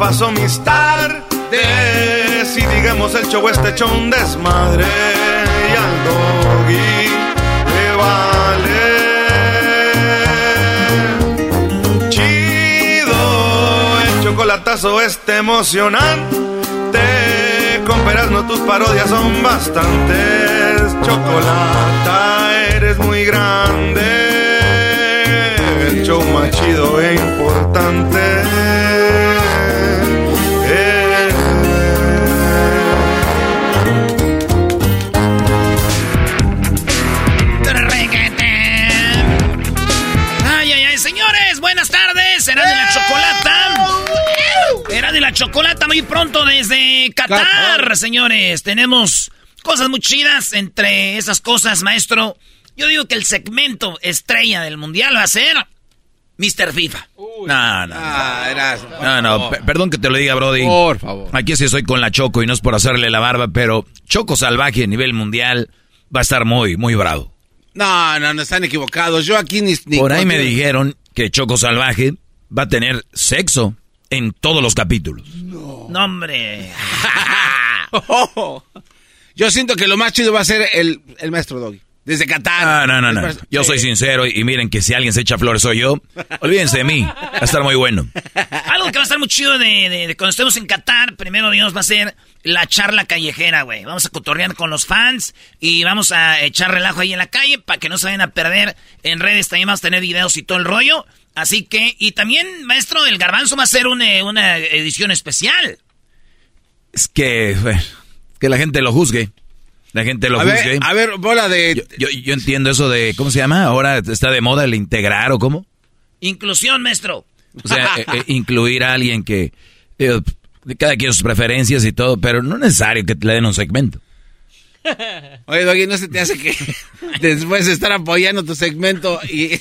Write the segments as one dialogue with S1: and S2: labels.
S1: paso mis tardes Y digamos el show este hecho desmadre. Y al doggy le vale. Chido El chocolatazo este emocionante. Con no tus parodias son bastantes. Chocolata eres muy grande. El show más chido e importante.
S2: Será de la chocolata. Era de la chocolata muy pronto desde Qatar, señores. Tenemos cosas muy chidas. Entre esas cosas, maestro, yo digo que el segmento estrella del mundial va a ser Mr. FIFA.
S3: No, no.
S4: Ah, eras.
S3: No, no, pe- perdón que te lo diga, Brody.
S4: Por favor.
S3: Aquí sí estoy con la Choco y no es por hacerle la barba, pero Choco Salvaje a nivel mundial va a estar muy, muy bravo.
S4: No, no, no están equivocados. Yo aquí ni. ni
S3: Por ahí me dijeron que Choco Salvaje va a tener sexo en todos los capítulos.
S2: No, hombre.
S4: Yo siento que lo más chido va a ser el, el maestro Doggy. Desde Qatar.
S3: Ah, no, no, no.
S4: Es-
S3: Yo soy
S4: Sí.
S3: sincero y, y miren que si alguien se echa flores soy yo. Olvídense de mí. Va a estar muy bueno.
S2: Algo que va a estar muy chido de, de- de cuando estemos en Qatar, primero Dios, va a ser la charla callejera, güey. Vamos a cotorrear con los fans y vamos a echar relajo ahí en la calle para que no se vayan a perder. En redes también vamos a tener videos y todo el rollo. Así que, y también, maestro, el garbanzo va a ser una, una edición especial.
S3: Es que, bueno, que la gente lo juzgue. La gente lo
S4: A
S3: juzgue.
S4: ver, a ver, bola de.
S3: Yo, yo, yo entiendo eso de, ¿cómo se llama? Ahora está de moda el integrar o cómo.
S2: Inclusión, maestro.
S3: O sea, eh, eh, incluir a alguien que... eh, cada quien sus preferencias y todo, pero no es necesario que le den un segmento.
S4: Oye, Doggy, ¿no se te hace que después de estar apoyando tu segmento y.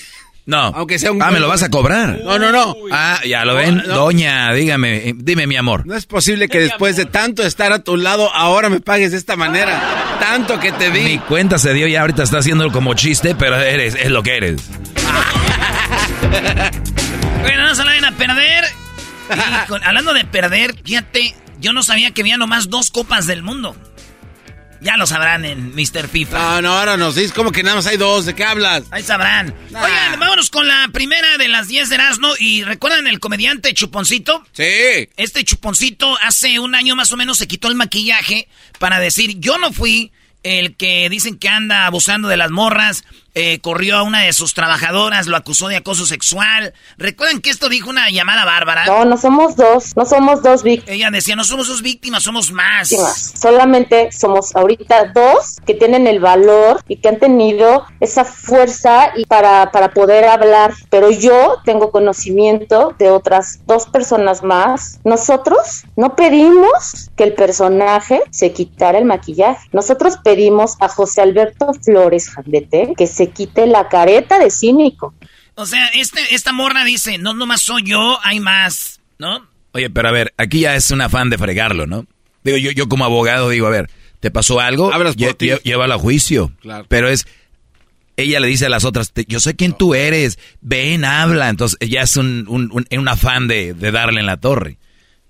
S3: No.
S4: Aunque sea un.
S3: Ah, me lo vas a cobrar.
S4: No, no, no.
S3: Ah, ya lo ven.
S4: No, no.
S3: Doña, dígame, eh, dime mi amor.
S4: No es posible que después de tanto estar a tu lado, ahora me pagues de esta manera. Tanto que te
S3: Mi
S4: di.
S3: cuenta se dio y ahorita está haciéndolo como chiste, pero eres, es lo que eres.
S2: Bueno, no se la vayan a perder. Y con- hablando de perder, fíjate, yo no sabía que había nomás dos copas del mundo. Ya lo sabrán en Mr. FIFA.
S4: No, no, ahora nos dices como que nada más hay dos. ¿De qué hablas?
S2: Ahí sabrán.
S4: Nah.
S2: Oigan, vámonos con la primera de las 10 de Erasmo. ¿Y recuerdan el comediante Chuponcito?
S4: Sí.
S2: Este Chuponcito hace un año más o menos se quitó el maquillaje para decir, yo no fui el que dicen que anda abusando de las morras, eh, corrió a una de sus trabajadoras, lo acusó de acoso sexual. ¿Recuerdan que esto dijo una llamada bárbara?
S5: No, no somos dos, no somos dos víctimas.
S2: Ella decía, no somos dos víctimas, somos más.
S5: Solamente somos ahorita dos que tienen el valor y que han tenido esa fuerza y para, para poder hablar. Pero yo tengo conocimiento de otras dos personas más. Nosotros no pedimos que el personaje se quitara el maquillaje. Nosotros pedimos a José Alberto Flores Jandete que se quite la careta de cínico.
S2: O sea, este, esta morra dice, no nomás soy yo, hay más, ¿no?
S3: Oye, pero a ver, aquí ya es un afán de fregarlo, ¿no? Digo, yo, yo como abogado digo, a ver, ¿te pasó algo? llévala a juicio. Claro. Pero es, ella le dice a las otras, yo sé quién tú eres, ven, habla. Entonces ya es un, un, un, afán de, de, darle en la torre.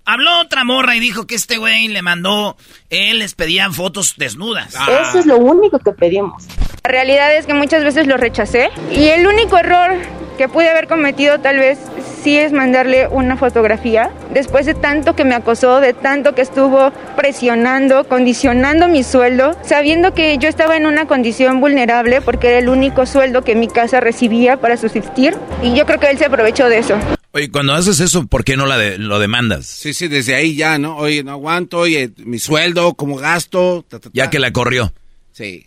S2: Habló otra morra y dijo que este güey le mandó, él les pedían fotos desnudas.
S5: Eso es lo único que pedimos.
S6: La realidad es que muchas veces lo rechacé y el único error que pude haber cometido tal vez sí es mandarle una fotografía. Después de tanto que me acosó, de tanto que estuvo presionando, condicionando mi sueldo, sabiendo que yo estaba en una condición vulnerable porque era el único sueldo que mi casa recibía para subsistir y yo creo que él se aprovechó de eso.
S3: Oye, cuando haces eso, ¿por qué no la lo demandas?
S4: Sí, sí, desde ahí ya, ¿no? Oye, no aguanto, oye, mi sueldo, como gasto.
S3: Ya que la corrió.
S4: Sí.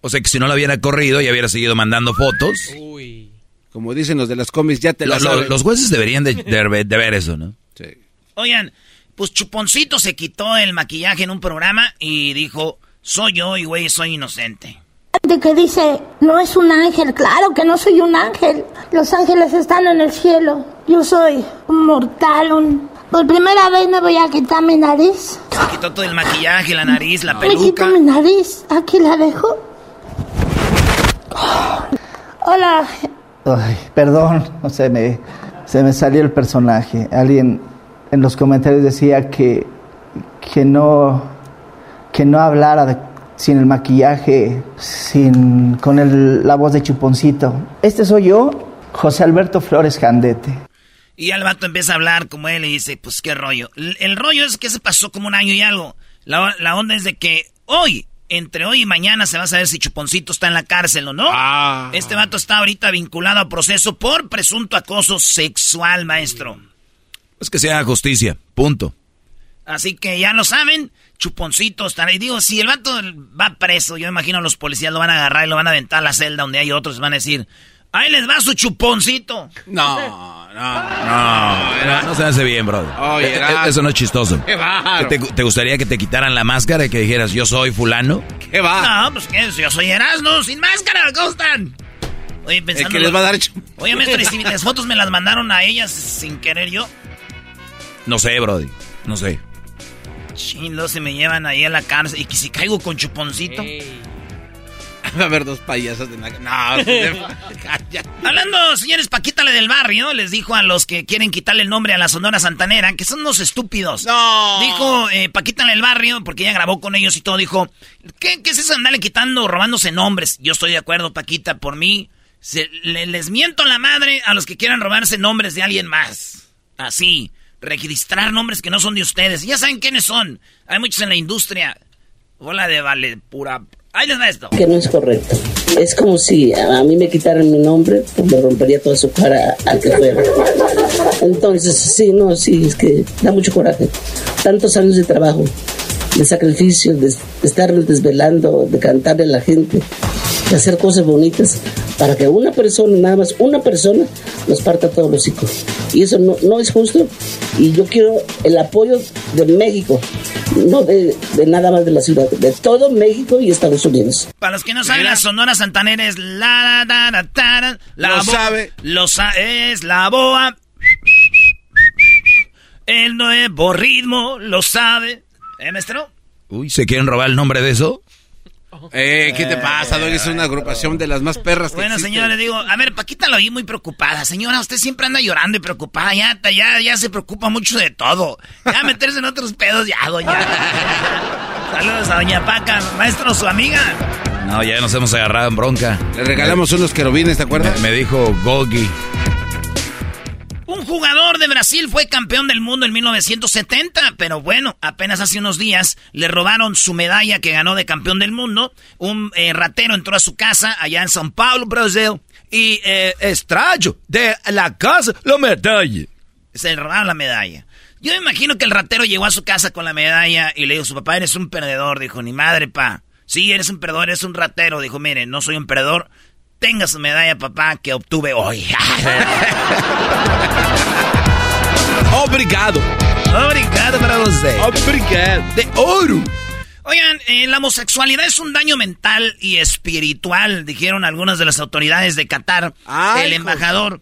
S3: O sea que si no la hubiera corrido y hubiera seguido mandando fotos.
S4: Uy. Como dicen los de las cómics, ya te
S3: lo, Los jueces deberían de, ver eso, ¿no?
S2: Sí. Oigan, pues Chuponcito se quitó el maquillaje en un programa y dijo, soy yo y güey, soy inocente.
S7: De que dice, no es un ángel, claro que no soy un ángel. Los ángeles están en el cielo. Yo soy un mortal, Por primera vez me voy a quitar mi nariz.
S2: Se quitó todo el maquillaje, la nariz, la peluca.
S7: Me quito mi nariz, aquí la dejo. Hola,
S8: Ay, perdón, no sé, me, se me salió el personaje. Alguien en los comentarios decía que, que no que no hablara sin el maquillaje, sin con el, la voz de chuponcito. Este soy yo, José Alberto Flores Jandete.
S2: Y al vato empieza a hablar como él y dice, pues qué rollo. El, rollo es que se pasó como un año y algo. La onda es de que hoy entre hoy y mañana se va a saber si Chuponcito está en la cárcel o no. Ah. Este vato está ahorita vinculado a proceso por presunto acoso sexual, maestro.
S3: Es que sea justicia, punto.
S2: Así que ya lo saben, Chuponcito estará. Y digo, si el vato va preso, yo imagino los policías lo van a agarrar y lo van a aventar a la celda donde hay otros, van a decir, Ahí les va su chuponcito.
S4: No, no, no.
S3: No, se hace bien, brother. Oye, eh, Eso no es chistoso.
S4: ¿Qué va?
S3: ¿Te, gustaría que te quitaran la máscara y que dijeras, yo soy fulano?
S2: ¿Qué va? No, pues que yo soy Erasmo, sin máscara, ¿cómo están? Oye, pensando...
S4: que les va a dar...
S2: Oye, maestro, ¿y si las fotos me las mandaron a ellas sin querer yo?
S3: No sé, brody. No sé.
S2: Chindo, se me llevan ahí a la cárcel. ¿Y que si caigo con chuponcito?
S4: Va a haber dos payasos de No,
S2: Hablando, señores, Paquita del barrio les dijo a los que quieren quitarle el nombre a la Sonora Santanera que son unos estúpidos.
S4: No.
S2: Dijo eh, Paquita del barrio, porque ella grabó con ellos y todo, dijo, ¿qué, qué es eso andarle quitando, robándose nombres? Yo estoy de acuerdo, Paquita, por mí. les miento la madre a los que quieran robarse nombres de alguien más. Así, registrar nombres que no son de ustedes. Ya saben quiénes son. Hay muchos en la industria. Hola de vale, pura
S9: Que no es correcto. Es como si a mí me quitaran mi nombre, pues me rompería toda su cara al que fuera. Entonces, sí, no, sí, es que da mucho coraje. Tantos años de trabajo, de sacrificio, de, estar desvelando, de cantarle a la gente, de hacer cosas bonitas para que una persona, nada más una persona, nos parta todos los hijos. Y eso no, no es justo. Y yo quiero el apoyo de México, no de, nada más de la ciudad, de todo México y Estados Unidos.
S2: Para los que no saben, la Sonora Santanera es la, la, la, la,
S4: la lo sabe.
S2: Lo sabe, es la boa. El nuevo ritmo lo sabe. ¿Eh, maestro?
S3: Uy, ¿se quieren robar el nombre de eso?
S4: Eh, ¿qué te pasa, Doggy? Es una agrupación de las más perras que
S2: Bueno, señores, digo, a ver, Paquita lo vi muy preocupada. Señora, usted siempre anda llorando y preocupada. Ya, ya, ya se preocupa mucho de todo. Ya meterse en otros pedos, ya, doña. Saludos a doña Paca, maestro, su amiga.
S3: No, ya nos hemos agarrado en bronca.
S4: Le regalamos unos querubines, ¿te acuerdas?
S3: Me, me dijo Gogi.
S2: Un jugador de Brasil fue campeón del mundo en 1970, pero bueno, apenas hace unos días le robaron su medalla que ganó de campeón del mundo. Un eh, ratero entró a su casa allá en São Paulo, Brasil, y eh, de la casa la medalla. Se robaron la medalla. Yo me imagino que el ratero llegó a su casa con la medalla y le dijo, su papá eres un perdedor. Dijo, ni madre, pa. Sí, eres un perdedor, eres un ratero. Dijo, mire, no soy un perdedor, tenga su medalla, papá, que obtuve hoy.
S4: Obrigado.
S2: Obrigado para usted.
S4: Obrigado.
S2: De oro. Oigan, eh, la homosexualidad es un daño mental y espiritual, dijeron algunas de las autoridades de Qatar. el embajador,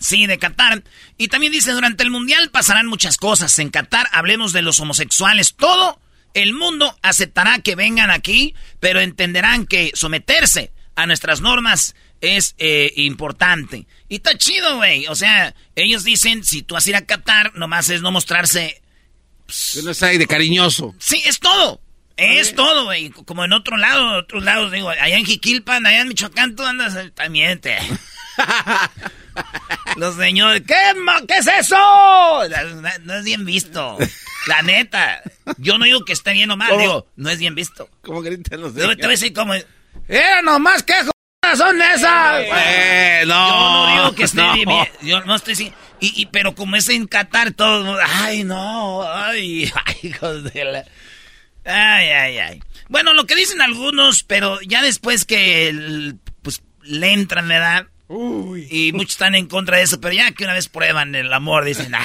S2: sí, de Qatar. Y también dice, durante el Mundial pasarán muchas cosas. En Qatar hablemos de los homosexuales. Todo el mundo aceptará que vengan aquí, pero entenderán que someterse a nuestras normas es eh, importante. Y está chido, güey. O sea, ellos dicen, si tú vas a ir a Qatar, nomás es no mostrarse...
S4: que no está ahí de cariñoso.
S2: Sí, es todo. Es todo, güey. Como en otro lado, otros lados, digo, allá en Jiquilpan, allá en Michoacán, tú andas también te. Los señores, ¿qué, ¿qué es eso? No, es bien visto. La neta. Yo no digo que esté bien o mal, digo, no es bien visto.
S4: ¿Cómo gritan los
S2: Yo te voy a decir como, ¡eh, nomás qué son esas!
S4: Eh, no.
S2: Yo no digo que esté bien, Yo no estoy diciendo. Y, y, pero como es en Qatar, todo. Ay, no. Ay, ay, hijos de la. Ay, ay, ay. Bueno, lo que dicen algunos, pero ya después que pues le entran, ¿verdad? Uy. Y muchos están en contra de eso, pero ya que una vez prueban el amor, dicen, ay.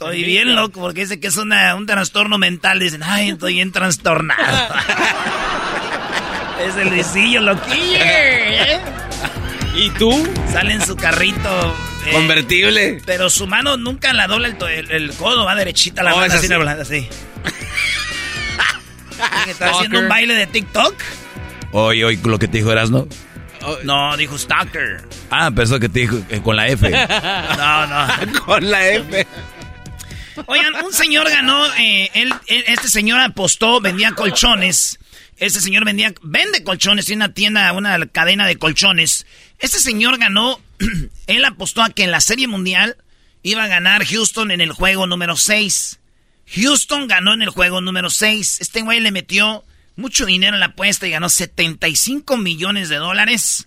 S2: Estoy bien loco porque dice que es una, un trastorno mental. Dicen, ay, estoy bien trastornado. es el visillo loquillo. ¿eh?
S4: ¿Y tú?
S2: Sale en su carrito.
S4: Eh, Convertible.
S2: Pero su mano nunca la dobla el, codo, va derechita la mano, así, así. ¿Está haciendo un baile de TikTok?
S3: Hoy, hoy, lo que te dijo eras, ¿no?
S2: No, dijo Stalker.
S3: Ah, pensó que te dijo eh, con la F.
S2: no, no.
S4: con la F.
S2: Oigan, un señor ganó, eh, él, este señor apostó, vendía colchones. Este señor vendía, vende colchones, tiene una tienda, una cadena de colchones. Este señor ganó, él apostó a que en la Serie Mundial iba a ganar Houston en el juego número 6. Houston ganó en el juego número 6. Este güey le metió mucho dinero en la apuesta y ganó 75 millones de dólares.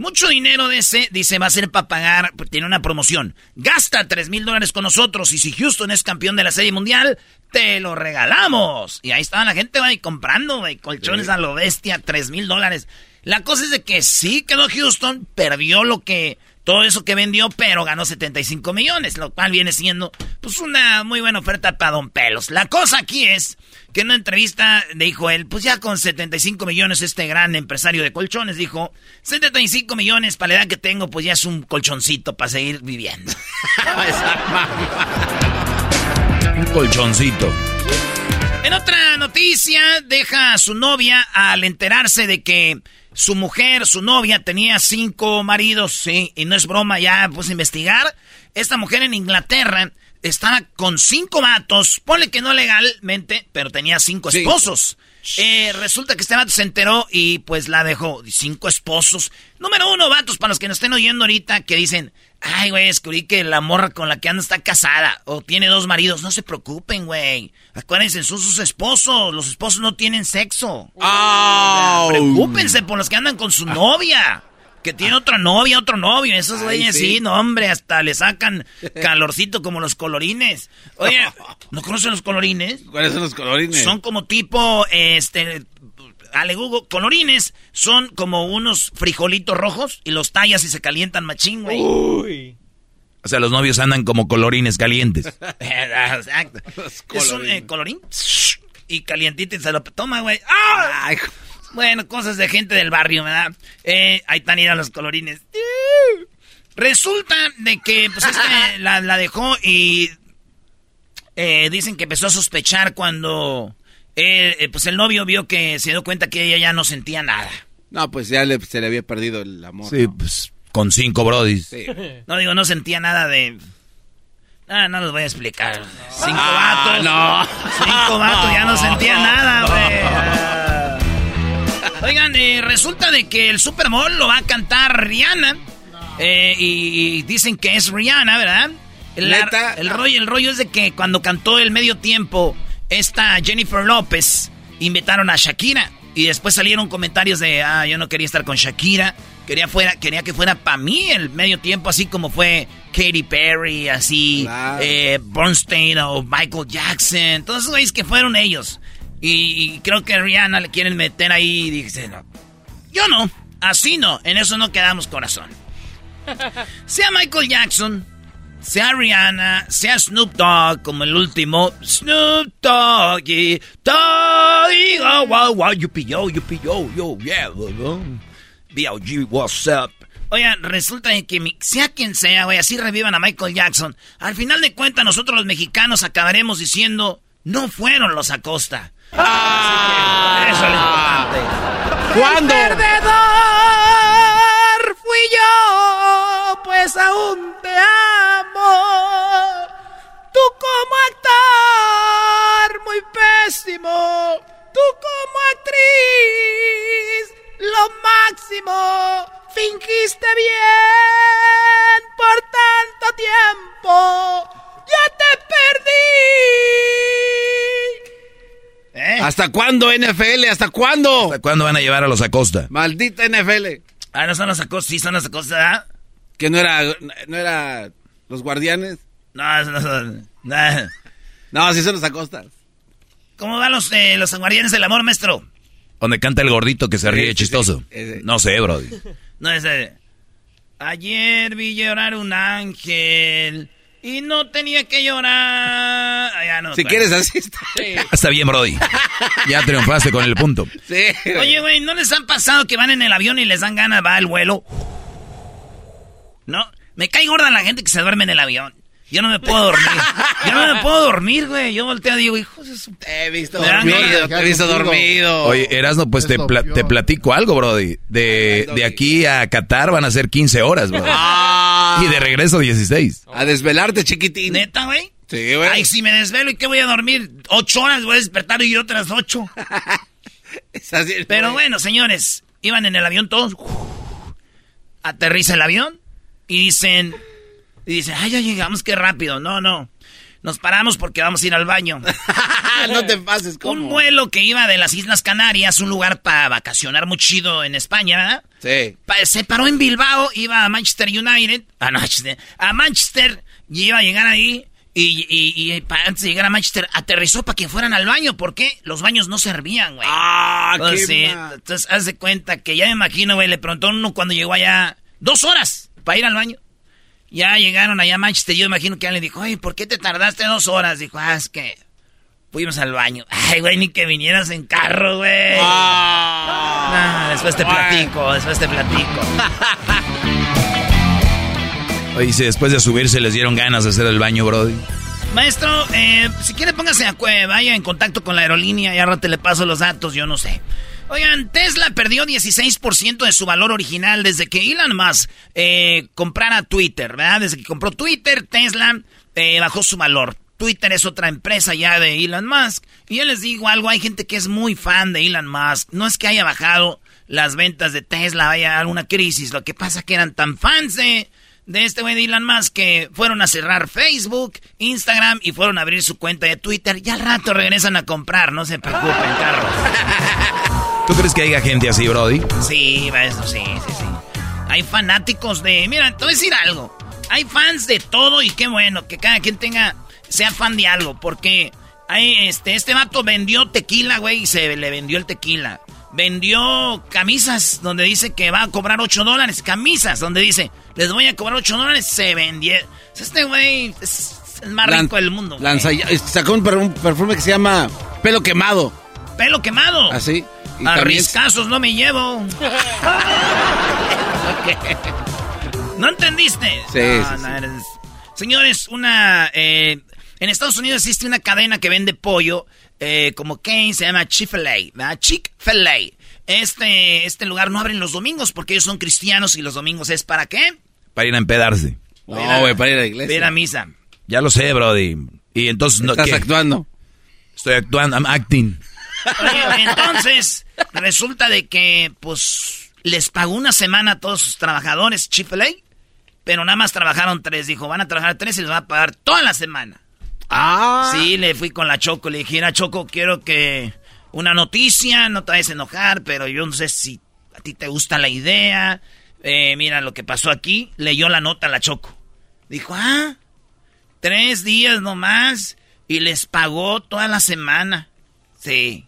S2: Mucho dinero de ese, dice, va a ser para pagar, pues, tiene una promoción. Gasta 3 mil dólares con nosotros y si Houston es campeón de la Serie Mundial, te lo regalamos. Y ahí estaba la gente, güey, comprando, güey, colchones a lo bestia, 3 mil dólares. La cosa es de que sí quedó Houston, perdió lo que todo eso que vendió, pero ganó 75 millones, lo cual viene siendo pues una muy buena oferta para Don Pelos. La cosa aquí es que en una entrevista dijo él, pues ya con 75 millones este gran empresario de colchones dijo, 75 millones para la edad que tengo, pues ya es un colchoncito para seguir viviendo.
S3: un colchoncito.
S2: En otra noticia, deja a su novia al enterarse de que su mujer, su novia, tenía cinco maridos, sí, y no es broma, ya pues investigar. Esta mujer en Inglaterra estaba con cinco vatos, ponle que no legalmente, pero tenía cinco esposos. Eh, resulta que este vato se enteró y pues la dejó. Cinco esposos. Número uno, vatos, para los que nos estén oyendo ahorita, que dicen, ay, güey, descubrí que la morra con la que anda está casada o tiene dos maridos. No se preocupen, güey. Acuérdense, son sus esposos. Los esposos no tienen sexo.
S4: Oh.
S2: Preocúpense por los que andan con su novia. Que tiene otra novia, otro novio. Esos güeyes, sí. no, hombre, hasta le sacan calorcito como los colorines. Oye, ¿no conocen los colorines?
S4: ¿Cuáles son los colorines?
S2: Son como tipo, este, ale Google, colorines son como unos frijolitos rojos y los tallas y se calientan machín, güey. Uy.
S3: O sea, los novios andan como colorines calientes.
S2: Exacto. Es un eh, colorín y calientito y se lo toma, güey. ¡Ah! Bueno, cosas de gente del barrio, ¿verdad? Eh, ahí están ir los colorines. Resulta de que, pues, este la, la dejó y eh, dicen que empezó a sospechar cuando eh, eh, pues el novio vio que se dio cuenta que ella ya no sentía nada.
S4: No, pues ya se le había perdido el amor.
S3: Sí, pues con cinco brodis.
S2: No digo, no sentía nada de... Ah, no les voy a explicar. Cinco
S4: ah,
S2: vatos.
S4: No.
S2: Cinco vatos, ya no sentía nada, güey. Oigan, eh, resulta de que el Super Bowl lo va a cantar Rihanna. y, dicen que es Rihanna, ¿verdad? El, el, rollo, el rollo es de que cuando cantó el medio tiempo esta Jennifer López invitaron a Shakira. Y después salieron comentarios de, ah, yo no quería estar con Shakira. Quería, fuera, quería que fuera para mí el medio tiempo, así como fue Katy Perry, así, eh, Bernstein o Michael Jackson. Todos esos güeyes que fueron ellos. Y, creo que Rihanna le quieren meter ahí y dice, no, yo no, así no, en eso no quedamos corazón. Sea Michael Jackson sea Rihanna, sea Snoop Dogg, como el último. Snoop Doggy, Doggy, oh, wow, wow, yupi, yo, yupi, yo, yo, yeah, B.O.G., what's up? Oigan, resulta que sea quien sea, güey, así revivan a Michael Jackson. Al final de cuentas, nosotros los mexicanos acabaremos diciendo, no fueron los Acosta. Ah, eso es lo importante.
S4: ¿Cuándo?
S2: El perdedor fui yo, pues aún te amo. Tú como actor, muy pésimo. Tú como actriz, lo máximo. Fingiste bien por tanto tiempo. Ya te
S4: perdí. ¿Eh? ¿Hasta cuándo, NFL? ¿Hasta cuándo?
S3: ¿Hasta cuándo van a llevar a los Acosta?
S4: Maldita NFL.
S2: Ah, no son los Acosta, sí son los Acosta, ¿ah?
S4: Que no era, no era los guardianes.
S2: No, no son. No,
S4: no sí son los Acosta.
S2: ¿Cómo van los, eh, los guardianes del amor, maestro?
S3: Donde canta el gordito que se ríe chistoso. No sé, bro.
S2: No, ese. Ayer vi llorar un ángel y no tenía que llorar. Ya no,
S4: si quieres así está.
S3: Está bien, Brody. Ya triunfaste con el punto.
S2: Sí. Oye, güey, ¿no les han pasado que van en el avión y les dan ganas, va el vuelo? ¿No? Me cae gorda la gente que se duerme en el avión. Yo no me puedo dormir. Yo no me puedo dormir, güey. Yo volteo y digo, hijo su...
S4: Te he visto dormido, te he visto dormido.
S3: Oye, Erasno, pues te, te, platico algo, brody. De, de aquí a Qatar van a ser 15 horas, bro. Ah. Y de regreso 16.
S4: A desvelarte, chiquitín.
S2: ¿Neta, güey?
S4: Sí, güey.
S2: Ay, si me desvelo, ¿y qué voy a dormir? Ocho horas voy a despertar y otras ocho. es así, Pero bueno, señores, iban en el avión todos. Aterriza el avión y dicen y dice, ay, ya llegamos, qué rápido. No, no. Nos paramos porque vamos a ir al baño.
S4: no te pases, ¿cómo?
S2: Un vuelo que iba de las Islas Canarias, un lugar para vacacionar muy chido en España, ¿verdad?
S4: Sí.
S2: se paró en Bilbao, iba a Manchester United, a Manchester, a Manchester, y iba a llegar ahí, y, y, antes de llegar a Manchester, aterrizó para que fueran al baño, porque los baños no servían, güey.
S4: Ah, qué
S2: Entonces, haz de cuenta que ya me imagino, güey, le preguntó uno cuando llegó allá, dos horas para ir al baño. Ya llegaron allá a Manchester. Yo imagino que alguien dijo, ay, ¿por qué te tardaste dos horas? Dijo, ah, es que fuimos al baño. Ay, güey, ni que vinieras en carro, güey. Ah. después te platico, después te platico.
S3: Oye, si después de subirse les dieron ganas de hacer el baño, Brody.
S2: Maestro, eh, si quiere póngase a vaya en contacto con la aerolínea y ahora te le paso los datos, yo no sé. Oigan, Tesla perdió 16% de su valor original desde que Elon Musk eh, comprara Twitter, ¿verdad? Desde que compró Twitter, Tesla eh, bajó su valor. Twitter es otra empresa ya de Elon Musk. Y yo les digo algo, hay gente que es muy fan de Elon Musk. No es que haya bajado las ventas de Tesla, haya alguna crisis. Lo que pasa es que eran tan fans de, de este güey de Elon Musk que fueron a cerrar Facebook, Instagram y fueron a abrir su cuenta de Twitter. Y al rato regresan a comprar, no se preocupen, carros.
S3: ¿Tú crees que haya gente así, Brody?
S2: Sí, eso sí, sí, sí. Hay fanáticos de. Mira, te voy a decir algo. Hay fans de todo y qué bueno que cada quien tenga. sea fan de algo. Porque hay, este, este vato vendió tequila, güey, y se le vendió el tequila. Vendió camisas donde dice que va a cobrar 8 dólares. Camisas donde dice, les voy a cobrar 8 dólares. Se vendió. Este güey es el más rico del mundo.
S4: Lanza, sacó un perfume que se llama Pelo Quemado.
S2: ¿Pelo quemado?
S4: Así.
S2: ¿Ah, a casos no me llevo. ¿No entendiste?
S4: Sí,
S2: Señores, una... Eh, en Estados Unidos existe una cadena que vende pollo eh, como Kane, se llama Chick-fil-A, Chick-fil-A. Este, este lugar no abren los domingos porque ellos son cristianos y los domingos es ¿para qué?
S3: Para ir a empedarse.
S4: No, güey, para ir a la iglesia.
S2: Para ir a misa.
S3: Ya lo sé, Brody. Y entonces...
S4: ¿Estás actuando?
S3: Estoy actuando, I'm acting.
S2: Oye, entonces, resulta de que, pues, les pagó una semana a todos sus trabajadores Chick-fil-A, pero nada más trabajaron tres. Dijo, van a trabajar tres y les va a pagar toda la semana.
S4: Ah.
S2: Sí, le fui con la Choco, le dije, mira, Choco, quiero que una noticia, no te vayas a enojar, pero yo no sé si a ti te gusta la idea. Eh, mira lo que pasó aquí. Leyó la nota a la Choco. Dijo, ah, tres días nomás y les pagó toda la semana. Sí.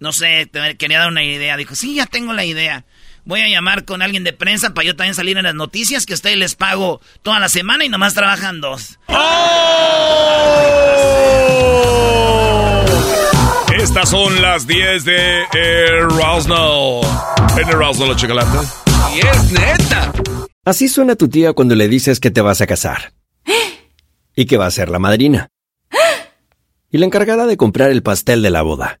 S2: No sé, quería dar una idea. Dijo, sí, ya tengo la idea. Voy a llamar con alguien de prensa para yo también salir en las noticias que a ustedes les pago toda la semana y nomás trabajan dos.
S10: ¡Oh! Estas son las 10 de Erasmo. En Erasmo la chocolate.
S4: Y es neta.
S11: Así suena tu tía cuando le dices que te vas a casar. Y que va a ser la madrina. Y la encargada de comprar el pastel de la boda.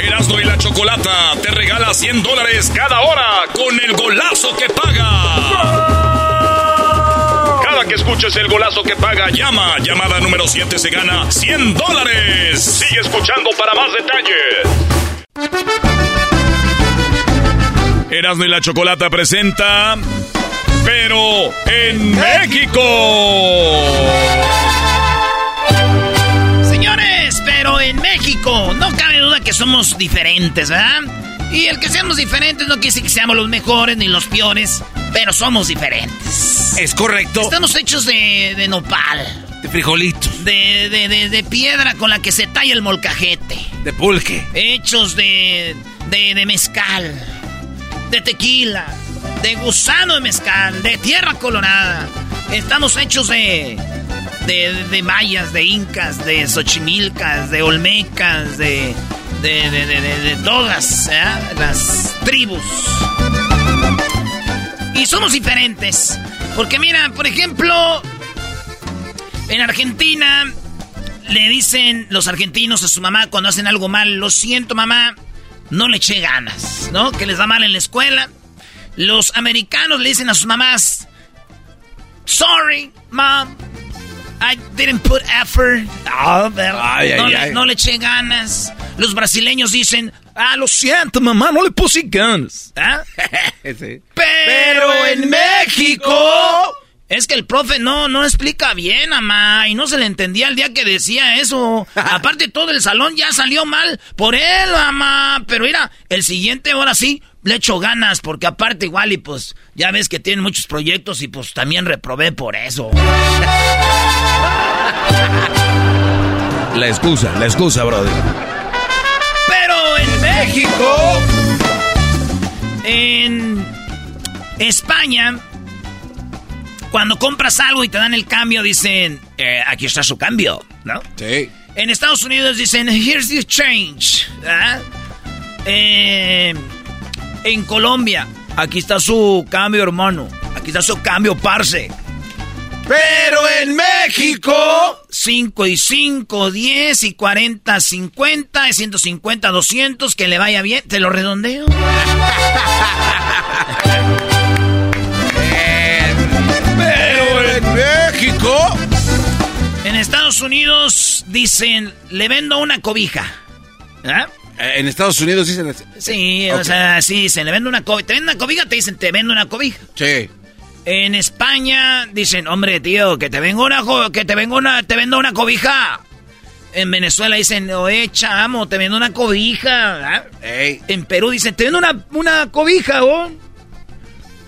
S10: Erasmo y la Chocolata te regala 100 dólares cada hora con el golazo que paga. Cada que escuches el golazo que paga, llama. Llamada número 7 se gana 100 dólares. Sigue escuchando para más detalles. Erasmo y la Chocolata presenta. Pero en México.
S2: Señores, pero en México no cabe duda que somos diferentes, ¿verdad? Y el que seamos diferentes no quiere decir que seamos los mejores ni los peores, pero somos diferentes.
S4: Es correcto.
S2: Estamos hechos de, de nopal.
S4: De frijolitos.
S2: De, de, de, de piedra con la que se talla el molcajete.
S4: De pulque.
S2: Hechos de, de, de mezcal. De tequila. De gusano de mezcal. De tierra colorada. Estamos hechos de de, de, mayas, de incas, de xochimilcas, de olmecas, de, de, de, todas ¿eh? las tribus. Y somos diferentes. Porque mira, por ejemplo, en Argentina le dicen los argentinos a su mamá cuando hacen algo mal, lo siento mamá, no le eché ganas, ¿no? Que les va mal en la escuela. Los americanos le dicen a sus mamás, sorry, mom, I didn't put effort. Oh, ay, no, ay, le, ay. no, le, eché ganas. Los brasileños dicen, ah, lo siento, mamá, no le puse ganas. ¿Ah? sí. Pero, Pero, en México... Es que el profe no, no explica bien, mamá, y no se le entendía el día que decía eso. Aparte, todo el salón ya salió mal por él, mamá. Pero mira, el siguiente ahora sí le echo ganas, porque aparte igual y pues ya ves que tiene muchos proyectos y pues también reprobé por eso.
S3: La excusa, la excusa, brother.
S2: Pero en México, en España, cuando compras algo y te dan el cambio, dicen, eh, aquí está su cambio, ¿no?
S4: Sí.
S2: En Estados Unidos dicen, here's the change. ¿Ah? Eh, en Colombia, aquí está su cambio, hermano. Aquí está su cambio, parce. Pero en México, 5 y 5, 10 y 40, 50, 150, 200, que le vaya bien, te lo redondeo.
S4: Pero en México,
S2: en Estados Unidos dicen, le vendo una cobija. ¿Ah?
S4: En Estados Unidos dicen así.
S2: Sí, okay. o sea, sí dicen, le vendo una cobija. Te vendo una cobija, te dicen, te vendo una cobija.
S4: Sí.
S2: En España dicen, hombre, tío, que te vengo una que te vengo una, te vendo una cobija. En Venezuela dicen, oye, chamo, te vendo una cobija.
S4: Ey.
S2: En Perú dicen, te vendo una, una cobija, ¿oh?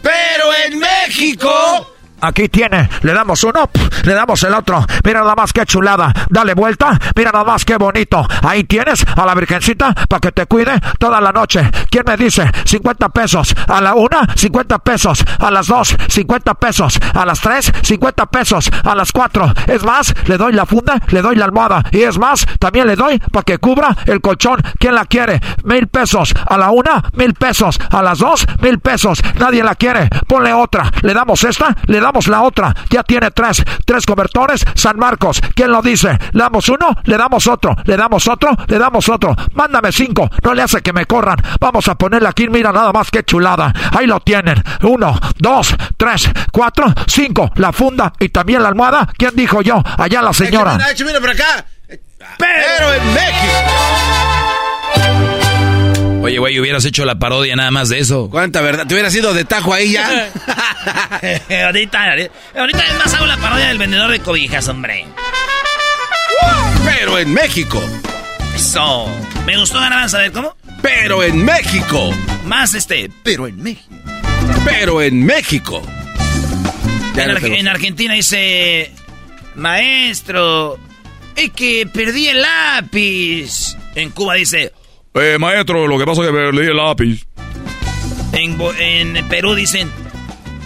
S2: Pero en México
S12: Aquí tiene, le damos uno, le damos el otro. Mira nada más qué chulada. Dale vuelta, mira nada más qué bonito. Ahí tienes a la Virgencita para que te cuide toda la noche. ¿Quién me dice? 50 pesos. A la una, 50 pesos. A las dos, 50 pesos. A las tres, 50 pesos. A las cuatro. Es más, le doy la funda, le doy la almohada. Y es más, también le doy para que cubra el colchón. ¿Quién la quiere? Mil pesos. A la una, mil pesos. A las dos, mil pesos. Nadie la quiere. Ponle otra. Le damos esta, le damos la otra. Ya tiene tres. Tres cobertores. San Marcos. ¿Quién lo dice? Le damos uno, le damos otro. Le damos otro, le damos otro. Mándame cinco. No le hace que me corran. Vamos a ponerle aquí. Mira nada más que chulada. Ahí lo tienen. Uno, dos, tres, cuatro, cinco. La funda y también la almohada. ¿Quién dijo yo? Allá la señora.
S4: Mira, por acá. Pero en México.
S3: Oye, güey, hubieras hecho la parodia nada más de eso.
S4: ¿Cuánta verdad? ¿Te hubieras ido de tajo ahí ya?
S2: ahorita, ahorita es más hago la parodia del vendedor de cobijas, hombre.
S4: Pero en México.
S2: Eso. Me gustó ganar, a ver cómo.
S4: Pero en México.
S2: Más este, pero en México.
S4: Pero en México.
S2: En, en Argentina dice, maestro, es que perdí el lápiz. En Cuba dice,
S10: eh, maestro, lo que pasa es que perdí el lápiz.
S2: En, en Perú dicen,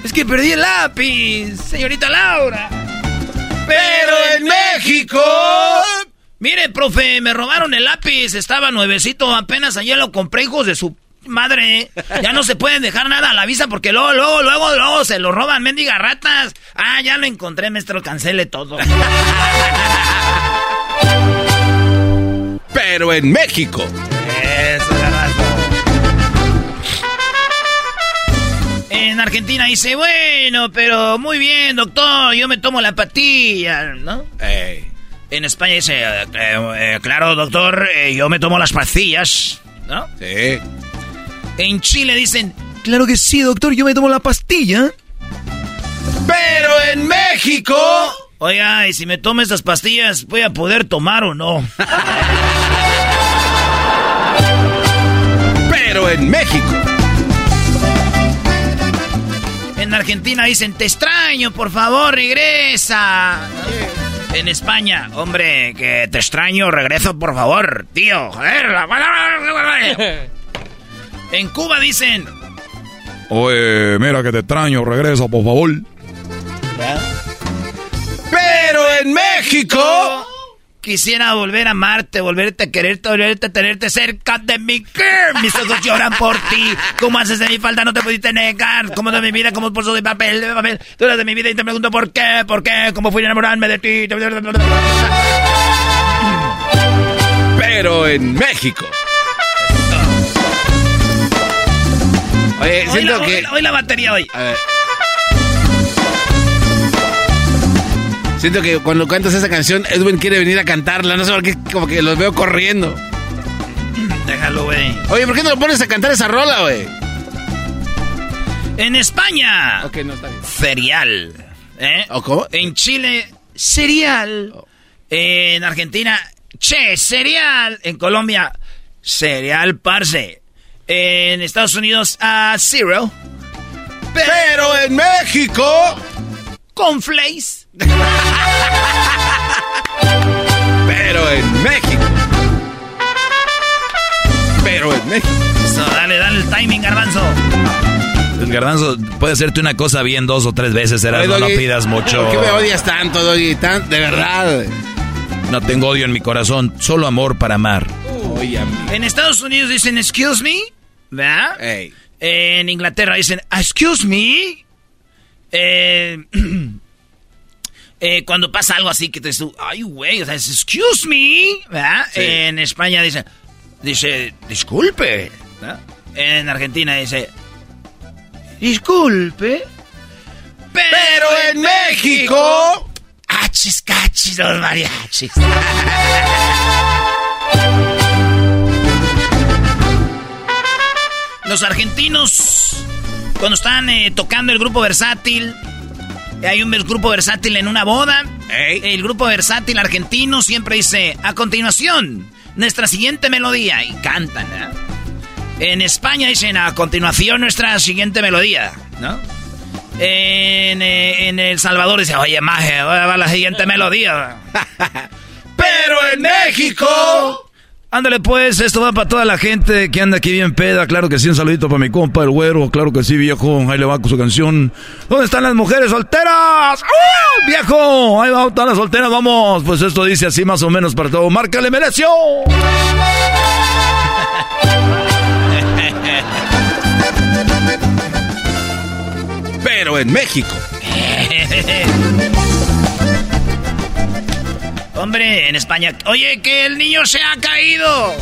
S2: es que perdí el lápiz, señorita Laura.
S4: Pero en México...
S2: Mire, profe, me robaron el lápiz, estaba nuevecito, apenas ayer lo compré, hijos de su madre. Ya no se pueden dejar nada a la vista porque luego, luego, luego, luego se lo roban, mendiga ratas. Ah, ya lo encontré, maestro, cancele todo.
S4: Pero en México.
S2: En Argentina dice, bueno, pero muy bien, doctor, yo me tomo la patilla, ¿no? En España dice, eh, eh, claro, doctor, eh, yo me tomo las pastillas, ¿no?
S4: Sí.
S2: En Chile dicen, claro que sí, doctor, yo me tomo la pastilla.
S4: Pero en México...
S2: Oiga, y si me tomo estas pastillas, ¿voy a poder tomar o no?
S4: Pero en México.
S2: En Argentina dicen, te extraño, por favor, regresa. En España, hombre, que te extraño, regreso, por favor, tío. En Cuba dicen...
S10: Oye, mira que te extraño, regresa, por favor.
S4: Pero en México...
S2: Quisiera volver a amarte, volverte a quererte, volverte a tenerte cerca de mí. Mis ojos lloran por ti. ¿Cómo haces de mi falta? No te pudiste negar. ¿Cómo de mi vida? ¿Cómo por de papel? De papel. Tú eres de mi vida y te pregunto por qué, por qué, cómo fui a enamorarme de ti.
S4: Pero en México. Oye, siento que.
S2: Hoy la, batería hoy. A ver.
S4: Siento que cuando cantas esa canción, Edwin quiere venir a cantarla. No sé por qué, como que los veo corriendo.
S2: Déjalo, güey.
S4: Oye, ¿por qué no lo pones a cantar esa rola, güey?
S2: En España.
S4: Ok, no está bien.
S2: Cereal. ¿Eh?
S4: ¿O cómo?
S2: En Chile, cereal. Oh. En Argentina, che, cereal. En Colombia, cereal parce. En Estados Unidos, a zero.
S4: Pero en México,
S2: con Flays.
S4: Pero en México. Pero en México.
S2: dale, dale el timing, garbanzo.
S3: El garbanzo puede hacerte una cosa bien dos o tres veces, era no, pidas mucho.
S4: ¿Por qué me odias tanto, Doggy? de verdad.
S3: No tengo odio en mi corazón, solo amor para amar.
S2: en Estados Unidos dicen excuse me, ¿verdad? En Inglaterra dicen excuse me. Eh, eh, cuando pasa algo así que te dices, ay, güey, o sea, es excuse me, ¿verdad? En España dice, dice, disculpe, En Argentina dice, disculpe.
S4: Pero, en México,
S2: achis, cachis, los mariachis. los argentinos, cuando están eh, tocando el grupo versátil, hay un grupo versátil en una boda. El grupo versátil argentino siempre dice, a continuación, nuestra siguiente melodía. Y cantan, En España dicen, a continuación, nuestra siguiente melodía, ¿no? en, eh, en El Salvador dice, oye, maje, va la siguiente melodía.
S3: Pero en México...
S12: Ándale pues, esto va para toda la gente que anda aquí bien peda. Claro que sí, un saludito para mi compa, el güero. Claro que sí, viejo. Ahí le va con su canción. ¿Dónde están las mujeres solteras? ¡Uh, viejo! Ahí va, están las solteras, vamos. Pues esto dice así más o menos para todo. ¡Márcale, mereció!
S3: Pero en México.
S2: Hombre, en España. Oye, que el niño se ha caído.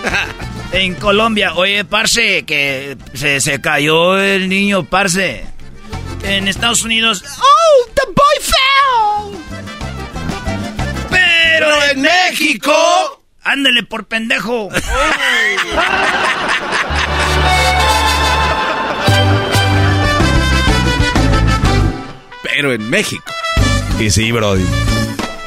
S2: en Colombia. Oye, parce, que se, se cayó el niño, parce. En Estados Unidos. ¡Oh, the boy fell! Pero en México. Ándele por pendejo.
S3: Pero en México. Y sí, Brody.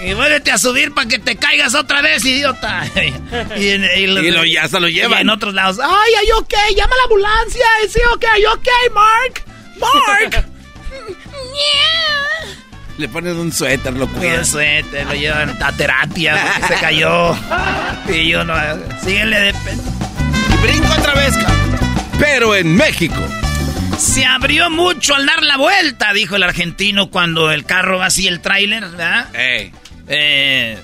S2: Y vuélvete a subir para que te caigas otra vez, idiota.
S3: y, lo, ya se lo llevan.
S2: en otros lados. Ay, ay, ok, llama a la ambulancia. Sí, ok, ok, Mark. Mark.
S3: Le ponen un suéter, lo cuidan.
S2: Un suéter, lo llevan a terapia porque se cayó. y yo no. Síguele de.
S3: Y brinco otra vez, Pero en México.
S2: Se abrió mucho al dar la vuelta, dijo el argentino cuando el carro va así, el tráiler, ¿verdad?
S3: Ey.
S2: Eh,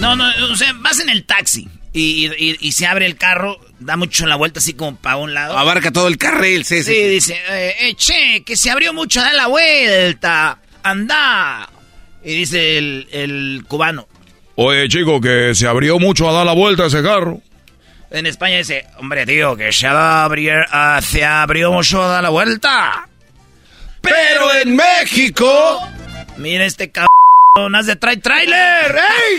S2: no, no, o sea, vas en el taxi y, se abre el carro, da mucho la vuelta así como para un lado.
S3: Abarca todo el carril, sí,
S2: sí. Sí, dice, eh, eh, che, que se abrió mucho, da la vuelta, anda. Y dice el, el cubano.
S12: Oye, chico, que se abrió mucho a dar la vuelta ese carro.
S2: En España dice, hombre, tío, que se, abrió, ah, se abrió mucho a dar la vuelta.
S3: Pero en México...
S2: Mira este cabrón, haz de trae trailer, ¡ey!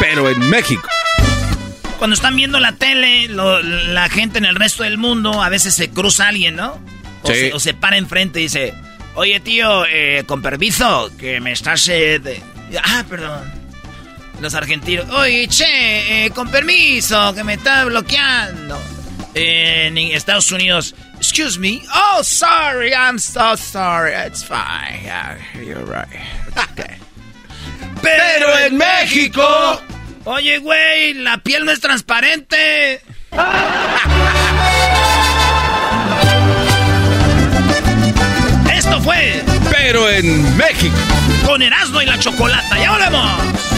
S3: Pero en México.
S2: Cuando están viendo la tele, la gente en el resto del mundo, a veces se cruza alguien, ¿no? O, se, o se para enfrente y dice, oye tío, eh, con permiso, que me estás... Eh, ah, perdón. Los argentinos, oye, che, eh, con permiso, que me está bloqueando en Estados Unidos. Excuse me. Oh, sorry. I'm so sorry. It's fine. Yeah, you're right. Okay.
S3: Pero en México.
S2: Oye, güey, la piel no es transparente. Esto fue.
S3: Pero en México.
S2: Con Erasmo y la Chocolata. ¡Ya volvemos!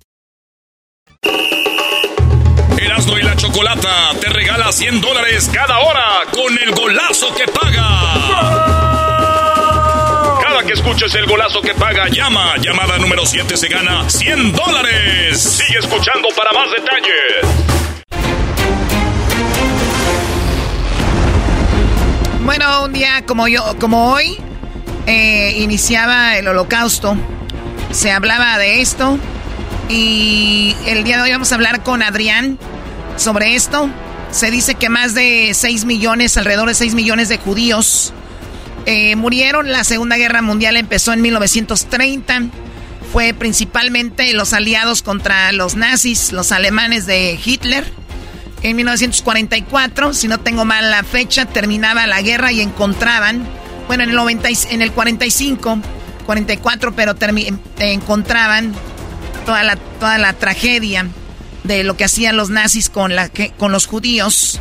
S10: Chocolata te regala 100 dólares cada hora con el golazo que paga. Cada que escuches el golazo que paga, llama. Llamada número 7 se gana 100 dólares. Sigue escuchando para más detalles.
S2: Bueno, un día como yo, como hoy, eh, iniciaba el holocausto. Se hablaba de esto. Y el día de hoy vamos a hablar con Adrián sobre esto. Se dice que más de 6 millones, alrededor de 6 millones de judíos eh, murieron. La Segunda Guerra Mundial empezó en 1930. Fue principalmente los aliados contra los nazis, los alemanes de Hitler. En 1944, si no tengo mal la fecha, terminaba la guerra y encontraban, bueno, en el, 90, en el 45, 44, pero encontraban toda la, toda la tragedia de lo que hacían los nazis con, la, con los judíos.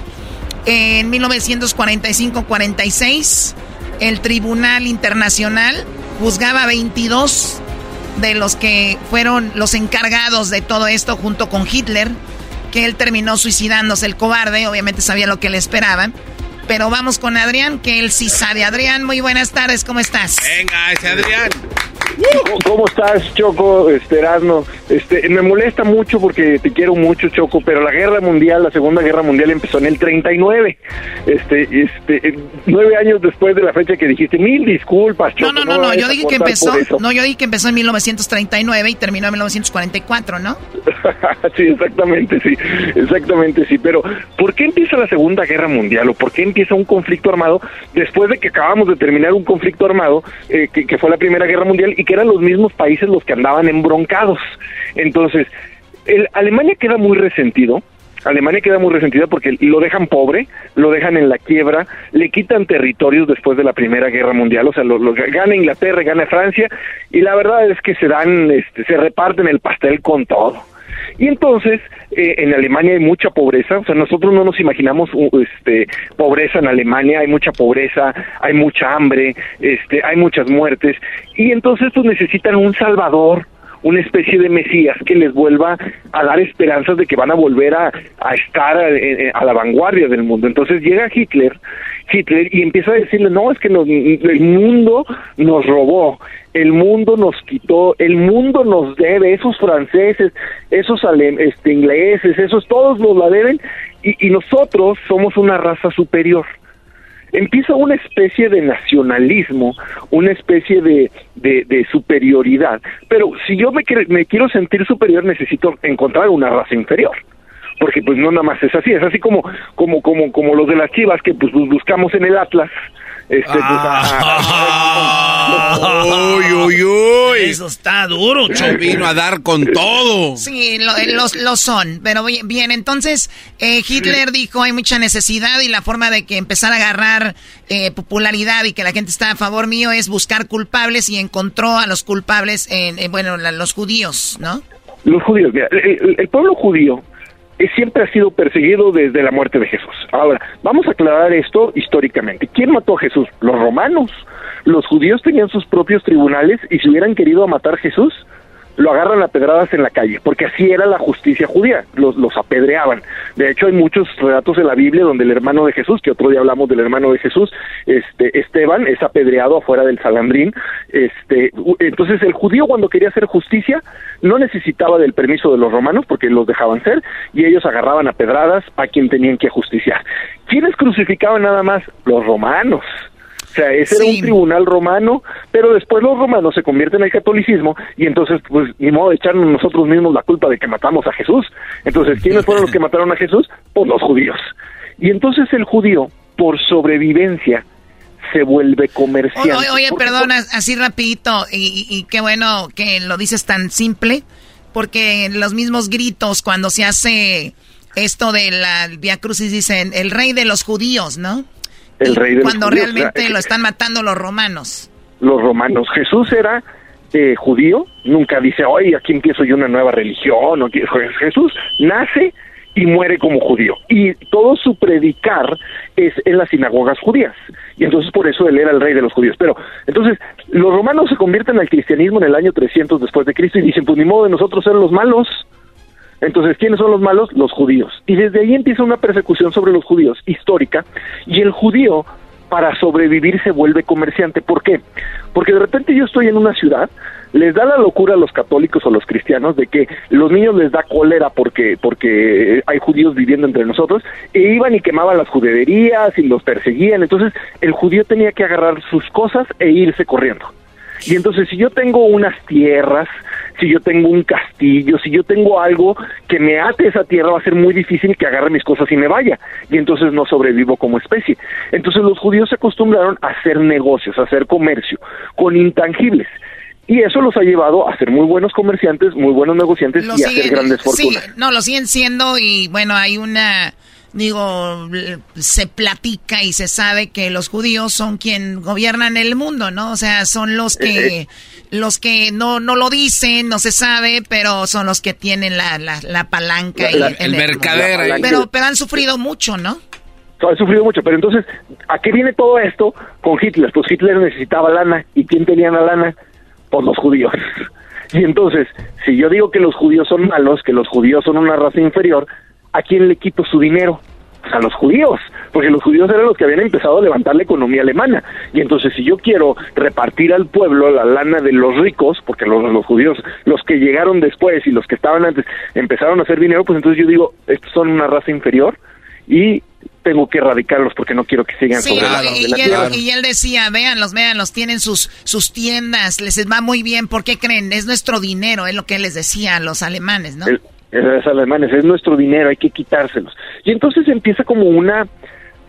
S2: En 1945-46, el Tribunal Internacional juzgaba 22 de los que fueron los encargados de todo esto junto con Hitler, que él terminó suicidándose el cobarde, obviamente sabía lo que le esperaban. Pero vamos con Adrián, que él sí sabe. Adrián, muy buenas tardes, ¿cómo estás?
S4: Venga, ese Adrián.
S13: ¿Cómo estás, Choco, este, Este, me molesta mucho porque te quiero mucho, Choco, pero la guerra mundial, la Segunda Guerra Mundial empezó en el 39. Este, este, nueve años después de la fecha que dijiste, mil disculpas, Choco.
S2: No, no, no, no, yo dije que empezó, no, yo dije que empezó en 1939 y terminó en 1944, ¿no?
S13: sí, exactamente, sí, exactamente, sí, pero ¿por qué empieza la Segunda Guerra Mundial o por qué empieza un conflicto armado después de que acabamos de terminar un conflicto armado eh, que, que fue la Primera Guerra Mundial y que eran los mismos países los que andaban embroncados. Entonces, el, Alemania queda muy resentido, Alemania queda muy resentida porque lo dejan pobre, lo dejan en la quiebra, le quitan territorios después de la Primera Guerra Mundial, o sea, lo, gana Inglaterra, gana Francia, y la verdad es que se dan, este, se reparten el pastel con todo. Y entonces, eh, en Alemania hay mucha pobreza, o sea, nosotros no nos imaginamos este, pobreza en Alemania, hay mucha pobreza, hay mucha hambre, este, hay muchas muertes, y entonces estos necesitan un salvador, una especie de Mesías que les vuelva a dar esperanzas de que van a volver a, estar a, la vanguardia del mundo. Entonces llega Hitler, Hitler y empieza a decirle, no, es que el mundo nos robó, el mundo nos quitó, el mundo nos debe, esos franceses, esos este, ingleses, esos todos nos la deben y, y nosotros somos una raza superior empieza una especie de nacionalismo, una especie de, de, superioridad. Pero si yo me, me quiero sentir superior, necesito encontrar una raza inferior porque pues no nada más es así, es así como como como como los de las Chivas que pues buscamos en el Atlas este, pues,
S4: ah. uy, uy, uy.
S2: Eso está duro,
S4: Se vino a dar con todo.
S2: Sí, lo, lo, son. Pero bien, entonces eh, Hitler dijo hay mucha necesidad y la forma de que empezar a agarrar eh, popularidad y que la gente está a favor mío es buscar culpables y encontró a los culpables en, bueno, los judíos, ¿no?
S13: Los judíos, mira, el pueblo judío siempre ha sido perseguido desde la muerte de Jesús. Ahora, vamos a aclarar esto históricamente. ¿Quién mató a Jesús? Los romanos. Los judíos tenían sus propios tribunales y si hubieran querido matar a Jesús, lo agarran a pedradas en la calle, porque así era la justicia judía, los, los apedreaban. De hecho, hay muchos relatos en la Biblia donde el hermano de Jesús, que otro día hablamos del hermano de Jesús, este, Esteban, es apedreado afuera del Salandrín. Este, entonces, el judío cuando quería hacer justicia no necesitaba del permiso de los romanos, porque los dejaban ser, y ellos agarraban a pedradas a quien tenían que justiciar. ¿Quiénes crucificaban nada más? Los romanos. O sea, ese era un tribunal romano, pero después los romanos se convierten en el catolicismo y entonces, pues, ni modo de echarnos nosotros mismos la culpa de que matamos a Jesús. Entonces, ¿quiénes fueron los que mataron a Jesús? Pues los judíos. Y entonces el judío, por sobrevivencia, se vuelve comerciante.
S2: Oye, oye perdona, así rapidito, y, y, qué bueno que lo dices tan simple, porque los mismos gritos cuando se hace esto de la Via Crucis dicen el rey de los judíos, ¿no?
S13: El rey de
S2: Cuando realmente lo están matando los romanos.
S13: Los romanos. Jesús era eh, judío, nunca dice, oye, aquí empiezo yo una nueva religión. Jesús nace y muere como judío. Y todo su predicar es en las sinagogas judías. Y entonces por eso él era el rey de los judíos. Pero entonces los romanos se convierten al cristianismo en el año 300 después de Cristo y dicen, pues ni modo de nosotros ser los malos. Entonces, ¿quiénes son los malos? Los judíos. Y desde ahí empieza una persecución sobre los judíos histórica y el judío para sobrevivir se vuelve comerciante. ¿Por qué? Porque de repente yo estoy en una ciudad, les da la locura a los católicos o los cristianos de que los niños les da cólera porque porque hay judíos viviendo entre nosotros e iban y quemaban las juderías y los perseguían. Entonces, el judío tenía que agarrar sus cosas e irse corriendo. Y entonces si yo tengo unas tierras, si yo tengo un castillo, si yo tengo algo que me ate esa tierra, va a ser muy difícil que agarre mis cosas y me vaya. Y entonces no sobrevivo como especie. Entonces los judíos se acostumbraron a hacer negocios, a hacer comercio con intangibles. Y eso los ha llevado a ser muy buenos comerciantes, muy buenos negociantes y a hacer grandes fortunas.
S2: Sí, no, lo siguen siendo y bueno, hay una digo, se platica y se sabe que los judíos son quien gobiernan el mundo, ¿no? O sea, son los que, los que no, no lo dicen, no se sabe, pero son los que tienen la, la, palanca. y,
S4: el, mercader.
S2: Pero, pero han sufrido mucho, ¿no?
S13: Han sufrido mucho, pero entonces, ¿a qué viene todo esto con Hitler? Pues Hitler necesitaba lana. ¿Y quién tenía la lana? Pues los judíos. Y entonces, si yo digo que los judíos son malos, que los judíos son una raza inferior, ¿a quién le quito su dinero? A los judíos, porque los judíos eran los que habían empezado a levantar la economía alemana. Y entonces, si yo quiero repartir al pueblo la lana de los ricos, porque los, los judíos, los que llegaron después y los que estaban antes, empezaron a hacer dinero, pues entonces yo digo, estos son una raza inferior y tengo que erradicarlos porque no quiero que sigan sobre la,
S2: y,
S13: la
S2: él, y él decía, véanlos, véanlos, tienen sus, sus tiendas, les va muy bien, ¿por qué creen? Es nuestro dinero, es lo que él les decía a los alemanes, ¿no?
S13: Es alemanes, es nuestro dinero, hay que quitárselos. Y entonces empieza como una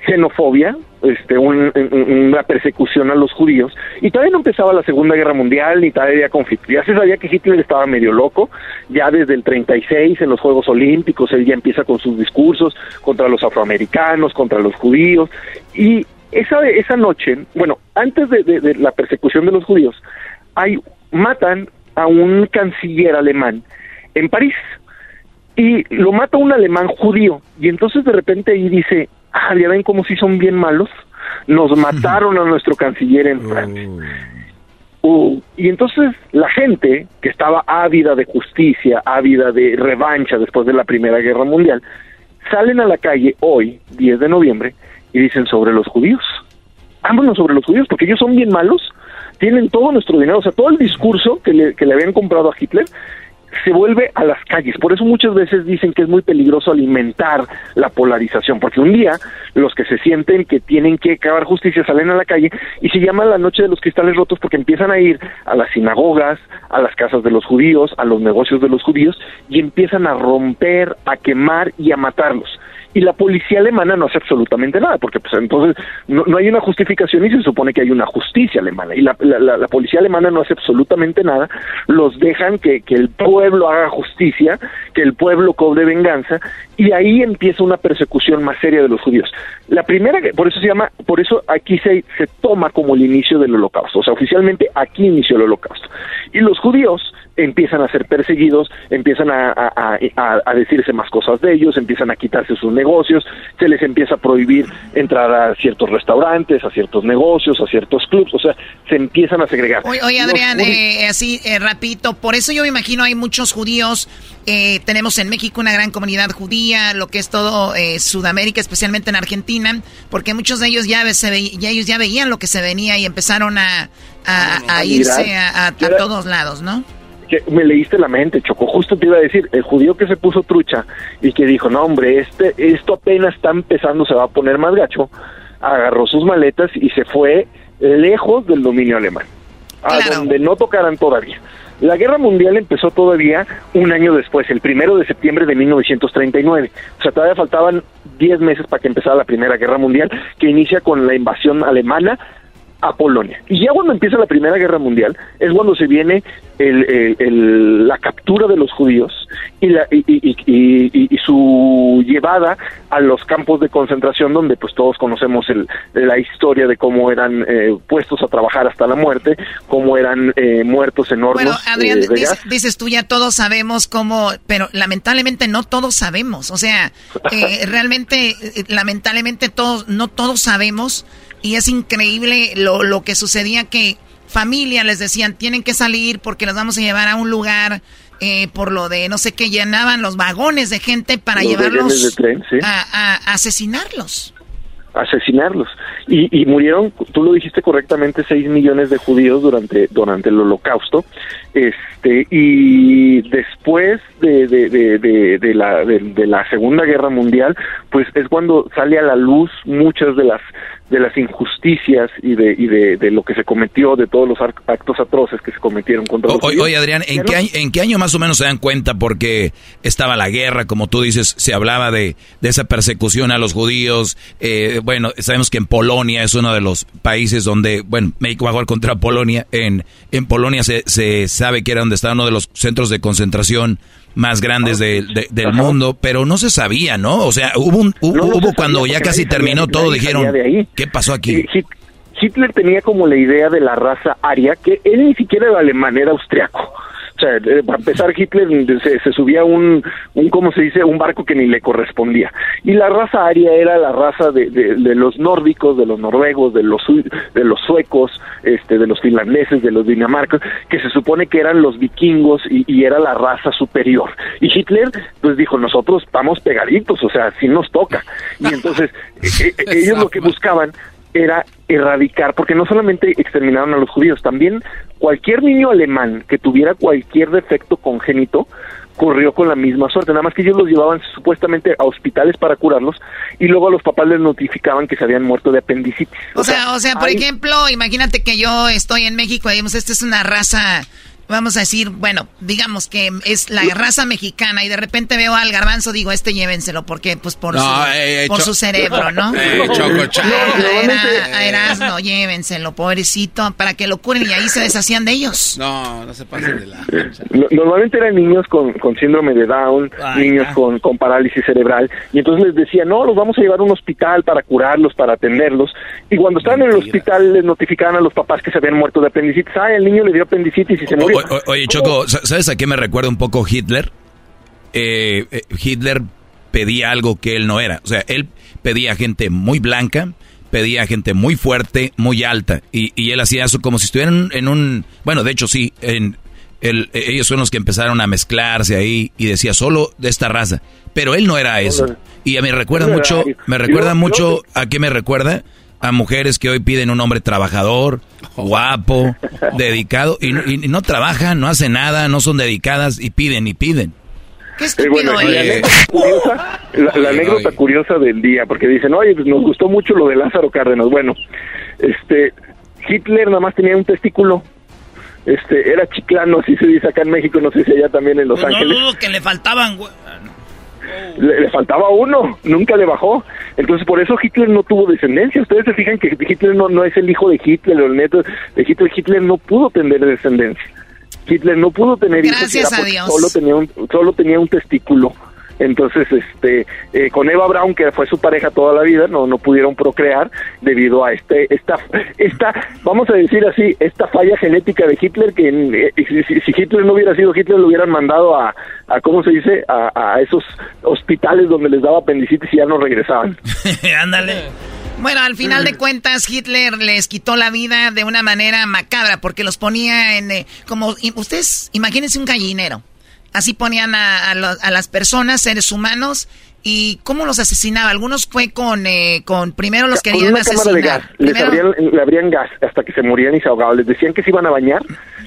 S13: xenofobia, este, una persecución a los judíos, y todavía no empezaba la Segunda Guerra Mundial, ni todavía había conflicto. Ya se sabía que Hitler estaba medio loco, ya desde el 36 en los Juegos Olímpicos, él ya empieza con sus discursos contra los afroamericanos, contra los judíos, y esa, esa noche, bueno, antes de, de la persecución de los judíos, hay, matan a un canciller alemán en París, y lo mata un alemán judío, y entonces de repente ahí dice, ah, ya ven cómo si son bien malos, nos mataron a nuestro canciller en Francia. Uh, y entonces la gente que estaba ávida de justicia, ávida de revancha después de la Primera Guerra Mundial, salen a la calle hoy, 10 de noviembre, y dicen sobre los judíos. Vámonos sobre los judíos, porque ellos son bien malos, tienen todo nuestro dinero, o sea, todo el discurso que le, que le habían comprado a Hitler se vuelve a las calles. Por eso muchas veces dicen que es muy peligroso alimentar la polarización, porque un día los que se sienten que tienen que acabar justicia salen a la calle y se llama la noche de los cristales rotos porque empiezan a ir a las sinagogas, a las casas de los judíos, a los negocios de los judíos y empiezan a romper, a quemar y a matarlos y la policía alemana no hace absolutamente nada, porque pues entonces no, hay una justificación y se supone que hay una justicia alemana, y la, la, policía alemana no hace absolutamente nada, los dejan que, que el pueblo haga justicia, que el pueblo cobre venganza, y ahí empieza una persecución más seria de los judíos. La primera, por eso se llama, por eso aquí se, se toma como el inicio del holocausto, o sea, oficialmente aquí inició el holocausto. Y los judíos empiezan a ser perseguidos, empiezan a, a, decirse más cosas de ellos, empiezan a quitarse sus negocios, se les empieza a prohibir entrar a ciertos restaurantes, a ciertos negocios, a ciertos clubs, o sea, se empiezan a segregar.
S2: Oye, Adrián, eh, así eh, rapidito, por eso yo me imagino hay muchos judíos, eh, tenemos en México una gran comunidad judía, lo que es todo eh, Sudamérica, especialmente en Argentina, porque muchos de ellos ya, se ya ellos ya veían lo que se venía y empezaron a, a, irse a todos lados, ¿no?
S13: Que me leíste la mente, Choco. Justo te iba a decir, el judío que se puso trucha y que dijo, no, hombre, este, esto apenas está empezando, se va a poner más gacho, agarró sus maletas y se fue lejos del dominio alemán, a donde no tocaran todavía. La guerra mundial empezó todavía un año después, el primero de septiembre de 1939. O sea, todavía faltaban 10 meses para que empezara la primera guerra mundial, que inicia con la invasión alemana a Polonia. Y ya cuando empieza la Primera Guerra Mundial es cuando se viene el, la captura de los judíos y, la, y, su llevada a los campos de concentración donde pues todos conocemos el, la historia de cómo eran eh, puestos a trabajar hasta la muerte, cómo eran eh, muertos en hornos.
S2: Bueno, Adrián, eh, dices, tú ya todos sabemos cómo, pero lamentablemente no todos sabemos. O sea, realmente, lamentablemente todos, no todos sabemos y es increíble lo, lo que sucedía que familia les decían, tienen que salir porque los vamos a llevar a un lugar eh, por lo de no sé qué, llenaban los vagones de gente para llevarlos a, asesinarlos.
S13: Asesinarlos. Y, y, murieron, tú lo dijiste correctamente, 6 millones de judíos durante, durante el holocausto. Este, y después de, de, de, de la, de la Segunda Guerra Mundial, pues es cuando sale a la luz muchas de las de las injusticias y de, y de, lo que se cometió, de todos los actos atroces que se cometieron contra los
S3: Oye, Adrián, ¿en qué, año, ¿en qué año más o menos se dan cuenta? Porque estaba la guerra, como tú dices, se hablaba de, de esa persecución a los judíos. Eh, bueno, sabemos que en Polonia es uno de los países donde, bueno, México va a jugar contra Polonia. En, en Polonia se, se sabe que era donde estaba uno de los centros de concentración más grandes del mundo, pero no se sabía, ¿no? O sea, hubo, un, hubo, cuando ya casi terminó todo, dijeron, ¿qué pasó aquí?
S13: Hitler tenía como la idea de la raza aria, que él ni siquiera era alemán, era austriaco. O sea, eh, para empezar, Hitler se, subía un, un, ¿cómo se dice?, un barco que ni le correspondía. Y la raza aria era la raza de, de, los nórdicos, de los noruegos, de los, de los suecos, este, de los finlandeses, de los dinamarcos, que se supone que eran los vikingos y, y era la raza superior. Y Hitler, pues dijo, nosotros vamos pegaditos, o sea, si nos toca. Y entonces, eh, eh, ellos lo que buscaban era erradicar, porque no solamente exterminaron a los judíos, también cualquier niño alemán que tuviera cualquier defecto congénito corrió con la misma suerte, nada más que ellos los llevaban supuestamente a hospitales para curarlos y luego a los papás les notificaban que se habían muerto de apendicitis.
S2: O, sea, o sea, por ejemplo, imagínate que yo estoy en México y digamos, esta es una raza vamos a decir, bueno, digamos que es la raza mexicana y de repente veo al garbanzo, digo, este llévenselo, porque pues por, su, eh, eh, por su cerebro, ¿no?
S4: Eh, choco,
S2: a, Erasmo, llévenselo, pobrecito, para que lo curen y ahí se deshacían de ellos.
S4: No, no se pasen de la...
S13: Normalmente eran niños con, con síndrome de Down, niños con, con parálisis cerebral, y entonces les decía, no, los vamos a llevar a un hospital para curarlos, para atenderlos, y cuando estaban en el hospital les notificaban a los papás que se habían muerto de apendicitis, ah, el niño le dio apendicitis y se murió
S3: oye, Choco, ¿sabes a qué me recuerda un poco Hitler? Eh, eh, Hitler pedía algo que él no era. O sea, él pedía gente muy blanca, pedía gente muy fuerte, muy alta. Y, él hacía eso como si estuvieran en un... Bueno, de hecho sí, en, ellos son los que empezaron a mezclarse ahí y decía solo de esta raza. Pero él no era eso. Y a mí me recuerda mucho, me recuerda mucho, ¿a qué me recuerda? A mujeres que hoy piden un hombre trabajador, guapo, dedicado, y, no trabajan, no hacen nada, no son dedicadas y piden y piden.
S2: Qué estúpido
S13: la, anécdota curiosa del día, porque dicen, oye, pues nos gustó mucho lo de Lázaro Cárdenas. Bueno, este, Hitler nada más tenía un testículo. Este, era chiclano, así se dice acá en México, no sé si allá también en Los pues Ángeles.
S2: No que le faltaban,
S13: le, faltaba uno, nunca le bajó. Entonces por eso Hitler no tuvo descendencia. Ustedes se fijan que Hitler no, no es el hijo de Hitler o el neto de Hitler. Hitler no pudo tener descendencia. Hitler no pudo tener
S2: Gracias a Dios.
S13: Solo tenía un, solo tenía un testículo. Entonces, este, eh, con Eva Braun, que fue su pareja toda la vida, no, no pudieron procrear debido a este, esta, esta, vamos a decir así, esta falla genética de Hitler, que eh, si, Hitler no hubiera sido Hitler, lo hubieran mandado a, a ¿cómo se dice? A, a esos hospitales donde les daba apendicitis y ya no regresaban.
S2: Ándale. Bueno, al final de cuentas, Hitler les quitó la vida de una manera macabra porque los ponía en, eh, como, ustedes, imagínense un gallinero. Así ponían a, las personas, seres humanos, ¿Y cómo los asesinaba? Algunos fue con, eh, con primero los querían
S13: una de gas. Les abrían, le abrían gas hasta que se morían y se ahogaban. Les decían que se iban a bañar.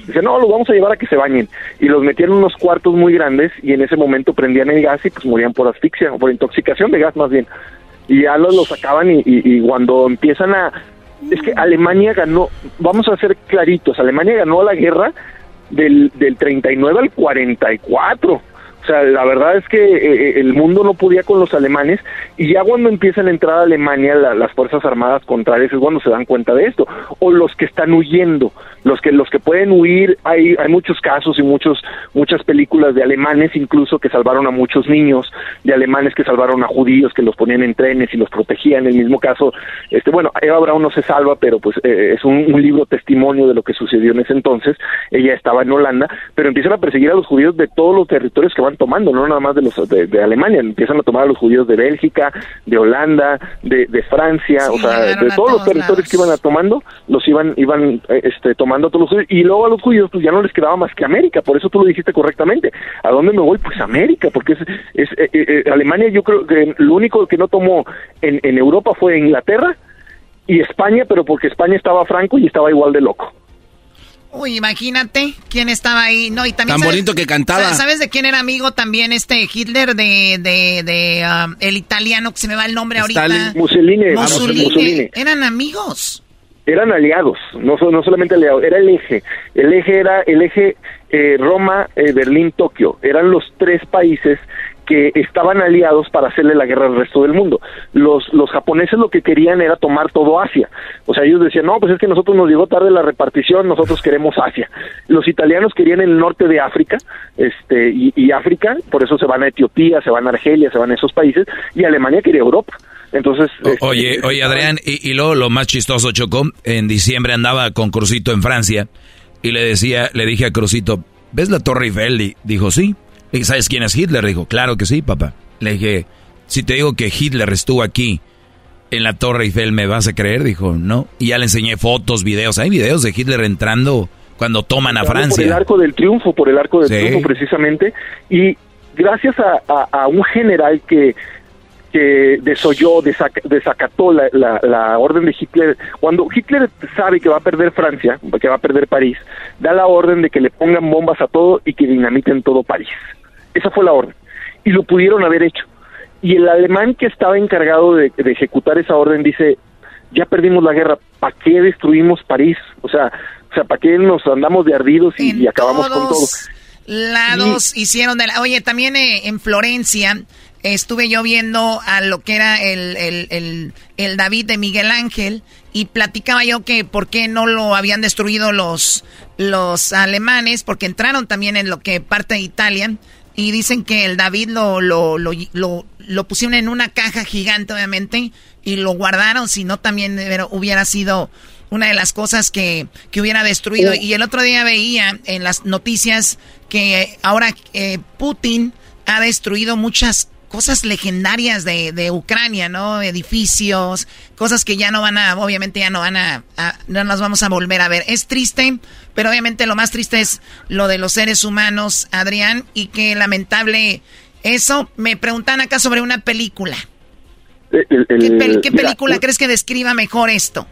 S13: Dicen, no, los vamos a llevar a que se bañen. Y los metían en unos cuartos muy grandes y en ese momento prendían el gas y pues morían por asfixia o por intoxicación de gas más bien. Y ya los, los sacaban y, y cuando empiezan a... Es que Alemania ganó, vamos a ser claritos, Alemania ganó la guerra del, del 39 al 44 o sea, la verdad es que eh, eh, el mundo no podía con los alemanes y ya cuando empiezan a entrar a Alemania las Fuerzas Armadas contrarias es cuando se dan cuenta de esto. O los que están huyendo, los que, los que pueden huir, hay, hay muchos casos y muchos, muchas películas de alemanes incluso que salvaron a muchos niños, de alemanes que salvaron a judíos, que los ponían en trenes y los protegían. En el mismo caso, este, bueno, Eva Braun no se salva, pero pues eh, es un, un libro testimonio de lo que sucedió en ese entonces. Ella estaba en Holanda, pero empiezan a perseguir a los judíos de todos los territorios que van tomando, no nada más de los de, Alemania, empiezan a tomar a los judíos de Bélgica, de Holanda, de, de Francia, o sea, de todos los territorios que iban a tomando, los iban iban eh, este tomando a todos los judíos y luego a los judíos pues ya no les quedaba más que América, por eso tú lo dijiste correctamente. ¿A dónde me voy? Pues América, porque es, es eh, eh, Alemania yo creo que lo único que no tomó en, en Europa fue Inglaterra y España, pero porque España estaba franco y estaba igual de loco.
S2: Uy, imagínate quién estaba ahí. No, y también
S4: Tan bonito que cantaba.
S2: ¿Sabes de quién era amigo también este Hitler? De, de, de um, el italiano, que se me va el nombre ahorita.
S13: Mussolini.
S2: Mussolini. Eran amigos.
S13: Eran aliados, no, no solamente aliados, era el eje. El eje era el eje eh, Roma, eh, Berlín, Tokio. Eran los tres países que estaban aliados para hacerle la guerra al resto del mundo. Los, los japoneses lo que querían era tomar todo Asia. O sea, ellos decían, no, pues es que nosotros nos llegó tarde la repartición, nosotros queremos Asia. Los italianos querían el norte de África, este, y, y África, por eso se van a Etiopía, se van a Argelia, se van a esos países, y Alemania quería Europa. Entonces...
S3: oye, oye Adrián, y, y luego lo más chistoso, Chocó, en diciembre andaba con Crucito en Francia y le decía, le dije a Crucito, ¿ves la Torre Eiffel? Y dijo, sí. ¿Sabes quién es Hitler? Dijo, claro que sí, papá. Le dije, si te digo que Hitler estuvo aquí en la Torre Eiffel, ¿me vas a creer? Dijo, no. Y ya le enseñé fotos, videos. Hay videos de Hitler entrando cuando toman a Francia.
S13: Por el arco del triunfo, por el arco del triunfo precisamente. Y gracias a, un general que que desoyó, desacató la, la, orden de Hitler. Cuando Hitler sabe que va a perder Francia, que va a perder París, da la orden de que le pongan bombas a todo y que dinamiten todo París. Esa fue la orden. Y lo pudieron haber hecho. Y el alemán que estaba encargado de, ejecutar esa orden dice, ya perdimos la guerra, ¿para qué destruimos París? O sea, o sea, ¿para qué nos andamos de ardidos y, acabamos con todo?
S2: Lados hicieron de la... Oye, también eh, en Florencia estuve yo viendo a lo que era el, el, el, David de Miguel Ángel y platicaba yo que por qué no lo habían destruido los, los alemanes, porque entraron también en lo que parte de Italia y dicen que el David lo, lo, lo, lo, pusieron en una caja gigante, obviamente, y lo guardaron, si no también hubiera sido una de las cosas que, que hubiera destruido. Oh. Y el otro día veía en las noticias que ahora eh, Putin ha destruido muchas cosas legendarias de, de, Ucrania, ¿no? Edificios, cosas que ya no van a, obviamente ya no van a, no las vamos a volver a ver. Es triste, pero obviamente lo más triste es lo de los seres humanos, Adrián, y qué lamentable eso. Me preguntan acá sobre una película. ¿Qué, película crees que describa mejor esto?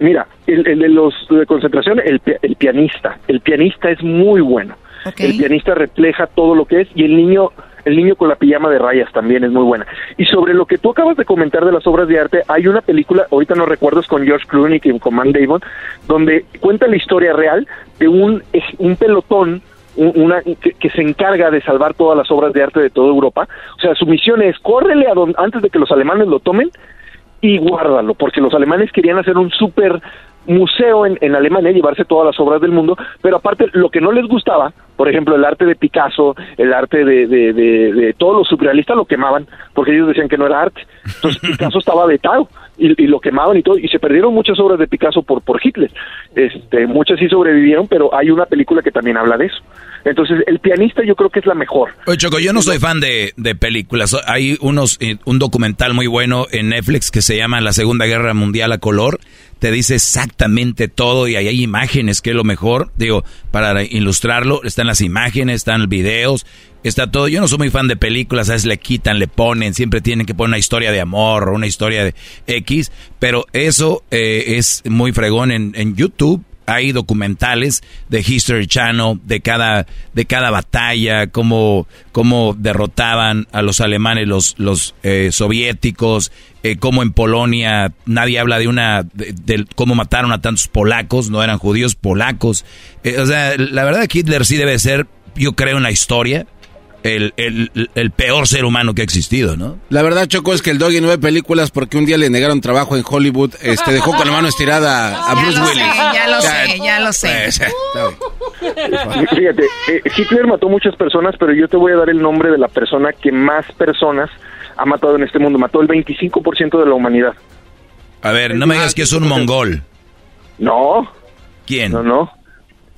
S13: Mira, el, de los de concentración, el, el, pianista. El pianista es muy bueno. El pianista refleja todo lo que es y el niño el niño con la pijama de rayas también es muy buena. Y sobre lo que tú acabas de comentar de las obras de arte, hay una película, ahorita no recuerdo, es con George Clooney y con Man Damon, donde cuenta la historia real de un, un pelotón una, que, se encarga de salvar todas las obras de arte de toda Europa. O sea, su misión es córrele a antes de que los alemanes lo tomen y guárdalo, porque los alemanes querían hacer un súper museo en, en Alemania, llevarse todas las obras del mundo, pero aparte lo que no les gustaba, por ejemplo, el arte de Picasso, el arte de, de, de, todos los surrealistas lo quemaban, porque ellos decían que no era arte. Entonces Picasso estaba vetado y, y, lo quemaban y todo, y se perdieron muchas obras de Picasso por, por Hitler. Este, muchas sí sobrevivieron, pero hay una película que también habla de eso. Entonces, el pianista yo creo que es la mejor.
S3: Oye, Choco, yo no soy fan de, de películas. Hay unos, eh, un documental muy bueno en Netflix que se llama La Segunda Guerra Mundial a color te dice exactamente todo y ahí hay imágenes, que es lo mejor. Digo, para ilustrarlo, están las imágenes, están videos, está todo. Yo no soy muy fan de películas, a veces le quitan, le ponen, siempre tienen que poner una historia de amor o una historia de X, pero eso eh, es muy fregón en, en YouTube hay documentales de History Channel de cada de cada batalla, cómo, cómo derrotaban a los alemanes, los los eh, soviéticos, eh, cómo en Polonia nadie habla de una de, cómo mataron a tantos polacos, no eran judíos polacos. Eh, o sea, la verdad Hitler sí debe ser, yo creo, en la historia el, el, peor ser humano que ha existido, ¿no?
S4: La verdad, Choco, es que el Doggy no ve películas porque un día le negaron trabajo en Hollywood, este dejó con la mano estirada a Bruce Willis.
S2: ya lo sé, ya lo sé.
S13: Pues, Fíjate, eh, Hitler mató muchas personas, pero yo te voy a dar el nombre de la persona que más personas ha matado en este mundo. Mató el 25% de la humanidad.
S3: A ver, no me digas que es un mongol.
S13: No.
S3: ¿Quién?
S13: No, no.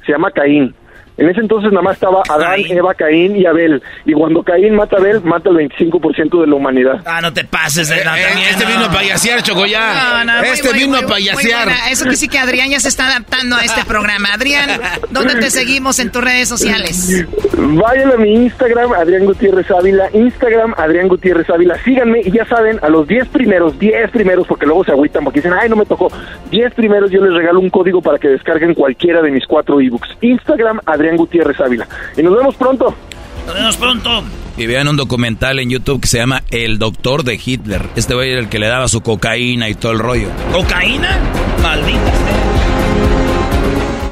S13: Se llama Caín. En ese entonces nada más estaba Adán, Eva, Caín y Abel. Y cuando Caín mata a Abel, mata el 25% de la humanidad.
S2: Ah, no te pases. Eh,
S4: eh, este vino a payasear, Choco, ya. este vino a payasear.
S2: Eso que sí que Adrián ya se está adaptando a este programa. Adrián, ¿dónde te seguimos en tus redes sociales?
S13: Vayan a mi Instagram, Adrián Gutiérrez Ávila. Instagram, Adrián Gutiérrez Ávila. Síganme y ya saben, a los 10 primeros, 10 primeros, porque luego se agüitan porque dicen, ay, no me tocó. 10 primeros yo les regalo un código para que descarguen cualquiera de mis cuatro ebooks. Instagram, Adrián Adrián Gutiérrez Ávila. Y nos vemos pronto.
S2: Nos vemos pronto.
S3: Y vean un documental en YouTube que se llama El Doctor de Hitler. Este güey era el que le daba su cocaína y todo el rollo.
S2: ¿Cocaína? Maldita sea.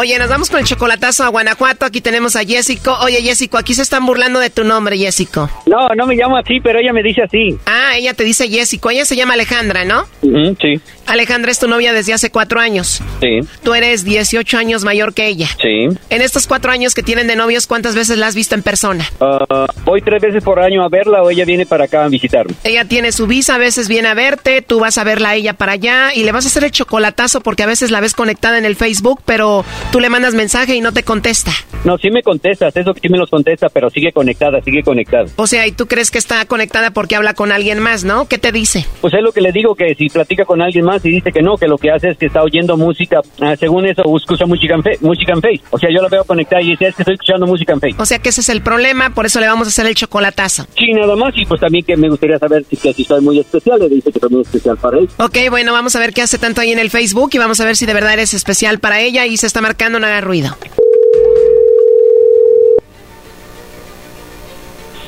S14: Oye, nos vamos con el chocolatazo a Guanajuato. Aquí tenemos a Jessico. Oye, Jessico, aquí se están burlando de tu nombre, Jessico.
S15: No, no me llamo así, pero ella me dice así.
S14: Ah, ella te dice Jessico. Ella se llama Alejandra, ¿no?
S15: sí.
S14: Alejandra es tu novia desde hace cuatro años.
S15: Sí.
S14: Tú eres 18 años mayor que ella.
S15: Sí.
S14: En estos cuatro años que tienen de novios, ¿cuántas veces la has visto en persona?
S15: Uh, voy tres veces por año a verla o ella viene para acá a visitarme.
S14: Ella tiene su visa, a veces viene a verte, tú vas a verla a ella para allá y le vas a hacer el chocolatazo porque a veces la ves conectada en el Facebook, pero tú le mandas mensaje y no te contesta.
S15: No, sí me contestas, eso que sí me los contesta, pero sigue conectada, sigue conectada.
S14: O sea, ¿y tú crees que está conectada porque habla con alguien más, no? ¿Qué te dice?
S15: Pues es lo que le digo, que si platica con alguien más y dice que no, que lo que hace es que está oyendo música, ah, según eso, escucha música en, fe, música en Face. O sea, yo la veo conectada y dice, es que estoy escuchando música en Face.
S14: O sea, que ese es el problema, por eso le vamos a hacer el chocolatazo.
S15: Sí, nada más, y pues también que me gustaría saber si, que si soy muy especial, le dice que soy muy especial para él.
S14: Ok, bueno, vamos a ver qué hace tanto ahí en el Facebook y vamos a ver si de verdad eres especial para ella y se está marcando, no haga ruido.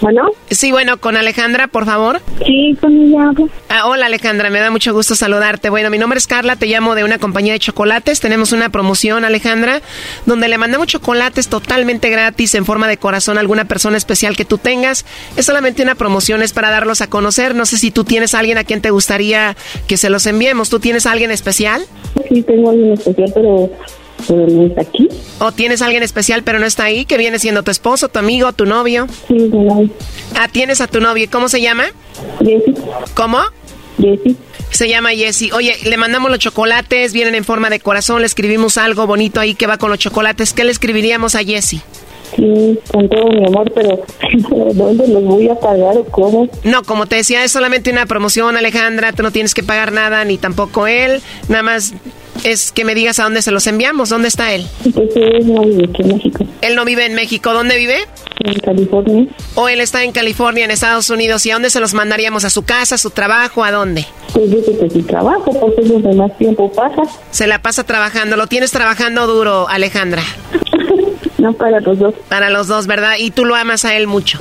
S16: Bueno.
S14: Sí, bueno, con Alejandra, por favor.
S16: Sí, con ella.
S14: Ah, hola Alejandra, me da mucho gusto saludarte. Bueno, mi nombre es Carla, te llamo de una compañía de chocolates. Tenemos una promoción, Alejandra, donde le mandamos chocolates totalmente gratis en forma de corazón a alguna persona especial que tú tengas. Es solamente una promoción, es para darlos a conocer. No sé si tú tienes a alguien a quien te gustaría que se los enviemos. ¿Tú tienes a alguien especial?
S16: Sí, tengo a alguien especial, pero pero no está aquí.
S14: ¿O tienes a alguien especial pero no está ahí? ¿Que viene siendo tu esposo, tu amigo, tu novio?
S16: Sí, no.
S14: Ah, tienes a tu novio. ¿Cómo se llama?
S16: Jessy.
S14: ¿Cómo?
S16: Jessy.
S14: Se llama Jessy. Oye, le mandamos los chocolates, vienen en forma de corazón, le escribimos algo bonito ahí que va con los chocolates. ¿Qué le escribiríamos a Jessy?
S16: Sí, con todo mi amor, pero ¿dónde los voy a pagar o cómo?
S14: No, como te decía, es solamente una promoción, Alejandra. Tú no tienes que pagar nada, ni tampoco él. Nada más es que me digas a dónde se los enviamos. ¿Dónde está él?
S16: Pues él no vive aquí en México.
S14: Él no vive en México. ¿Dónde vive?
S16: En California.
S14: ¿O él está en California, en Estados Unidos? ¿Y a dónde se los mandaríamos? ¿A su casa, a su trabajo? ¿A dónde?
S16: Pues yo que su trabajo, porque es donde más tiempo pasa.
S14: Se la pasa trabajando. ¿Lo tienes trabajando duro, Alejandra?
S16: no, para los dos.
S14: Para los dos, ¿verdad? Y tú lo amas a él mucho.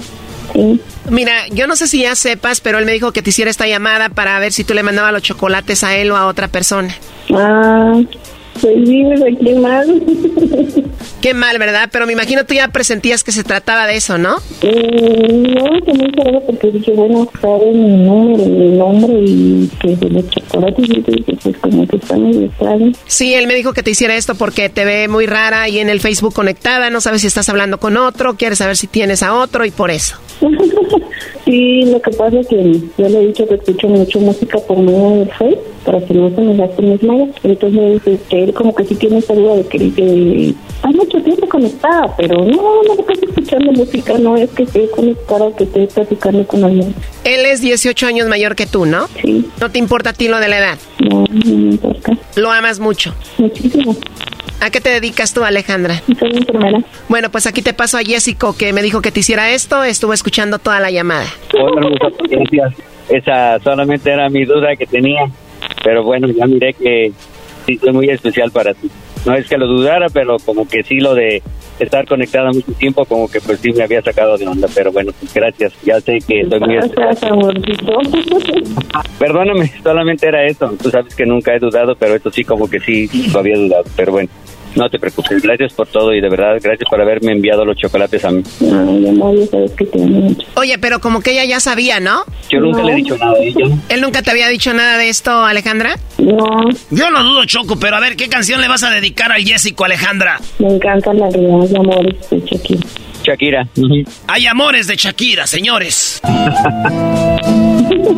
S16: Sí.
S14: Mira, yo no sé si ya sepas, pero él me dijo que te hiciera esta llamada para ver si tú le mandabas los chocolates a él o a otra persona.
S16: Ah, pues sí, qué mal.
S14: Qué mal, ¿verdad? Pero me imagino tú ya presentías que se trataba de eso, ¿no?
S16: Mm, no, que muy raro porque dije, bueno, sabe mi número, mi nombre y que de los chocolates y dije, pues como que está medio extraño.
S14: Sí, él me dijo que te hiciera esto porque te ve muy rara y en el Facebook conectada, no sabes si estás hablando con otro, quieres saber si tienes a otro y por eso.
S16: sí, lo que pasa es que yo le he dicho que escucho mucho música por medio del Facebook para que no se me gaste mis mallas. Entonces, este, él como que sí tiene esa duda de que dice, hay mucho tiempo conectada, pero no, no estoy escuchando música, no es que esté conectada, que esté platicando con alguien.
S14: Él es 18 años mayor que tú, ¿no?
S16: Sí.
S14: ¿No te importa a ti lo de la edad?
S16: No, no me importa.
S14: ¿Lo amas mucho?
S16: Muchísimo.
S14: ¿A qué te dedicas tú, Alejandra?
S16: Soy enfermera.
S14: Bueno, pues aquí te paso a Jessico, que me dijo que te hiciera esto. Estuvo escuchando toda la llamada.
S15: Hola, muchas gracias. Esa solamente era mi duda que tenía. Pero bueno, ya miré que sí soy muy especial para ti. No es que lo dudara, pero como que sí lo de estar conectada mucho tiempo, como que pues sí me había sacado de onda, pero bueno, pues gracias. Ya sé que estoy muy... Perdóname, solamente era eso. Tú sabes que nunca he dudado, pero esto sí como que sí lo había dudado, pero bueno. No te preocupes, gracias por todo y de verdad, gracias por haberme enviado los chocolates a mí.
S14: Oye, pero como que ella ya sabía, ¿no?
S15: Yo nunca le he dicho nada a ella.
S14: ¿Él nunca te había dicho nada de esto, Alejandra?
S16: No.
S2: Yo no dudo, Choco, pero a ver, ¿qué canción le vas a dedicar al Jessico, Alejandra?
S16: Me encanta la de Hay Amores de Shakira.
S15: Shakira.
S2: Hay amores de Shakira, señores.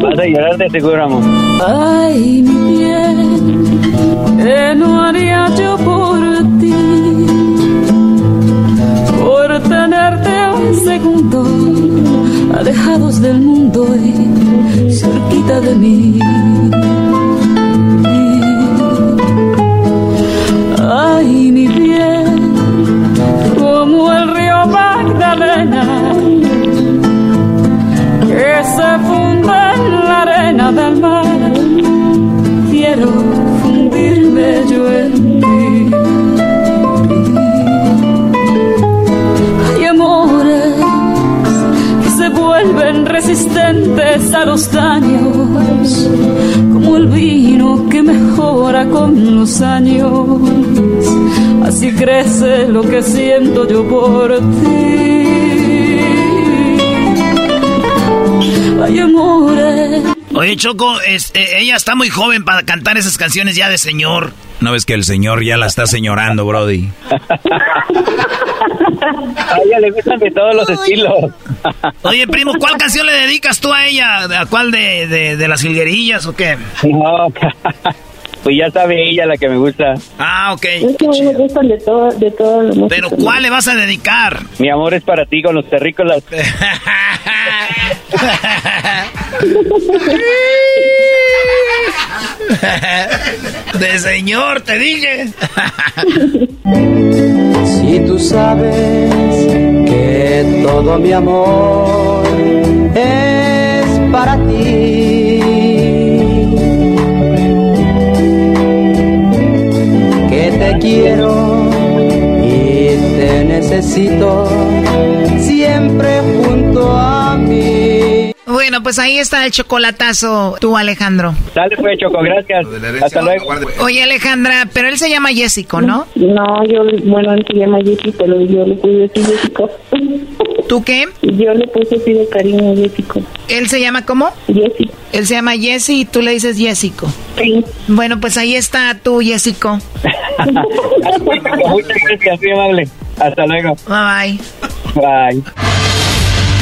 S15: Vas a llorar de seguro, amor.
S17: Ay, mi bien, ¿qué no haría yo por ti? Por tenerte un segundo, alejados del mundo y cerquita de mí. Los daños, como el vino que mejora con los años. Así crece lo que siento yo por ti. Ay, amores.
S2: Oye, Choco, es- eh, ella está muy joven para cantar esas canciones ya de señor.
S3: ¿No ves que el señor ya la está señorando, Brody?
S15: A ella le gustan de todos los estilos.
S2: Oye, primo, ¿cuál canción le dedicas tú a ella? ¿A cuál de, de, de las jilguerillas o qué?
S15: No, pues ya sabe ella la que me gusta.
S2: Ah, ok.
S16: Es que me gustan de todo, de todo
S2: Pero ¿cuál le vas a dedicar?
S15: Mi amor es para ti con los terrícolas.
S2: de señor, te dije.
S17: Si tú sabes que todo mi amor es para ti, que te quiero y te necesito siempre junto a.
S14: Bueno, pues ahí está el chocolatazo, tú, Alejandro.
S15: Dale pues, Choco, gracias. Hasta luego.
S14: Oye, Alejandra, pero él se llama Jessico, ¿no?
S16: No, yo, bueno, él se llama Jessy, pero yo le puse así Jessico.
S14: ¿Tú qué?
S16: Yo le puse así de cariño Jessico.
S14: ¿Él se llama cómo?
S16: Jessy.
S14: Él se llama Jessy y tú le dices Jessico.
S16: Sí.
S14: Bueno, pues ahí está tú, Jessico.
S15: Muchas gracias, muy amable. Hasta luego.
S14: Bye
S15: bye.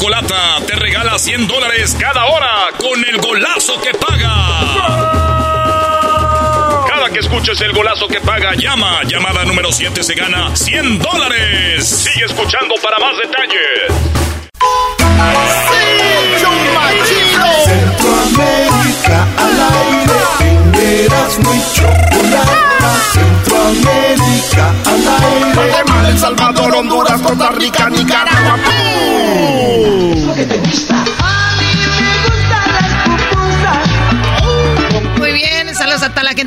S10: Chocolata te regala 100 dólares cada hora con el golazo que paga. Cada que escuches el golazo que paga, llama. Llamada número 7 se gana 100 dólares. Sigue escuchando para más detalles.
S18: Centroamérica al aire, eras muy chocolata. Centroamérica al aire. Guatemala, El Salvador, Honduras, Costa Rica, Nicaragua.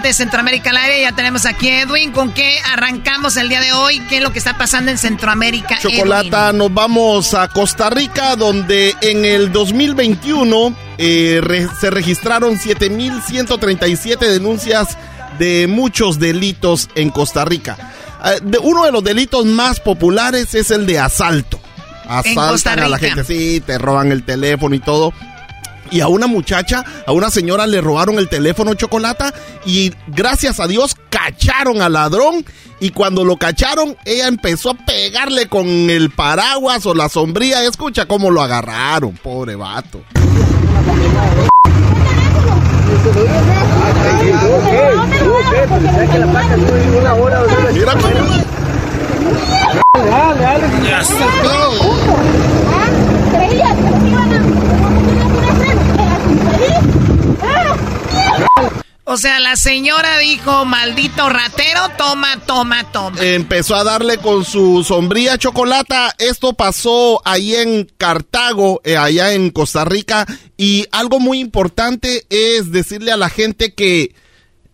S14: De Centroamérica al aire. Ya tenemos aquí a Edwin. ¿Con qué arrancamos el día de hoy? ¿Qué es lo que está pasando en Centroamérica?
S19: Chocolata, nos vamos a Costa Rica, donde en el 2021 eh, re- se registraron 7.137 denuncias de muchos delitos en Costa Rica. Eh, de- uno de los delitos más populares es el de asalto. asaltan a la gente, sí, te roban el teléfono y todo. Y a una muchacha, a una señora le robaron el teléfono chocolata y gracias a Dios cacharon al ladrón y cuando lo cacharon ella empezó a pegarle con el paraguas o la sombría. Escucha cómo lo agarraron, pobre vato. Mira,
S14: O sea, la señora dijo, maldito ratero, toma, toma, toma.
S19: Empezó a darle con su sombría chocolata. Esto pasó ahí en Cartago, eh, allá en Costa Rica. Y algo muy importante es decirle a la gente que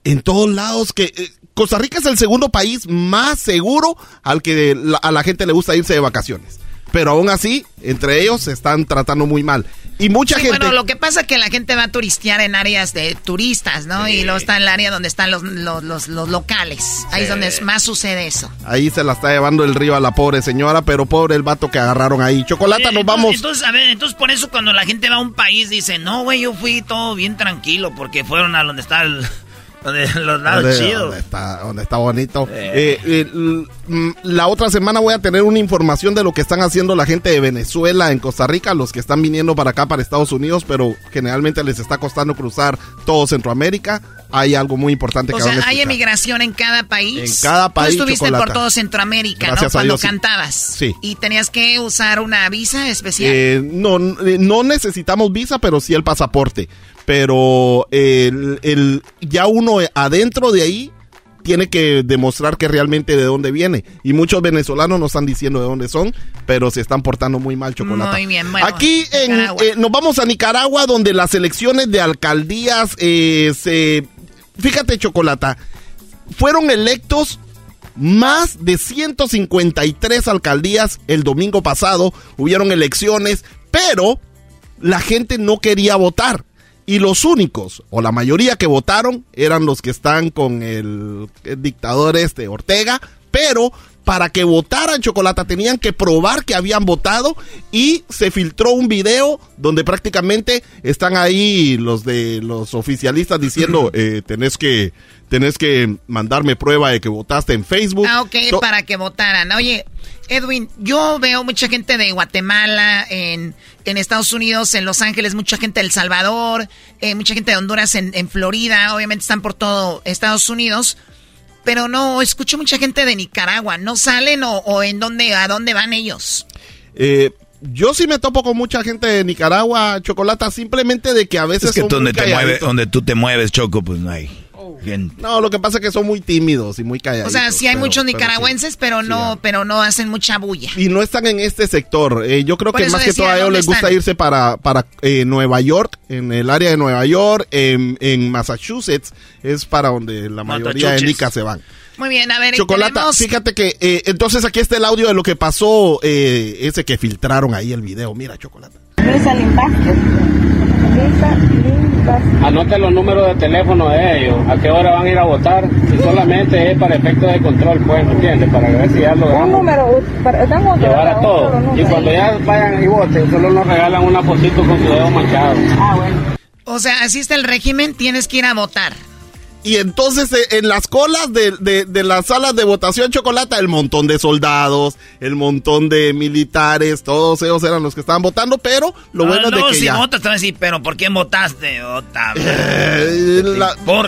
S19: en todos lados que... Eh, Costa Rica es el segundo país más seguro al que a la gente le gusta irse de vacaciones. Pero aún así, entre ellos se están tratando muy mal. Y mucha gente.
S14: Bueno, lo que pasa es que la gente va a turistear en áreas de turistas, ¿no? Y luego está en el área donde están los, los, locales. Ahí es donde más sucede eso.
S19: Ahí se la está llevando el río a la pobre señora, pero pobre el vato que agarraron ahí. Chocolata, nos vamos.
S2: Entonces, a ver, entonces por eso cuando la gente va a un país dice, no, güey, yo fui todo bien tranquilo porque fueron a donde está el los lados chidos.
S19: Donde está, bonito. Eh. Eh, mm, la otra semana voy a tener una información de lo que están haciendo la gente de Venezuela en Costa Rica, los que están viniendo para acá, para Estados Unidos, pero generalmente les está costando cruzar todo Centroamérica. Hay algo muy importante que
S14: O sea, hay emigración en cada país.
S19: En cada país.
S14: Tú estuviste por todo Centroamérica, ¿no? Cuando cantabas.
S19: Sí.
S14: ¿Y tenías que usar una visa especial?
S19: Eh, no, no necesitamos visa, pero sí el pasaporte pero el, ya uno adentro de ahí tiene que demostrar que realmente de dónde viene. Y muchos venezolanos no están diciendo de dónde son, pero se están portando muy mal chocolate.
S14: Muy bien,
S19: Aquí en, eh, nos vamos a Nicaragua, donde las elecciones de alcaldías eh, se... Fíjate, Chocolata, fueron electos más de 153 alcaldías el domingo pasado. Hubieron elecciones, pero la gente no quería votar. Y los únicos, o la mayoría que votaron, eran los que están con el, dictador este, Ortega, pero para que votaran Chocolata tenían que probar que habían votado y se filtró un video donde prácticamente están ahí los de los oficialistas diciendo eh, tenés que tenés que mandarme prueba de que votaste en Facebook.
S14: Ah, ok, para que votaran. Oye, Edwin, yo veo mucha gente de Guatemala, en, en Estados Unidos, en Los Ángeles, mucha gente de El Salvador, eh, mucha gente de Honduras, en, en, Florida, obviamente están por todo Estados Unidos, pero no, escucho mucha gente de Nicaragua, ¿no salen o, en dónde, a dónde van ellos?
S19: Eh, yo sí me topo con mucha gente de Nicaragua, Chocolata, simplemente de que a veces...
S3: Es que donde, te mueve, donde tú te mueves, Choco, pues no hay.
S19: No, lo que pasa es que son muy tímidos y muy calladitos.
S14: O sea, sí hay muchos nicaragüenses, pero no, pero no hacen mucha bulla.
S19: Y no están en este sector. Eh, yo creo que más que todo a ellos les gusta irse para, para eh, Nueva York, en el área de Nueva York, en, Massachusetts, es para donde la mayoría de nicas se van.
S14: Muy bien, a ver,
S19: Chocolata, fíjate que eh, entonces aquí está el audio de lo que pasó, ese que filtraron ahí el video. Mira, Chocolata.
S20: Anote los números de teléfono de ellos, a qué hora van a ir a votar, y solamente es para efectos de control, pues, ¿me entiendes? Para ver si ya lo
S16: Un número, para,
S20: llevar a todos. Y cuando ya vayan y voten, solo nos regalan una fotito con su dedo manchado.
S14: Ah, bueno. O sea, así está el régimen, tienes que ir a votar.
S19: Y entonces eh, en las colas de, de, las salas de votación chocolate, el montón de soldados, el montón de militares, todos ellos eran los que estaban votando, pero lo bueno es de que
S2: si
S19: ya...
S2: votas, te van a decir, pero ¿por qué votaste?
S19: Eh,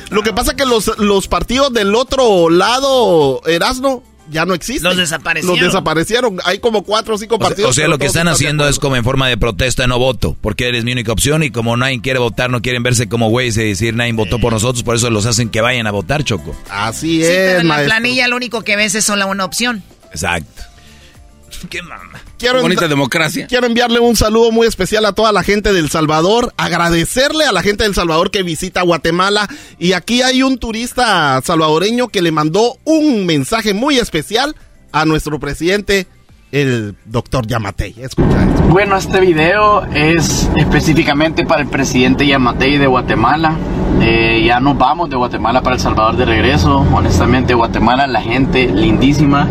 S19: lo que pasa es que los, los partidos del otro lado, Erasno, ya no existen.
S2: Los desaparecieron.
S19: Los desaparecieron. Hay como cuatro o cinco partidos.
S3: O sea, lo que están haciendo es como en forma de protesta, no voto, porque eres mi única opción y como nadie quiere votar, no quieren verse como güeyes y decir nadie votó por nosotros, por eso los hacen que vayan a votar, Choco.
S19: Así
S14: es.
S19: Pero
S14: en la planilla lo único que ves es solo una opción.
S3: Exacto.
S2: Qué mamá.
S19: Quiero
S3: Bonita democracia.
S19: Quiero enviarle un saludo muy especial a toda la gente del Salvador, agradecerle a la gente del Salvador que visita Guatemala y aquí hay un turista salvadoreño que le mandó un mensaje muy especial a nuestro presidente el doctor Yamatei. Escucha esto.
S21: Bueno, este video es específicamente para el presidente Yamatei de Guatemala. Eh, ya nos vamos de Guatemala para El Salvador de regreso. Honestamente, Guatemala, la gente lindísima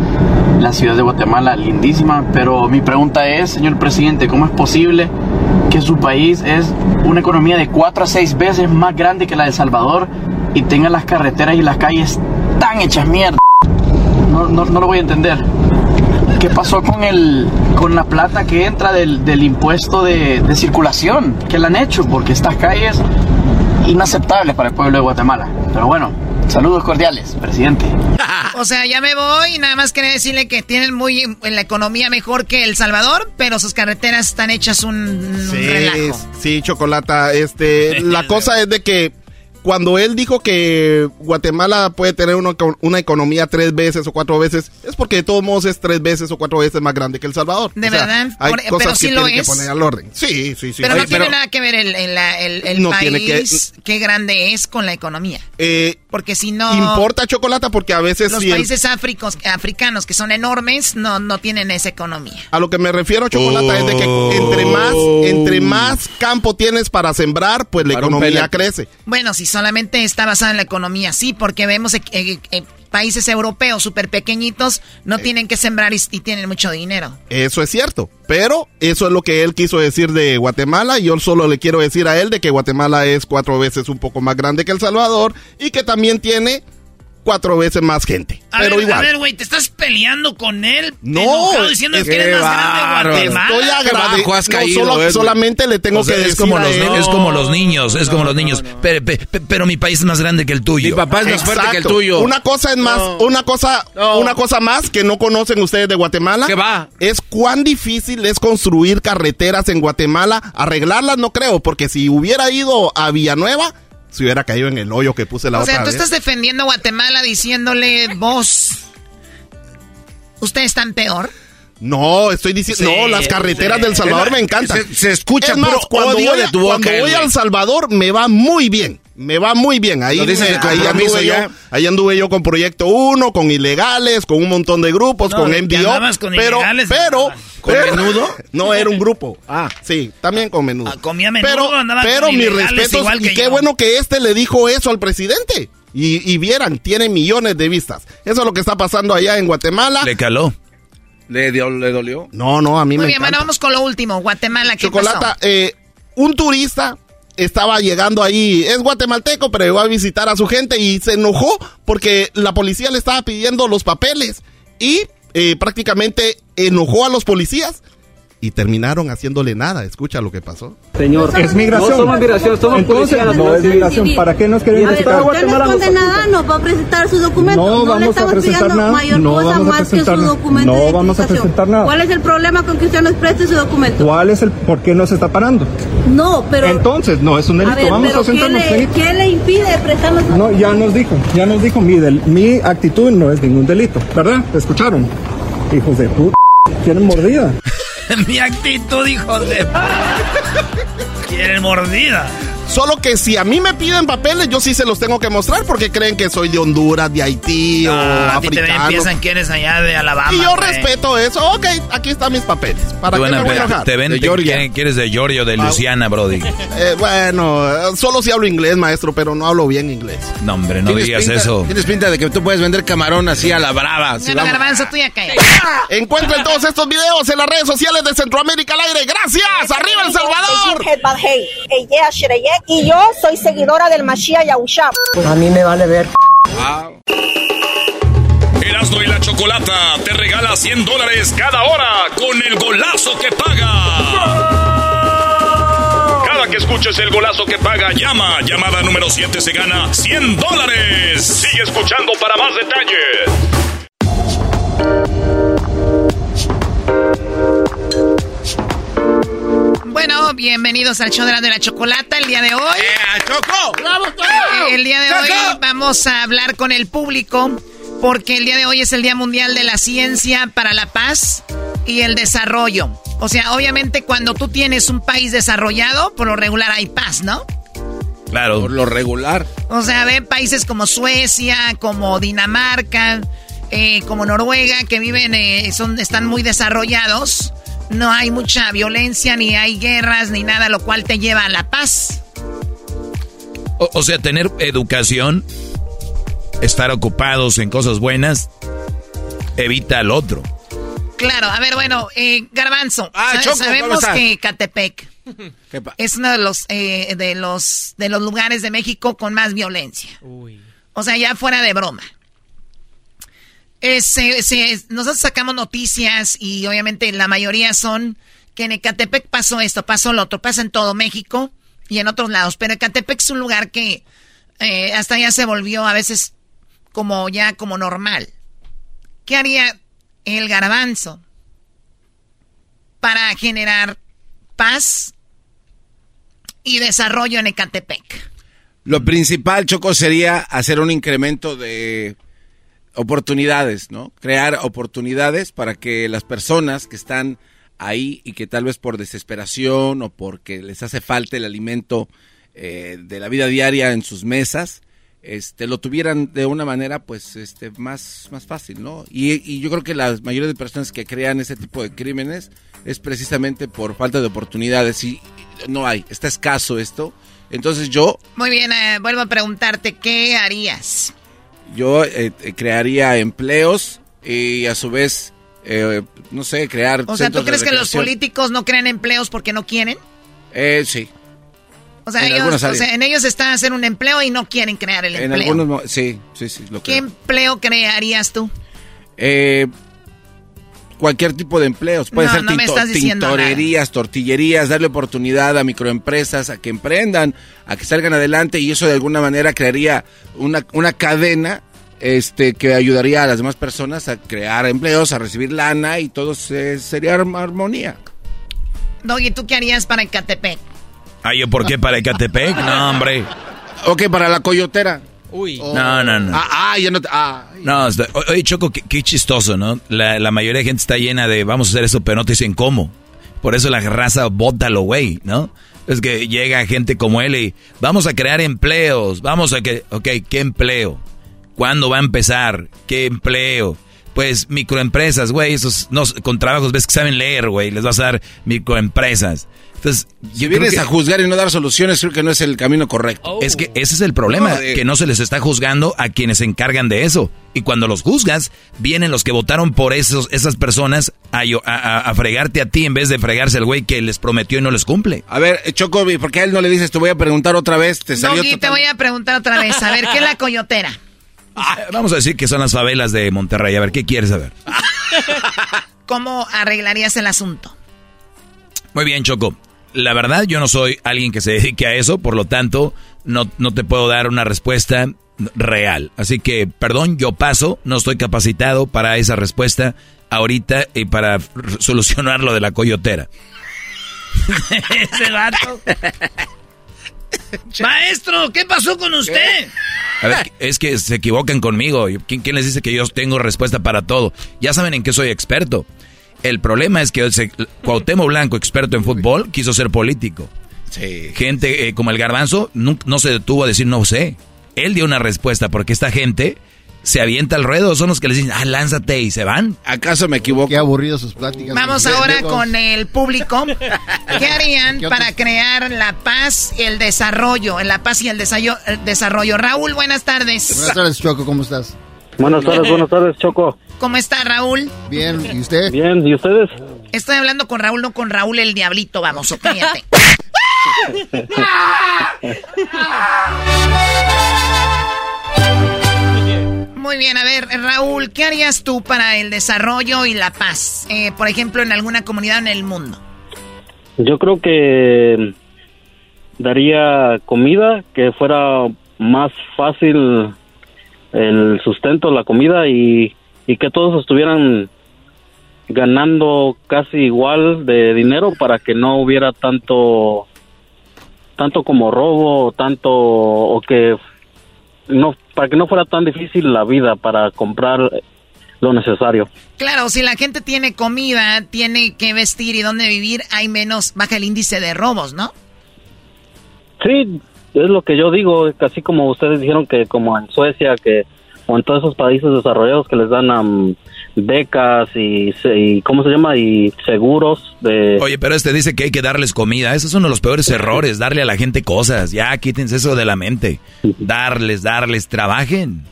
S21: la ciudad de Guatemala, lindísima, pero mi pregunta es, señor presidente, ¿cómo es posible que su país es una economía de cuatro a seis veces más grande que la de El Salvador y tenga las carreteras y las calles tan hechas mierda? No, no, no lo voy a entender. ¿Qué pasó con el con la plata que entra del, del impuesto de, de circulación? ¿Qué le han hecho? Porque estas calles inaceptables para el pueblo de Guatemala. Pero bueno, saludos cordiales, presidente.
S2: O sea, ya me voy. Nada más quería decirle que tienen muy en la economía mejor que El Salvador, pero sus carreteras están hechas un, un
S19: Sí,
S2: relajo.
S19: sí, Chocolata. Este, la cosa es de que cuando él dijo que Guatemala puede tener una, una economía tres veces o cuatro veces, es porque de todos modos es tres veces o cuatro veces más grande que El Salvador.
S2: ¿De
S19: O sea,
S2: verdad?
S19: Hay
S2: Por-
S19: cosas
S2: pero
S19: que
S2: sí lo
S19: tienen que
S2: es.
S19: poner al orden. Sí, sí, sí.
S2: Pero no
S19: Oye,
S2: tiene nada que ver el, el- la- el- el
S19: No
S2: país,
S19: tiene que-
S2: qué grande es con la economía.
S19: eh,
S2: Porque si no...
S19: Importa Chocolata porque a veces
S2: Los
S19: si el-
S2: países africos, africanos que son enormes no, no tienen esa economía.
S19: A lo que me refiero, Chocolata, es de que entre más, entre más campo tienes para sembrar, pues la
S21: Para
S19: economía crece.
S2: Bueno, si solamente está basada en la economía, sí, porque vemos eh, eh, eh, países europeos súper pequeñitos no tienen que sembrar y, y tienen mucho dinero.
S19: Eso es cierto, pero eso es lo que él quiso decir de Guatemala y yo solo le quiero decir a él de que Guatemala es cuatro veces un poco más grande que El Salvador y que también tiene cuatro veces más gente.
S2: A
S19: pero
S2: ver,
S19: igual.
S2: a ver, güey, ¿te estás peleando con él?
S19: No,
S2: Enojado diciendo
S19: es
S2: que eres
S19: que
S2: más grande de. Guatemala.
S19: Estoy agradecido. No, solo- solamente le tengo
S3: O sea,
S19: que
S3: es
S19: decir
S3: como
S19: a
S3: los,
S19: él.
S3: es como los niños, es como los niños. Pero, pe- pe- pero mi país es más grande que el tuyo. Mi
S19: papá Exacto. Una cosa es más, una cosa, una cosa más que no conocen ustedes de Guatemala.
S4: ¿Qué va?
S19: Es cuán difícil es construir carreteras en Guatemala. Arreglarlas no creo, porque si hubiera ido a Villanueva, se hubiera caído en el hoyo que puse la
S2: O
S19: otra
S2: sea, tú
S19: vez.
S2: estás defendiendo a Guatemala diciéndole vos. ¿Ustedes están peor?
S19: No, estoy diciendo,
S2: Sí,
S19: no, las carreteras
S2: sí.
S19: del Salvador me encantan.
S4: se- se escucha
S19: Es más,
S4: puro
S19: cuando
S4: odio
S19: voy,
S4: de tu boca,
S19: cuando voy
S4: güey.
S19: a El Salvador me va muy bien. Me va muy bien. Ahí, me- ahí anduve yo, ahí anduve yo con Proyecto 1, con ilegales, con un montón de grupos,
S2: No,
S19: con MDO.
S2: con
S19: pero,
S2: ilegales,
S19: pero,
S2: ¿Con
S19: pero-
S2: menudo?
S19: No, era un grupo. Ah, sí, también con menudo.
S2: comía menudo,
S19: pero,
S2: andaba
S19: pero
S2: con
S19: mis respetos
S2: igual
S19: y qué
S2: yo.
S19: bueno que este le dijo eso al presidente. Y, y vieran, tiene millones de vistas. Eso es lo que está pasando allá en Guatemala.
S3: Le caló.
S4: ¿Le, dio- le dolió?
S19: No, no, a mí
S2: Muy
S19: me
S2: bien,
S19: encanta.
S2: bueno, vamos con lo último. Guatemala, ¿qué
S19: Chocolata,
S2: pasó?
S19: eh, un turista estaba llegando ahí, es guatemalteco, pero llegó a visitar a su gente y se enojó porque la policía le estaba pidiendo los papeles y eh, prácticamente enojó a los policías y terminaron haciéndole nada. Escucha lo que pasó.
S22: Señor,
S23: Es migración.
S22: No somos migración, somos
S23: Entonces,
S22: policía.
S23: no es migración. ¿Para qué nos quieren
S22: A ver,
S23: visitar? Usted no esconde nada, no va a presentar su documento. No No, le vamos a presentar nada. mayor No cosa vamos a más que su presentar nada. documento No de vamos a presentar nada. ¿Cuál es el problema con que usted nos preste su documento? ¿Cuál es el por qué nos está parando? No, pero... Entonces, no, es un delito. a ver, vamos pero a sentarnos. ¿qué le. ¿qué le impide prestarnos
S22: No, ya nos dijo, ya nos dijo, mi, del- mi actitud no es ningún delito, ¿verdad? ¿Escucharon? Hijos de puta, quieren mordida.
S2: Mi actitud, hijos de... Quieren mordida.
S19: Solo que si a mí me piden papeles, yo sí se los tengo que mostrar porque creen que soy de Honduras, de Haití o
S2: Ah, a ti te ven,
S19: africano.
S2: piensan que eres allá de Alabama.
S19: Y yo respeto eso. Ok, aquí están mis papeles. ¿Para
S3: Te
S19: qué me voy a enojar?
S3: te ven, te quieren- quieres de Georgia o de Luciana, Brody.
S19: Eh, bueno, eh, solo si hablo inglés, maestro, pero no hablo bien inglés.
S3: No, hombre, no digas
S19: pinta-
S3: eso.
S4: Tienes pinta de que tú puedes vender camarón así a la brava. Si
S2: Bueno,
S4: vamos-
S2: garbanzo, tú ya cállate.
S19: Encuentren todos estos videos en las redes sociales de Centroamérica al aire. ¡Gracias! ¡Arriba El Salvador!
S24: Y yo soy seguidora del Mashiach Yahushua.
S23: A mí me vale ver.
S10: Erasmo y la Chocolata te regala 100 dólares cada hora con el golazo que paga. Cada que escuches el golazo que paga, llama. Llamada número 7 se gana 100 dólares. Sigue escuchando para más detalles.
S2: Bueno, bienvenidos al show de la, de la chocolata el día de hoy.
S4: ¡Choco!
S2: Eh, El día de hoy vamos a hablar con el público porque el día de hoy es el Día Mundial de la Ciencia para la Paz y el Desarrollo. O sea, obviamente cuando tú tienes un país desarrollado, por lo regular hay paz, ¿no?
S3: Claro.
S4: Por lo regular.
S2: O sea, ve países como Suecia, como Dinamarca, eh, como Noruega, que viven, eh, son, están muy desarrollados. No hay mucha violencia, ni hay guerras, ni nada, lo cual te lleva a la paz.
S3: O, o sea, tener educación, estar ocupados en cosas buenas, evita al otro.
S2: Claro, a ver, bueno, eh, Garbanzo, ah, sabemos que Catepec es uno de los, eh, de los de los lugares de México con más violencia. O sea, ya fuera de broma. Nosotros sacamos noticias y obviamente la mayoría son que en Ecatepec pasó esto, pasó lo otro, pasa en todo México y en otros lados. Pero Ecatepec es un lugar que eh, hasta ya se volvió a veces como ya como normal. ¿Qué haría el garbanzo para generar paz y desarrollo en Ecatepec?
S4: Lo principal, Choco, sería hacer un incremento de oportunidades, ¿no? Crear oportunidades para que las personas que están ahí y que tal vez por desesperación o porque les hace falta el alimento eh, de la vida diaria en sus mesas, este, lo tuvieran de una manera pues este, más, más fácil, ¿no? Y, yo creo que la mayoría de personas que crean ese tipo de crímenes es precisamente por falta de oportunidades y no hay, está escaso esto. Entonces yo...
S2: Muy bien, eh, vuelvo a preguntarte, ¿qué harías?
S4: Yo eh, crearía empleos y a su vez eh, no sé, crear.
S2: O sea, ¿tú crees que los políticos no crean empleos porque no quieren?
S4: Eh, sí.
S2: O sea, ellos, en ellos está hacer un empleo y no quieren crear el en empleo.
S4: Algunos, sí, sí, sí.
S2: ¿Qué empleo crearías tú?
S4: Eh, cualquier tipo de empleos. Puede ser tintorerías, tortillerías, darle oportunidad a microempresas a que emprendan, a que salgan adelante y eso de alguna manera crearía una, una cadena este que ayudaría a las demás personas a crear empleos, a recibir lana y todo sería armonía.
S2: Doggy, ¿tú qué harías para Ecatepec?
S3: Ah, ¿yo por qué para Ecatepec? No, hombre.
S4: Ok, para la coyotera.
S3: Uy. No, no, no.
S4: Ah, ah ya no. Ah.
S3: No, oye, Choco, qué, chistoso, ¿no? La, la, mayoría de gente está llena de vamos a hacer eso, pero no te dicen cómo. Por eso la raza lo güey, ¿no? Es que llega gente como él y vamos a crear empleos, vamos a que. Ok, ¿qué empleo? ¿Cuándo va a empezar? ¿Qué empleo? Pues microempresas, güey, esos no, con trabajos, ves que saben leer, güey, les vas a dar microempresas. Entonces,
S4: si vienes a juzgar y no dar soluciones, creo que no es el camino correcto.
S3: Es que ese es el problema, que no se les está juzgando a quienes se encargan de eso. Y cuando los juzgas, vienen los que votaron por esos, esas personas a, a, fregarte a ti en vez de fregarse al güey que les prometió y no les cumple.
S4: A ver, Choco, ¿por qué a él no le dices, te voy a preguntar otra vez? Te salió
S2: te voy a preguntar otra vez. A ver, ¿qué es la coyotera?
S3: Vamos a decir que son las favelas de Monterrey. A ver, ¿qué quieres saber?
S2: ¿Cómo arreglarías el asunto?
S3: Muy bien, Choco. La verdad, yo no soy alguien que se dedique a eso, por lo tanto, no, no te puedo dar una respuesta real. Así que, perdón, yo paso, no estoy capacitado para esa respuesta ahorita y para solucionar lo de la coyotera.
S25: Ese vato. Maestro, ¿qué pasó con usted?
S3: A ver, es que se equivocan conmigo. ¿Quién, les dice que yo tengo respuesta para todo? Ya saben en qué soy experto. El problema es que el, Cuauhtémoc Blanco, experto en fútbol, quiso ser político. Sí. Gente eh, como el garbanzo no, no se detuvo a decir no sé. Él dio una respuesta porque esta gente se avienta al ruedo, son los que les dicen, ah, lánzate y se van.
S4: ¿Acaso me equivoco?
S26: Qué aburrido sus pláticas.
S2: Vamos ahora con el público. ¿Qué harían para crear la paz y el desarrollo? La paz y el desarrollo. Raúl, buenas tardes.
S26: Buenas tardes, Choco, ¿cómo estás?
S27: Buenas tardes, buenas tardes, Choco.
S2: ¿Cómo está, Raúl?
S26: Bien, ¿y usted?
S27: Bien, ¿y ustedes?
S2: Estoy hablando con Raúl, no con Raúl el Diablito, vamos, cállate. Muy bien, a ver, Raúl, ¿qué harías tú para el desarrollo y la paz? Eh, por ejemplo, en alguna comunidad en el mundo.
S27: Yo creo que daría comida, que fuera más fácil el sustento, la comida y, y que todos estuvieran ganando casi igual de dinero para que no hubiera tanto tanto como robo, tanto o que no para que no fuera tan difícil la vida para comprar lo necesario.
S2: Claro, si la gente tiene comida, tiene que vestir y dónde vivir, hay menos, baja el índice de robos, ¿no?
S27: Sí, es lo que yo digo, así como ustedes dijeron que como en Suecia, que o en todos esos países desarrollados que les dan becas y, ¿cómo se llama? Y seguros de...
S3: Oye, pero este dice que hay que darles comida. Esos es uno de los peores errores, darle a la gente cosas. Ya, quítense eso de la mente. Darles, darles, trabajen.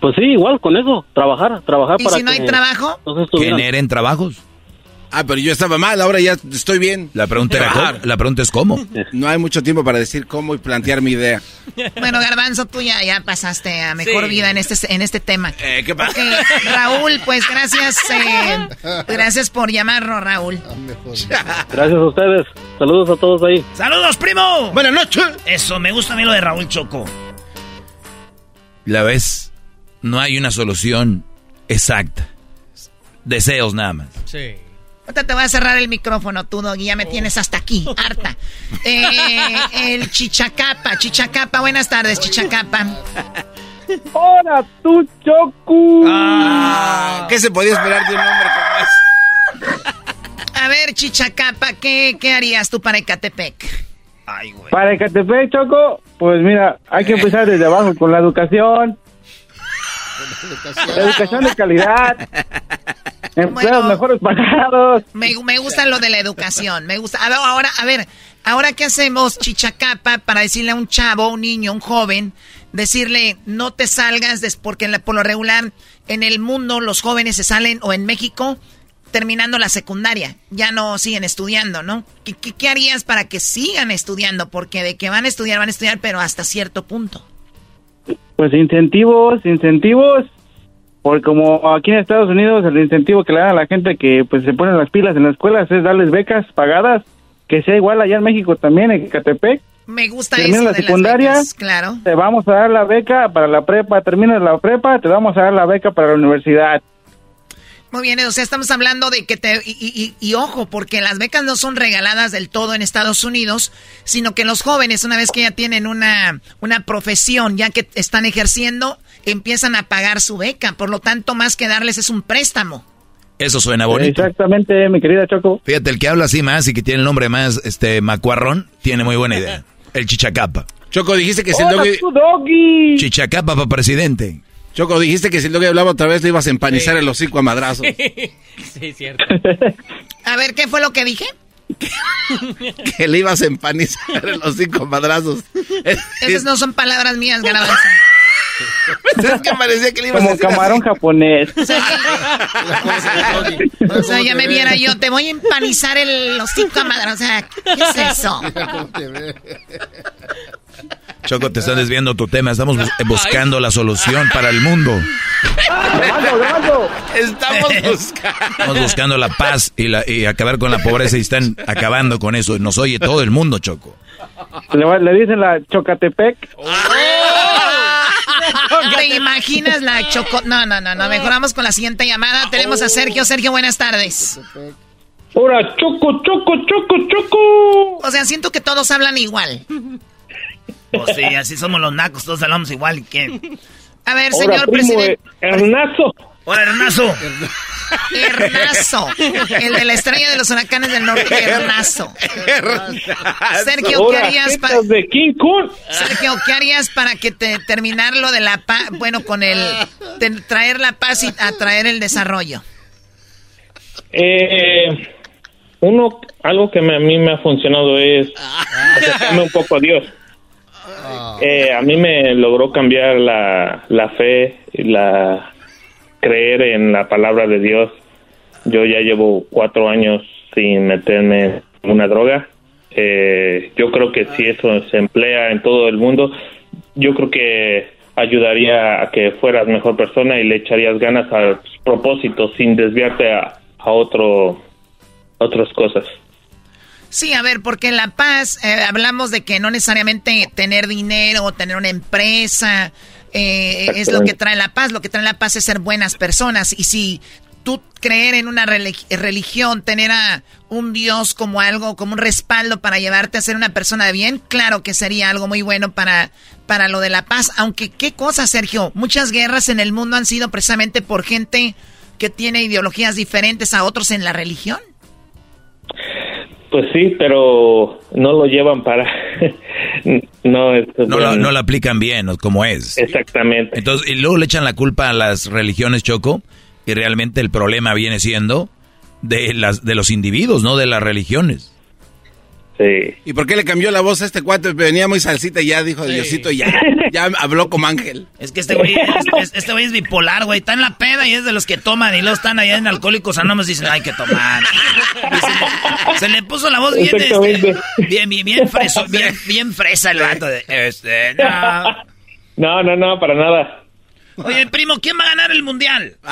S27: Pues sí, igual con eso, trabajar, trabajar
S2: ¿Y
S27: para
S2: si no hay trabajo?
S3: Generen trabajos.
S4: Ah, pero yo estaba mal, ahora ya estoy bien.
S3: La pregunta, era cómo, la pregunta es cómo.
S4: No hay mucho tiempo para decir cómo y plantear mi idea.
S2: Bueno, Garbanzo, tú ya, ya pasaste a mejor vida en este, en este tema.
S4: Eh, ¿Qué pasa?
S2: Raúl, pues gracias, eh, gracias por llamarnos, Raúl.
S27: Gracias a ustedes. Saludos a todos ahí.
S28: ¡Saludos, primo!
S4: Buenas noches.
S28: Eso, me gusta a mí lo de Raúl Choco.
S3: La ves, no hay una solución exacta. Deseos nada más.
S2: Sí. Ahorita te voy a cerrar el micrófono, tú, Doggy. Ya me tienes hasta aquí, harta. Eh, el Chichacapa. Chichacapa, buenas tardes, Chichacapa.
S29: ¡Hola, tú, Choco!
S4: Ah, ¿Qué se podía esperar de un hombre como ese?
S2: A ver, Chichacapa, ¿qué, qué harías tú para Ecatepec?
S29: Ay, güey. Para Ecatepec, Choco, pues mira, hay que empezar desde abajo con la educación. La educación de calidad. Empleados mejores pagados.
S2: Me, me gusta lo de la educación. Me gusta. A ver, ahora, a ver, ahora qué hacemos, chichacapa, para decirle a un chavo, un niño, un joven, decirle no te salgas, porque por lo regular en el mundo los jóvenes se salen, o en México, terminando la secundaria. Ya no siguen estudiando, ¿no? ¿Qué, qué, qué harías para que sigan estudiando? Porque de que van a estudiar, van a estudiar, pero hasta cierto punto.
S29: Pues incentivos, incentivos porque como aquí en Estados Unidos el incentivo que le dan a la gente que pues se ponen las pilas en las escuelas es darles becas pagadas, que sea igual allá en México también, en Catepec.
S2: Me gusta
S29: Termina
S2: eso
S29: la
S2: de
S29: secundaria,
S2: las becas, claro.
S29: te vamos a dar la beca para la prepa, terminas la prepa, te vamos a dar la beca para la universidad.
S2: Muy bien, o sea, estamos hablando de que te... Y, y, y, ojo, porque las becas no son regaladas del todo en Estados Unidos, sino que los jóvenes, una vez que ya tienen una, una profesión, ya que están ejerciendo, empiezan a pagar su beca. Por lo tanto, más que darles es un préstamo.
S3: Eso suena bonito.
S29: Exactamente, mi querida Choco.
S3: Fíjate, el que habla así más y que tiene el nombre más este macuarrón, tiene muy buena idea. El chichacapa.
S4: Choco, dijiste que
S29: ¡Hola,
S4: el
S29: tu doggy!
S3: Chichacapa para presidente.
S4: Choco, dijiste que si el doggy hablaba otra vez le ibas a empanizar el hocico a madrazos.
S28: sí, cierto.
S2: A ver, ¿qué fue lo que dije?
S4: que le ibas a empanizar el hocico a madrazos.
S2: Esas no son palabras mías, Garbanzo.
S4: es que parecía que le ibas
S29: Como
S4: a decir
S29: camarón
S4: así.
S29: japonés.
S2: O sea, ya me viera yo, te voy a empanizar el hocico a madre. O sea, ¿qué es eso?
S3: Choco, te estás desviando tu tema. Estamos bus- buscando la solución para el mundo.
S4: Estamos buscando.
S3: Estamos buscando la paz y, la, y acabar con la pobreza y están acabando con eso. Nos oye todo el mundo, Choco.
S29: Le, le dicen la Chocatepec.
S2: ¿Te imaginas la choco? No, no, no, no. Mejoramos con la siguiente llamada. Tenemos a Sergio. Sergio, buenas tardes.
S29: Hola, Choco, Choco, Choco, Choco.
S2: O sea, siento que todos hablan igual.
S28: Pues sí, así somos los nacos, todos hablamos igual. ¿Quién?
S2: A ver, señor
S29: primo,
S2: presidente.
S29: eh, Hernazo.
S28: Hola, Hernazo.
S2: Hernazo. El de la estrella de los huracanes del norte, Hernazo. Sergio, ¿qué harías para
S29: jetas de King Kong.
S2: Sergio, ¿qué harías para que te terminar lo de la paz? Bueno, con el traer la paz y atraer el desarrollo.
S29: Eh, uno, algo que me- a mí me ha funcionado es acercarme un poco a Dios. Eh, a mí me logró cambiar la, la fe, y la creer en la palabra de Dios. Yo ya llevo cuatro años sin meterme en una droga. Eh, yo creo que si eso se emplea en todo el mundo, yo creo que ayudaría a que fueras mejor persona y le echarías ganas a tus propósitos sin desviarte a, a otro otras cosas.
S2: Sí, a ver, porque la paz, eh, hablamos de que no necesariamente tener dinero o tener una empresa eh, es lo que trae la paz. Lo que trae la paz es ser buenas personas. Y si tú creer en una relig- religión, tener a un Dios como algo, como un respaldo para llevarte a ser una persona de bien, claro que sería algo muy bueno para, para lo de la paz. Aunque, ¿qué cosa, Sergio? Muchas guerras en el mundo han sido precisamente por gente que tiene ideologías diferentes a otros en la religión.
S29: Pues sí, pero no lo llevan para... no, es,
S3: No, lo, no lo aplican bien, como es.
S29: Exactamente.
S3: Entonces, y luego le echan la culpa a las religiones, Choco, y realmente el problema viene siendo de las de los individuos, no de las religiones.
S29: Sí.
S4: ¿Y por qué le cambió la voz a este cuate? Venía muy salsita y ya dijo Diosito y ya, ya habló como ángel.
S2: Es que este güey es, este güey es bipolar, güey. Está en la peda y es de los que toman y luego están allá en Alcohólicos Anónimos y dicen, hay que tomar. Se le, puso la voz bien, este, bien, bien, bien, freso, bien, bien fresa el gato. De, este, no.
S29: no, no, no, para nada.
S2: Oye, primo, ¿quién va a ganar el mundial?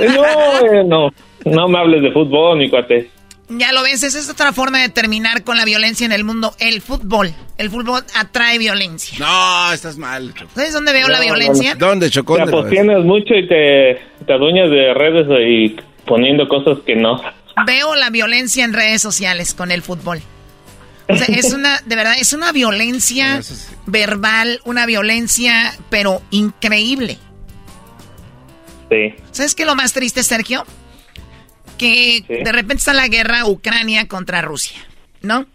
S29: Eh, no, eh, no, no me hables de fútbol, mi cuate.
S14: Ya lo ves, esa es otra forma de terminar con la violencia en el mundo. El fútbol. El fútbol atrae violencia.
S4: No, estás mal.
S14: ¿Sabes dónde veo la violencia?
S4: ¿Dónde, Chocó?
S29: Te apostienes mucho y te, te adueñas de redes y poniendo cosas que no.
S14: Veo la violencia en redes sociales con el fútbol. O sea, es una, de verdad, es una violencia verbal, una violencia, pero increíble.
S29: Sí.
S14: ¿Sabes qué es lo más triste, Sergio? Que de repente está la guerra Ucrania contra Rusia, ¿no?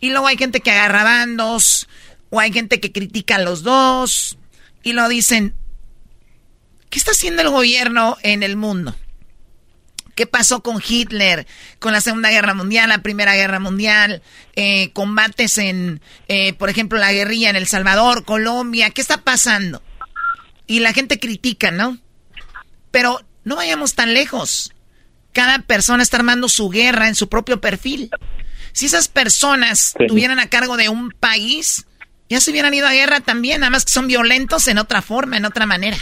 S14: Y luego hay gente que agarra bandos, o hay gente que critica a los dos, y lo dicen, ¿qué está haciendo el gobierno en el mundo? ¿Qué pasó con Hitler, con la Segunda Guerra Mundial, la Primera Guerra Mundial, eh, combates en, eh, por ejemplo, la guerrilla en El Salvador, Colombia? ¿Qué está pasando? Y la gente critica, ¿no? Pero no vayamos tan lejos cada persona está armando su guerra en su propio perfil. Si esas personas tuvieran a cargo de un país, ya se hubieran ido a guerra también, nada más que son violentos en otra forma, en otra manera.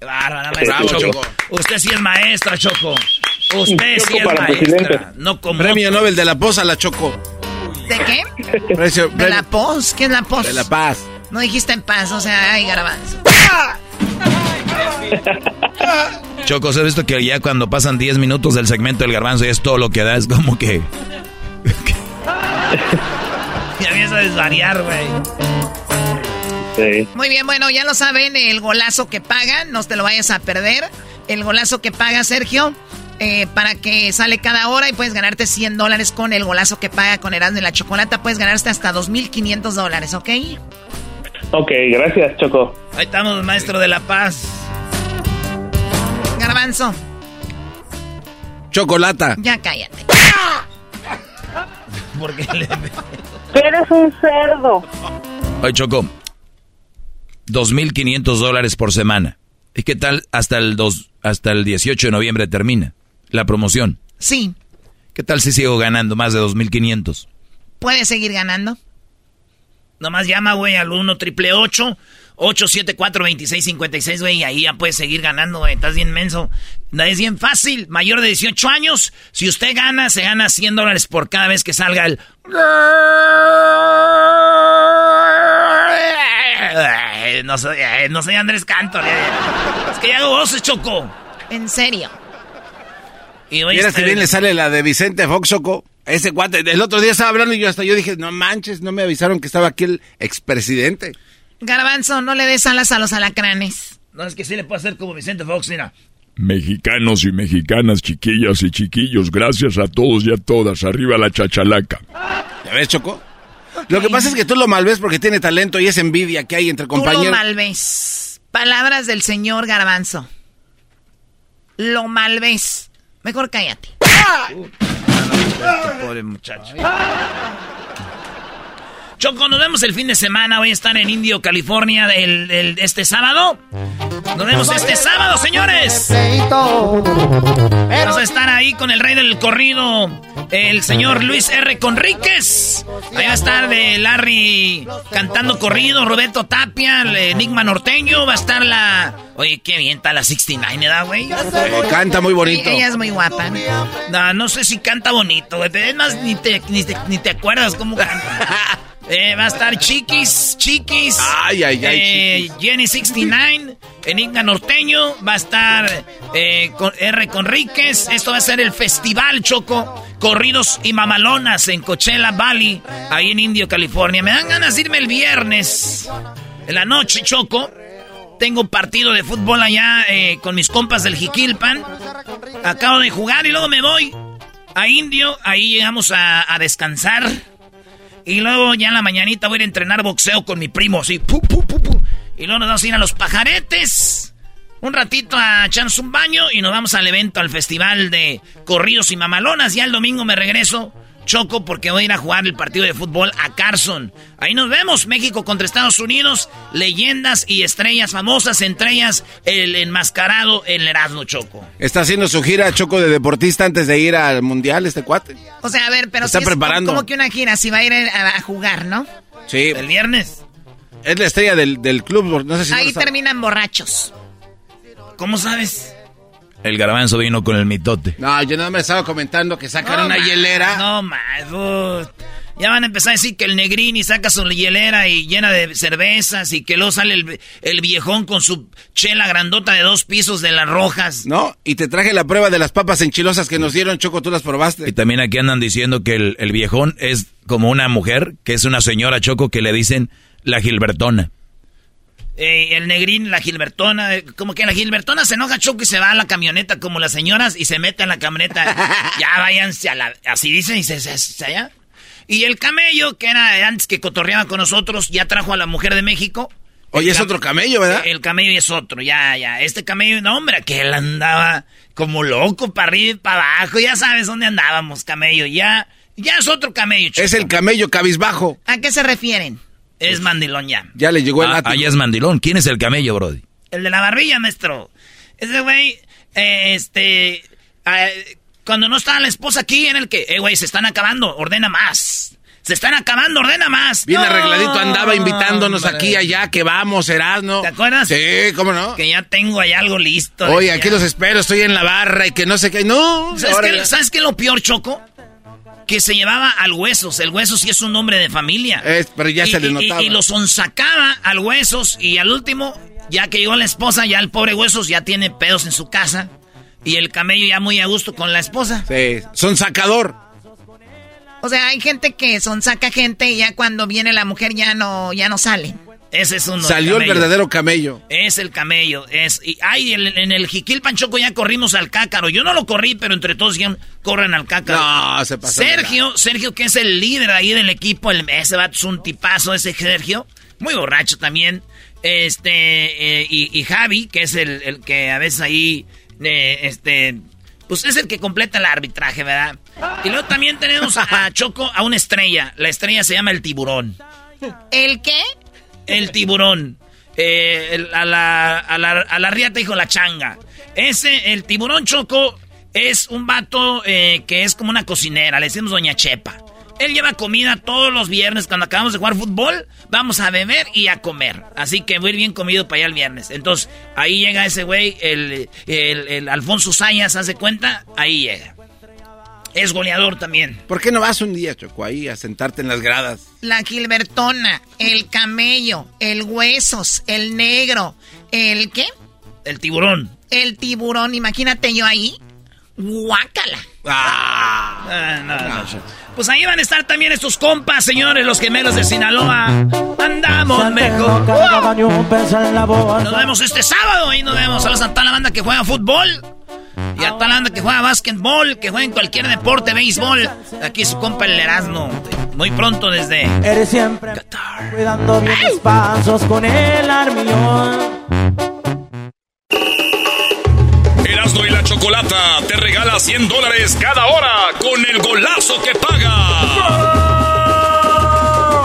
S2: Bárbara, maestra Choco. Usted sí es maestra, Choco. Usted sí es maestra. No como
S4: Premio Nobel de la Paz a la Choco.
S14: ¿De qué? ¿De la Paz? ¿Qué es la Paz?
S4: De la Paz.
S14: No dijiste en paz, o sea, ay, garbanzo.
S3: Choco, ¿sabes esto que ya cuando pasan 10 minutos del segmento del garbanzo y es todo lo que da? Es como que...
S2: ya empieza a desvariar, güey.
S29: Sí.
S14: Muy bien, bueno, ya lo saben, el golazo que pagan, no te lo vayas a perder. El golazo que paga Sergio, eh, para que sale cada hora y puedes ganarte 100 dólares con el golazo que paga con Erasmo y la Chocolata. Puedes ganarte hasta 2.500 dólares, ¿ok?
S29: Ok, gracias, Choco.
S2: Ahí estamos, maestro de la paz.
S14: Garbanzo.
S4: Chocolata.
S14: Ya cállate.
S2: Porque le...
S16: Eres un cerdo.
S3: Oye, Choco. 2.500 dólares por semana. ¿Y qué tal hasta el, dos, hasta el 18 de noviembre termina la promoción?
S14: Sí.
S3: ¿Qué tal si sigo ganando más de 2.500?
S14: ¿Puedes seguir ganando?
S2: Nomás llama, güey, al 1 triple 874 2656 güey, y ahí ya puedes seguir ganando, güey. Estás bien menso. Es bien fácil. Mayor de 18 años, si usted gana, se gana 100 dólares por cada vez que salga el... No soy, no soy Andrés Cantor. Es que ya hago voces, Choco.
S14: En serio.
S4: Y hoy si bien le sale la de Vicente Fox, Choco. Ese guante, el otro día estaba hablando y yo hasta yo dije, no manches, no me avisaron que estaba aquí el expresidente.
S14: Garbanzo, no le des alas a los alacranes.
S2: No, es que sí le puedo hacer como Vicente Fox, mira.
S10: Mexicanos y mexicanas, chiquillas y chiquillos, gracias a todos y a todas. Arriba la chachalaca.
S4: ¿Ya ves, Choco? Lo que pasa es que tú lo malves porque tiene talento y es envidia que hay entre compañeros. Tú
S14: lo malves. Palabras del señor Garbanzo. Lo malves. Mejor cállate.
S2: Este pobre muchacho. Choco, nos vemos el fin de semana. Voy a estar en Indio, California, el, este sábado. Nos vemos este sábado, señores. Vamos a estar ahí con el rey del corrido, el señor Luis R. Conríquez. Ahí va a estar de Larry cantando corrido, Roberto Tapia, el Enigma Norteño. Va a estar la. Oye, qué bien está la 69, ¿verdad, güey?
S4: Eh, canta muy bonito.
S14: ella es muy guapa.
S2: No, no sé si canta bonito, güey. Es más, ni te, ni te, ni te acuerdas cómo canta. Eh, va a estar Chiquis, Chiquis.
S4: Ay, ay, ay.
S2: Eh, Jenny 69, Enigma Norteño. Va a estar eh, con R. Conríquez. Esto va a ser el festival Choco. Corridos y mamalonas en Coachella Valley, ahí en Indio, California. Me dan ganas de irme el viernes. En la noche, Choco. Tengo partido de fútbol allá eh, con mis compas del Jiquilpan. Acabo de jugar y luego me voy a Indio. Ahí llegamos a descansar y luego ya en la mañanita voy a ir a entrenar boxeo con mi primo, así. y luego nos vamos a ir a los pajaretes. Un ratito a echarnos un baño y nos vamos al evento, al festival de corridos y mamalonas. Ya el domingo me regreso. Choco, porque voy a ir a jugar el partido de fútbol a Carson. Ahí nos vemos, México contra Estados Unidos, leyendas y estrellas famosas, entre ellas el enmascarado, el Erasmo Choco.
S4: Está haciendo su gira Choco de deportista antes de ir al Mundial, este cuate.
S14: O sea, a ver, pero
S4: está preparando.
S14: como que una gira, si va a ir a, jugar, ¿no?
S4: Sí.
S2: El viernes.
S4: Es la estrella del, club, no sé si
S14: Ahí terminan borrachos.
S2: ¿Cómo sabes?
S3: El garbanzo vino con el mitote.
S4: No, yo no me estaba comentando que sacaron una hielera.
S2: No, más. Ya van a empezar a decir que el negrini saca su hielera y llena de cervezas y que luego sale el, viejón con su chela grandota de dos pisos de las rojas.
S4: No, y te traje la prueba de las papas enchilosas que nos dieron, Choco, tú las probaste.
S3: Y también aquí andan diciendo que el, el viejón es como una mujer, que es una señora Choco que le dicen la Gilbertona.
S2: Eh, el negrín, la Gilbertona, eh, como que la Gilbertona se enoja choco y se va a la camioneta como las señoras y se mete en la camioneta. ya váyanse a la, así dicen y se, se, allá. Y el camello, que era antes que cotorreaba con nosotros, ya trajo a la mujer de México.
S4: Oye, es otro camello, ¿verdad?
S2: El camello es otro, ya, ya. Este camello, no, hombre, que él andaba como loco para arriba y para abajo. Ya sabes dónde andábamos, camello. Ya, ya es otro camello.
S4: Es el camello cabizbajo.
S14: ¿A qué se refieren?
S2: Es mandilón ya.
S4: Ya le llegó el
S3: ah, Ahí es mandilón. ¿Quién es el camello, Brody?
S2: El de la barbilla, maestro. Ese güey, eh, este... Eh, cuando no estaba la esposa aquí, en el que... Eh, güey, se están acabando, ordena más. Se están acabando, ordena más.
S4: Bien arregladito, andaba invitándonos aquí, allá, que vamos, ¿no?
S2: ¿Te acuerdas?
S4: Sí, ¿cómo no?
S2: Que ya tengo ahí algo listo.
S4: Oye, aquí los espero, estoy en la barra y que no sé qué. No.
S2: ¿Sabes, qué, ¿sabes qué es lo peor, Choco? Que se llevaba al Huesos. El Huesos sí es un nombre de familia.
S4: Es, pero ya se le
S2: notaba. Y, y, lo sonsacaba al Huesos y al último, ya que llegó la esposa, ya el pobre Huesos ya tiene pedos en su casa. Y el camello ya muy a gusto con la esposa.
S4: Sí, sonsacador.
S14: O sea, hay gente que sonsaca gente y ya cuando viene la mujer ya no, ya no sale.
S2: Ese es uno.
S4: Salió el, verdadero camello.
S2: Es el camello. Es, y, ay, en el Jiquil Panchoco ya corrimos al cácaro. Yo no lo corrí, pero entre todos ya corren al cácaro.
S4: No, se pasó.
S2: Sergio, Sergio, que es el líder ahí del equipo. El, ese vato es un tipazo, ese Sergio. Muy borracho también. Este, eh, y, Javi, que es el, que a veces ahí, eh, este, pues es el que completa el arbitraje, ¿verdad? Y luego también tenemos a Choco, a una estrella. La estrella se llama el tiburón.
S14: ¿El qué?
S2: El tiburón. Eh, a, la, a, la, a la riata dijo la changa. Ese, el tiburón choco, es un vato eh, que es como una cocinera, le decimos Doña Chepa. Él lleva comida todos los viernes cuando acabamos de jugar fútbol. Vamos a beber y a comer. Así que voy bien comido para allá el viernes. Entonces, ahí llega ese güey, el, el, el Alfonso Sayas, ¿hace cuenta? Ahí llega. Es goleador también.
S4: ¿Por qué no vas un día, Choco, ahí a sentarte en las gradas?
S14: La Gilbertona, el camello, el huesos, el negro, el qué?
S2: El tiburón.
S14: El tiburón, imagínate yo ahí. Guácala. Ah,
S2: ah Pues ahí van a estar también estos compas, señores, los gemelos de Sinaloa. Andamos mejor. Nos vemos este sábado y nos vemos a toda la banda que juega fútbol. Y a tal anda que juega básquetbol, que juega en cualquier deporte, béisbol. Aquí su compa el Erasmo. Muy pronto desde
S30: Eres siempre Qatar. cuidando mis pasos con el armión.
S10: Erasmo y la Chocolata te regala 100 dólares cada hora con el golazo que paga.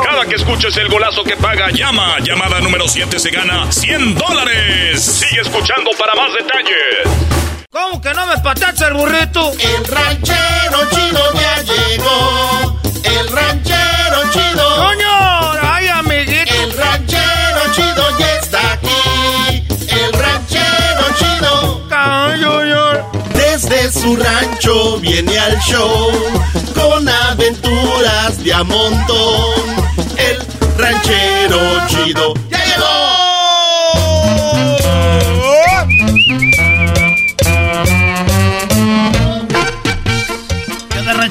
S10: Cada que escuches el golazo que paga, llama. Llamada número 7 se gana 100 dólares. Sigue escuchando para más detalles.
S2: ¿Cómo que no me patacha el burrito?
S18: El ranchero chido ya llegó. El ranchero chido.
S2: ¡Coño! ¡Ay, amiguito!
S18: El ranchero chido ya está aquí. El ranchero chido.
S2: ¡Caño,
S18: Desde su rancho viene al show. Con aventuras de a montón. El ranchero chido ya llegó.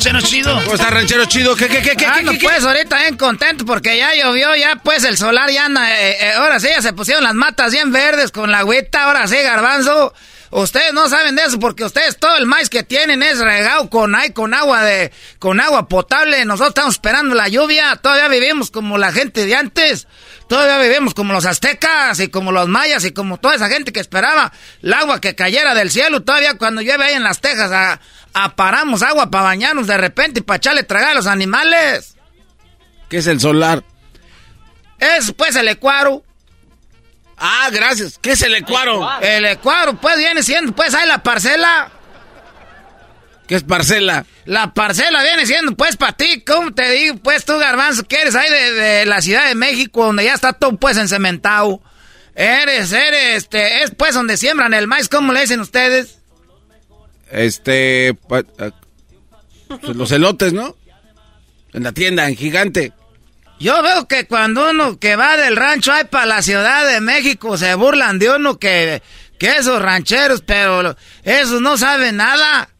S2: Ranchero chido?
S4: ¿Cómo está, ranchero chido? ¿Qué, qué, qué, qué?
S2: Ah, no, pues ahorita bien contento porque ya llovió, ya pues el solar ya anda. Eh, eh, ahora sí, ya se pusieron las matas bien verdes con la agüita, ahora sí, garbanzo. Ustedes no saben de eso porque ustedes todo el maíz que tienen es regado con, con agua de con agua potable. Nosotros estamos esperando la lluvia. Todavía vivimos como la gente de antes. Todavía vivimos como los aztecas y como los mayas y como toda esa gente que esperaba el agua que cayera del cielo. Todavía cuando llueve ahí en las Tejas, a, paramos agua para bañarnos de repente y para echarle tragar a los animales.
S4: ¿Qué es el solar?
S2: Es pues el ecuaro.
S4: Ah, gracias. ¿Qué es el ecuaro?
S2: El ecuaro, pues viene siendo, pues ahí la parcela.
S4: ¿Qué es parcela?
S2: La parcela viene siendo, pues, para ti, ¿cómo te digo? Pues tú, Garbanzo, que eres ahí de, la Ciudad de México, donde ya está todo, pues, encementado. Eres, eres, este, es, pues, donde siembran el maíz, ¿cómo le dicen ustedes?
S4: Este, pues, los elotes, ¿no? En la tienda, en gigante.
S2: Yo veo que cuando uno que va del rancho ahí para la Ciudad de México se burlan de uno que, que esos rancheros, pero esos no saben nada.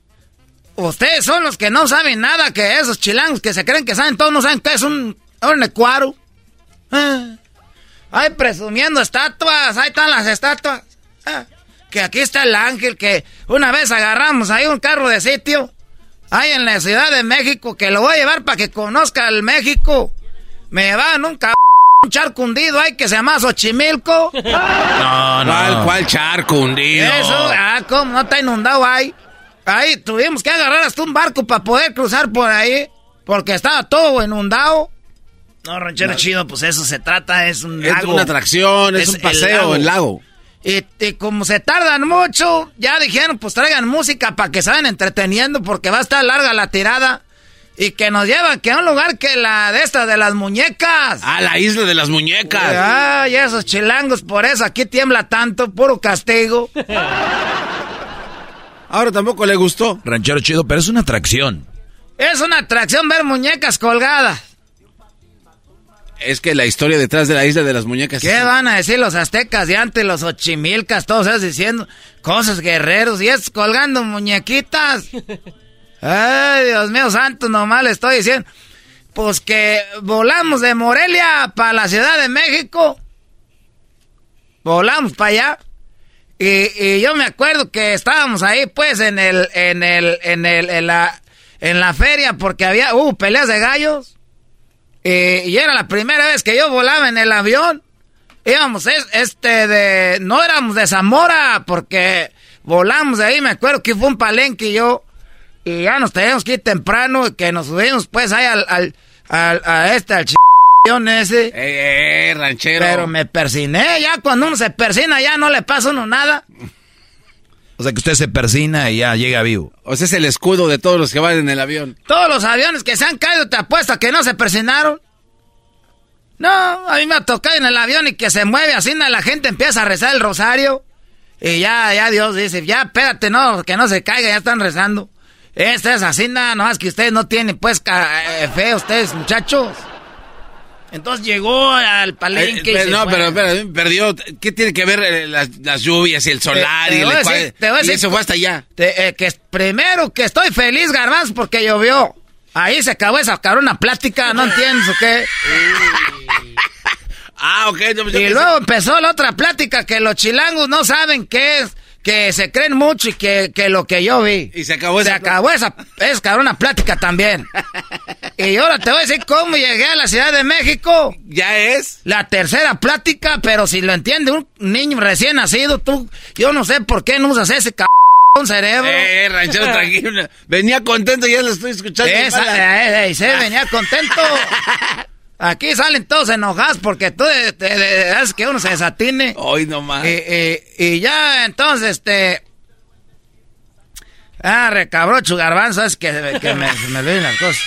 S2: Ustedes son los que no saben nada que esos chilangos que se creen que saben todos no saben qué es un, un ecuaro. Ah. Ay, presumiendo estatuas, ahí están las estatuas. Ah. Que aquí está el ángel que una vez agarramos ahí un carro de sitio. Ahí en la Ciudad de México, que lo voy a llevar para que conozca el México. Me llevaban un cabrón un charco hundido ahí que se llama Xochimilco.
S4: No, no. ¿Cuál, cuál charco hundido?
S2: Eso, ah, ¿cómo no está inundado ahí? Ahí tuvimos que agarrar hasta un barco para poder cruzar por ahí. Porque estaba todo inundado. No, ranchero chido, pues eso se trata, es un
S4: lago. Es una atracción, es, un paseo, el lago.
S2: Y, como se tardan mucho, ya dijeron, pues traigan música para que se vayan entreteniendo porque va a estar larga la tirada. Y que nos llevan que a un lugar que la de esta de las muñecas.
S4: Ah, la isla de las muñecas.
S2: Ay, esos chilangos, por eso aquí tiembla tanto, puro castigo.
S4: Ahora tampoco le gustó.
S3: Ranchero chido, pero es una atracción.
S2: Es una atracción ver muñecas colgadas.
S4: Es que la historia detrás de la isla de las muñecas.
S2: ¿Qué van a decir los aztecas y antes los ochimilcas, todos esos diciendo cosas guerreros y es colgando muñequitas? Ay, Dios mío santo, nomás le estoy diciendo. Pues que volamos de Morelia para la Ciudad de México. Volamos para allá. Y, yo me acuerdo que estábamos ahí, pues, en el, en el, en el, en la, en la feria, porque había, uh, peleas de gallos. Y, era la primera vez que yo volaba en el avión. Íbamos, este, de, no éramos de Zamora, porque volamos de ahí, me acuerdo que fue un palenque y yo, y ya nos teníamos que ir temprano, y que nos subimos, pues, ahí al, al, al a este, al ch ese.
S4: Eh, eh, ranchero.
S2: Pero me persiné, ya cuando uno se persina ya no le pasa uno nada.
S3: O sea que usted se persina y ya llega vivo.
S4: O sea, es el escudo de todos los que van en el avión.
S2: Todos los aviones que se han caído, te apuesto que no se persinaron. No, a mí me ha tocado en el avión y que se mueve así, la gente empieza a rezar el rosario. Y ya, ya Dios dice, ya espérate, no, que no se caiga, ya están rezando. Esta es así, nada, no más que ustedes no tienen pues eh, fe, ustedes muchachos. Entonces llegó al palenque. y
S4: eh, no, pero, perdió. ¿Qué tiene que ver eh, las, lluvias y el solar y, el y eso fue hasta allá?
S2: Eh, que primero que estoy feliz, Garbanzo, porque llovió. Ahí se acabó esa cabrona plática, no entiendes o qué.
S4: ah, ok.
S2: y luego empezó la otra plática que los chilangos no saben qué es que se creen mucho y que, lo que yo vi.
S4: Y se acabó esa
S2: Se acabó esa, es cabrona plática también. y ahora te voy a decir cómo llegué a la Ciudad de México.
S4: Ya es.
S2: La tercera plática, pero si lo entiende un niño recién nacido, tú, yo no sé por qué no usas ese cabrón cerebro.
S4: Eh, ranchero, tranquilo. Venía contento, ya lo estoy escuchando.
S2: Esa, eh, eh, venía contento. Aquí salen todos enojados porque tú te, haces que uno se desatine.
S4: Hoy nomás.
S2: Y, ya, entonces, este... Ah, recabrocho garbanzo, es que, me, me olviden las cosas.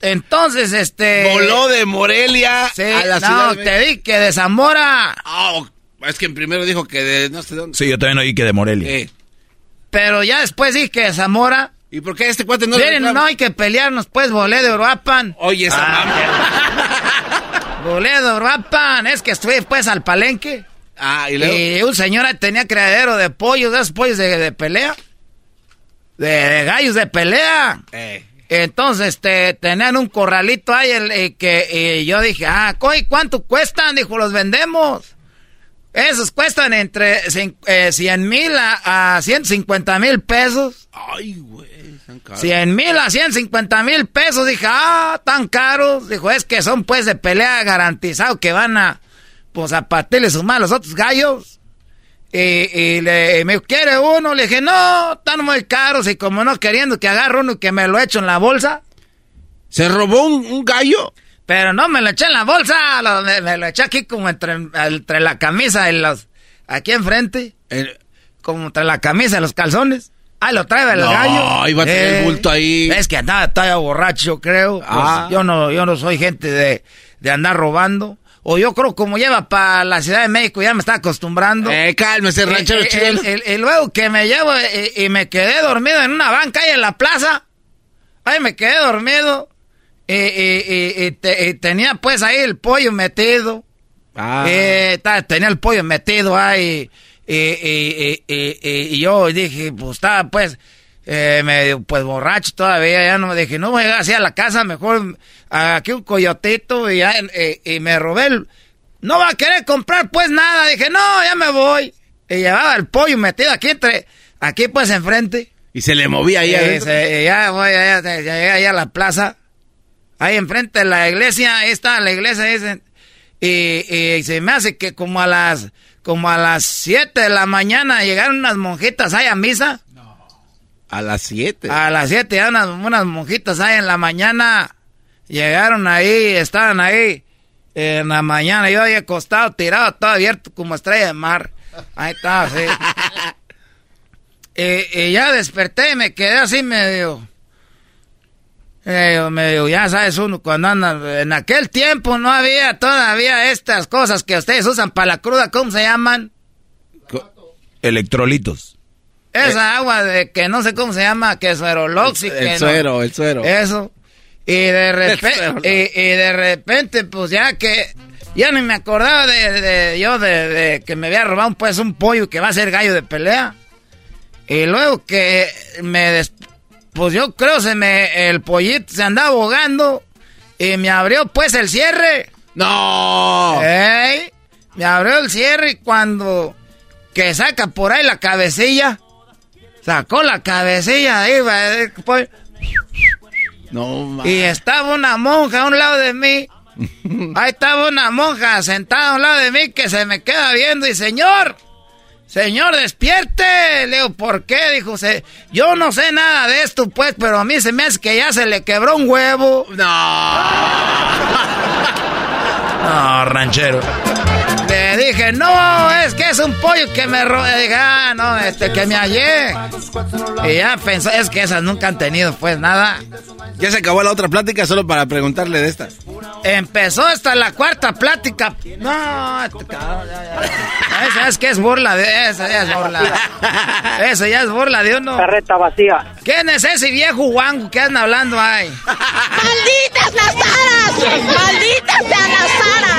S2: entonces, este...
S4: Voló de Morelia
S2: a la ciudad. No, te di que de Zamora.
S4: Oh, es que primero dijo que de no sé dónde.
S3: Sí, yo también oí que de Morelia.
S2: Pero ya después dije que de Zamora.
S4: ¿Y por qué este cuate no
S2: Miren, no hay que pelearnos, pues, volé de Uruapan.
S4: Oye, esa
S2: ah, Volé de Uruapan, es que estuve, pues, al palenque.
S4: Ah, ¿y luego?
S2: Y un señor tenía criadero de pollos, de esos pollos de, pelea. De, gallos de pelea. Eh. Entonces, este, tenían un corralito ahí, el, que y yo dije, ah, ¿cuánto cuestan? Dijo, los vendemos. Esos cuestan entre 100 eh, mil a, a 150 mil pesos.
S4: Ay, güey.
S2: 100 mil a 150 mil pesos. Dije, ah, tan caros. Dijo, es que son pues de pelea garantizado que van a, pues a partirle sus malos otros gallos. Y, le, me quiere uno, le dije, no, están muy caros y como no queriendo que agarre uno y que me lo echo en la bolsa.
S4: ¿Se robó un, gallo?
S2: Pero no me lo eché en la bolsa, me, lo eché aquí como entre, entre la camisa y los, aquí enfrente, como entre la camisa y los calzones. Ah, lo trae el gallo.
S4: iba a tener el bulto ahí.
S2: Es que andaba, estaba borracho, creo. Pues, ah. yo no, yo no soy gente de, de andar robando. O yo creo como lleva para la Ciudad de México, ya me está acostumbrando.
S4: Eh, cálmese, ranchero
S2: eh, Y luego que me llevo eh, y, me quedé dormido en una banca ahí en la plaza. Ahí me quedé dormido. Y, tenía pues ahí el pollo metido. Ah. tenía el pollo metido ahí. Y, yo dije, pues estaba pues eh, medio pues borracho todavía, ya no me dije, no voy a llegar así a la casa, mejor aquí un coyotito y, ya, eh, y me robé el... No va a querer comprar pues nada, dije, no, ya me voy. Y llevaba el pollo metido aquí entre, aquí pues enfrente.
S4: Y se le movía ahí
S2: y ya voy, ya, llegué ahí a la plaza, ahí enfrente de la iglesia, ahí está la iglesia, y, y se me hace que como a las, como a las 7 de la mañana llegaron unas monjitas ahí a misa.
S4: A las 7.
S2: A las 7, ya unas, unas monjitas ahí en la mañana. Llegaron ahí, estaban ahí en la mañana. Yo había acostado, tirado, todo abierto como estrella de mar. Ahí estaba, sí. y, ya desperté y me quedé así medio. Medio, ya sabes, uno cuando anda. En aquel tiempo no había todavía estas cosas que ustedes usan para la cruda, ¿cómo se llaman?
S3: Electrolitos.
S2: Esa agua de que no sé cómo se llama, que es aerolóxico.
S4: El, suero, el suero.
S2: Eso. Y de repente, y, de repente, pues ya que ya ni me acordaba de, yo de, que me había robado pues un pollo que va a ser gallo de pelea. Y luego que me pues yo creo se me el pollito se andaba ahogando y me abrió pues el cierre.
S4: No.
S2: Me abrió el cierre y cuando que saca por ahí la cabecilla Sacó la cabecilla ahí, pues. No, Y estaba una monja a un lado de mí. Ahí estaba una monja sentada a un lado de mí que se me queda viendo y señor, señor, despierte. Le digo, ¿por qué? Dijo, yo no sé nada de esto, pues, pero a mí se me hace que ya se le quebró un huevo.
S4: No.
S3: no, ranchero.
S2: Dije, no, es que es un pollo que me robé. Dije, ah, no, este, que me hallé. Y ya pensó, es que esas nunca han tenido, pues, nada.
S4: Ya se acabó la otra plática solo para preguntarle de esta.
S2: Empezó hasta la cuarta plática. No, este cabrón, ya, ya. es que es burla de eso, ya es burla. Eso ya es burla de uno.
S31: Carreta vacía.
S2: ¿Quién es ese viejo guango que andan hablando ahí?
S32: ¡Malditas las aras! ¡Malditas sean las aras!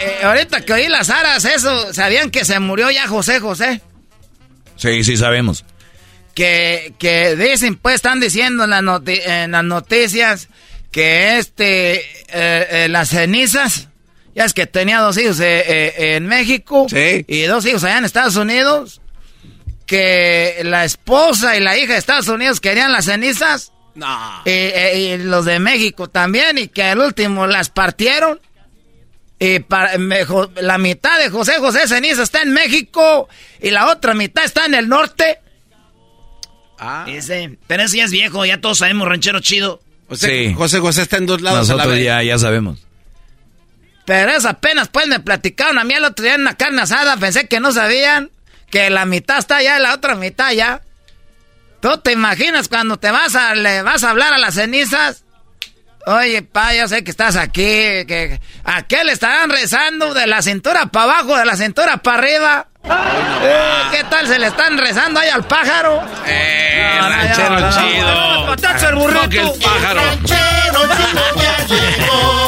S2: Eh, ahorita que oí las aras, eso, ¿sabían que se murió ya José José?
S3: Sí, sí sabemos.
S2: Que, que dicen, pues están diciendo en, en las noticias que este, eh, eh, las cenizas, ya es que tenía dos hijos eh, en México y dos hijos allá en Estados Unidos, que la esposa y la hija de Estados Unidos querían las cenizas. Y, los de México también, y que al último las partieron. Y para, la mitad de José José Ceniza está en México y la otra mitad está en el norte.
S33: Ah. pero ese ya es viejo, ya todos sabemos, ranchero chido
S4: sí. José José está en dos lados.
S3: Nosotros ya, ya sabemos.
S2: Pero es apenas pues me platicaron a mí el otro día en una carne asada, pensé que no sabían que la mitad está allá y la otra mitad allá. ¿Tú te imaginas cuando te vas a, le vas a hablar a las cenizas? Oye, pa, yo sé que estás aquí. Que, ¿A qué le estarán rezando? ¿De la cintura para abajo, de la cintura para arriba? Eh, ¿Qué tal se le están rezando ahí al pájaro?
S4: Eh, ranchero chido.
S2: el burrito.
S19: el pájaro. Ranchero chido ya llegó.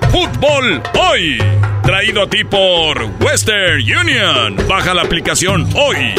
S10: Fútbol Hoy, traído a ti por Western Union. Baja la aplicación hoy.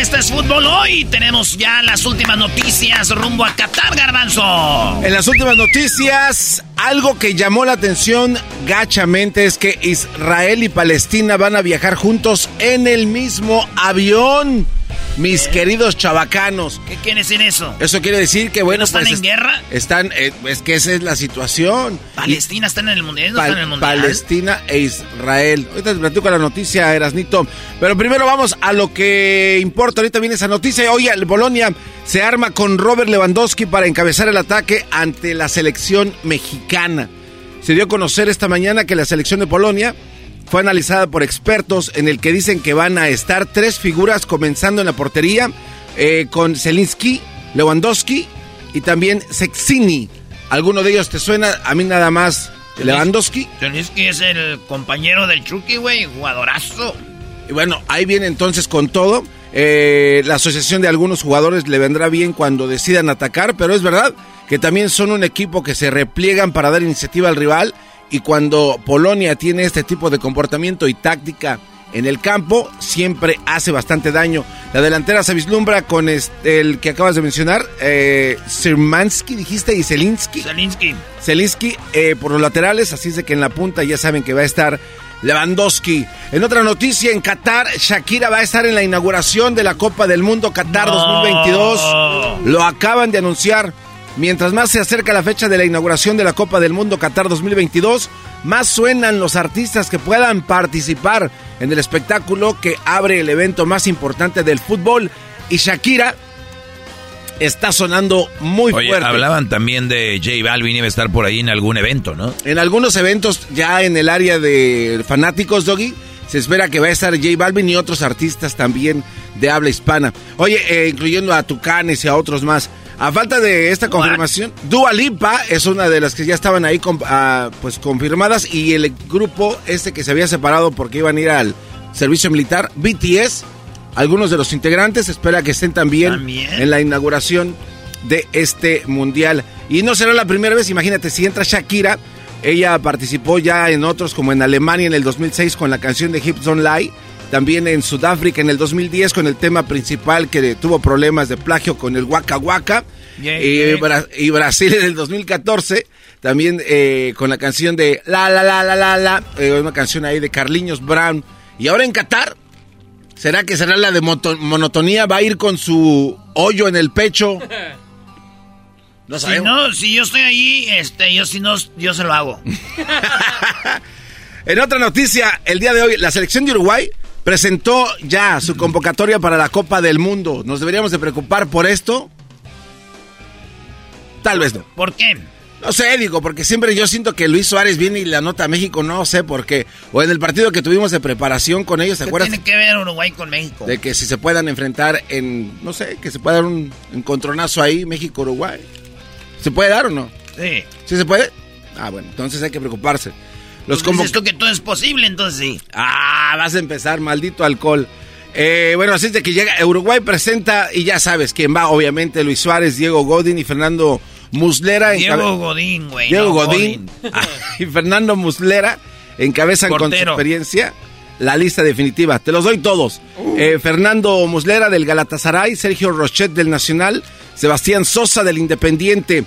S2: Esto es Fútbol Hoy. Tenemos ya las últimas noticias rumbo a Qatar, Garbanzo.
S4: En las últimas noticias, algo que llamó la atención gachamente es que Israel y Palestina van a viajar juntos en el mismo avión mis queridos chavacanos.
S2: ¿Qué quiere decir eso?
S4: Eso quiere decir que, bueno,
S2: ¿Están
S4: pues,
S2: en guerra?
S4: Están, eh, es que esa es la situación.
S2: Palestina está en el mundial, no en el mundial.
S4: Palestina e Israel. Ahorita te platico la noticia, Erasnito. Pero primero vamos a lo que importa. Ahorita viene esa noticia. Oye, el Bolonia se arma con Robert Lewandowski para encabezar el ataque ante la selección mexicana. Se dio a conocer esta mañana que la selección de Polonia fue analizada por expertos en el que dicen que van a estar tres figuras comenzando en la portería eh, con Zelinsky, Lewandowski y también Sexini. ¿Alguno de ellos te suena? A mí nada más Lewandowski.
S2: Zelinsky es el compañero del Chucky, güey, jugadorazo.
S4: Y bueno, ahí viene entonces con todo. Eh, la asociación de algunos jugadores le vendrá bien cuando decidan atacar, pero es verdad que también son un equipo que se repliegan para dar iniciativa al rival y cuando Polonia tiene este tipo de comportamiento y táctica en el campo, siempre hace bastante daño. La delantera se vislumbra con este, el que acabas de mencionar, eh, Sirmansky, dijiste, y Zelinsky.
S2: Zelinsky.
S4: Zelinsky eh, por los laterales, así es de que en la punta ya saben que va a estar Lewandowski. En otra noticia, en Qatar, Shakira va a estar en la inauguración de la Copa del Mundo Qatar 2022. Lo acaban de anunciar. Mientras más se acerca la fecha de la inauguración de la Copa del Mundo Qatar 2022, más suenan los artistas que puedan participar en el espectáculo que abre el evento más importante del fútbol. Y Shakira está sonando muy
S3: Oye,
S4: fuerte.
S3: Hablaban también de J Balvin iba a estar por ahí en algún evento, ¿no?
S4: En algunos eventos ya en el área de fanáticos, Doggy. Se espera que va a estar J Balvin y otros artistas también de habla hispana. Oye, eh, incluyendo a Tucanes y a otros más. A falta de esta confirmación, Dua Lipa es una de las que ya estaban ahí ah, pues confirmadas y el grupo este que se había separado porque iban a ir al servicio militar, BTS, algunos de los integrantes espera que estén también,
S2: ¿También?
S4: en la inauguración de este mundial. Y no será la primera vez, imagínate, si entra Shakira, ella participó ya en otros como en Alemania en el 2006 con la canción de Hips Don't Lie también en Sudáfrica en el 2010 con el tema principal que tuvo problemas de plagio con el Waka Waka. y, Brasil en el 2014 también eh, con la canción de La La La La La La, eh, una canción ahí de Carliños Brown. Y ahora en Qatar, ¿será que será la de monotonía? ¿Va a ir con su hoyo en el pecho?
S2: No Si no, si yo estoy ahí, este, yo si no, yo se lo hago.
S4: en otra noticia, el día de hoy, la selección de Uruguay presentó ya su convocatoria para la Copa del Mundo. ¿Nos deberíamos de preocupar por esto? Tal vez no.
S2: ¿Por qué?
S4: No sé, digo, porque siempre yo siento que Luis Suárez viene y la nota a México, no sé por qué. O en el partido que tuvimos de preparación con ellos, ¿te
S2: ¿Qué
S4: acuerdas?
S2: tiene que ver Uruguay con México?
S4: De que si se puedan enfrentar en, no sé, que se pueda dar un encontronazo ahí, México-Uruguay. ¿Se puede dar o no?
S2: Sí.
S4: ¿Sí se puede? Ah, bueno, entonces hay que preocuparse.
S2: Los pues dices tú que todo es posible, entonces sí.
S4: Ah, vas a empezar, maldito alcohol. Eh, bueno, así es de que llega Uruguay presenta y ya sabes quién va, obviamente Luis Suárez, Diego Godín y Fernando Muslera.
S2: Diego Godín, güey.
S4: Diego Godín, y Fernando Muslera encabezan con su experiencia la lista definitiva. Te los doy todos.
S2: Uh.
S4: Eh, Fernando Muslera del Galatasaray, Sergio Rochet del Nacional, Sebastián Sosa del Independiente.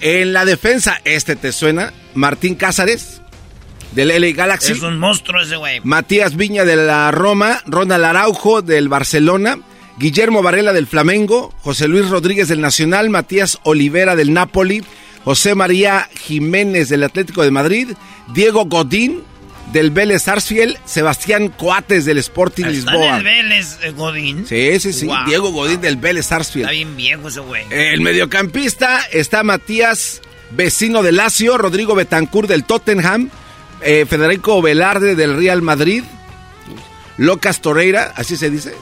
S4: En la defensa, este te suena, Martín Cázares, del LA Galaxy.
S2: Es un monstruo ese güey.
S4: Matías Viña de la Roma, Ronald Araujo del Barcelona, Guillermo Varela del Flamengo, José Luis Rodríguez del Nacional, Matías Olivera del Napoli, José María Jiménez del Atlético de Madrid, Diego Godín del Vélez Sarsfield, Sebastián Coates del Sporting
S2: ¿Está
S4: Lisboa.
S2: el Vélez eh, Godín?
S4: Sí, sí, sí. Diego Godín del Vélez Sarsfield.
S2: Está bien viejo ese güey.
S4: El mediocampista está Matías Vecino de Lazio, Rodrigo Betancourt del Tottenham, eh, Federico Velarde del Real Madrid, Locas Torreira, así se dice,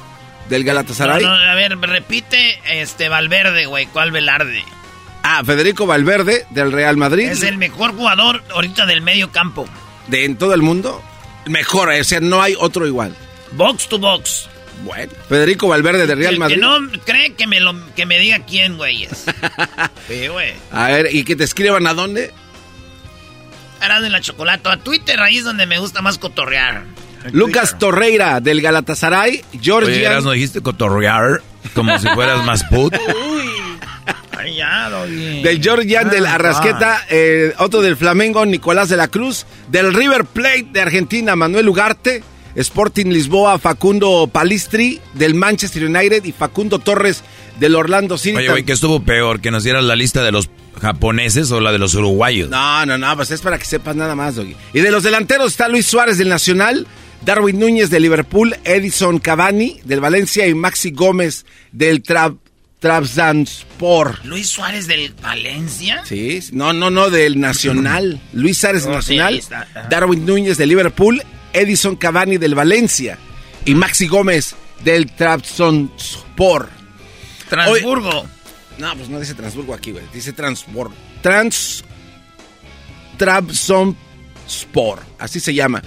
S4: del Galatasaray.
S2: No, no, a ver, repite este Valverde, güey. ¿Cuál Velarde?
S4: Ah, Federico Valverde del Real Madrid.
S2: Es el mejor jugador ahorita del medio campo.
S4: ¿De en todo el mundo? Mejor, o sea, no hay otro igual.
S2: Box to box.
S4: Bueno, Federico Valverde del Real Madrid.
S2: Que no cree que me, lo, que me diga quién, güey. sí, güey.
S4: A ver, ¿y que te escriban a dónde?
S2: Ahora de la chocolate. A Twitter, ahí es donde me gusta más cotorrear.
S4: Lucas Torreira del Galatasaray.
S3: Eras, ¿no dijiste cotorrear? Como si fueras más put.
S2: Ay, ya, doggy.
S4: Del Georgian, del
S2: Ah,
S4: Arrasqueta, eh, otro del Flamengo, Nicolás de la Cruz, del River Plate de Argentina, Manuel Ugarte, Sporting Lisboa, Facundo Palistri, del Manchester United y Facundo Torres del Orlando City.
S3: Oye, güey, ¿qué estuvo peor? ¿Que nos dieras la lista de los japoneses o la de los uruguayos?
S4: No, no, no, pues es para que sepas nada más, Doggy. Y de los delanteros está Luis Suárez del Nacional, Darwin Núñez del Liverpool, Edison Cavani del Valencia y Maxi Gómez del Tra Trabzonspor.
S2: Luis Suárez del Valencia.
S4: Sí, no, no, no, del Nacional. Luis Suárez del
S2: Oh,
S4: Nacional. Darwin Núñez del Liverpool, Edison Cavani del Valencia y Maxi Gómez del Trabzonspor.
S2: Transburgo.
S4: No, pues no dice Transburgo aquí, güey. Dice Transbor. Trans. Trabzonspor. Así se llama.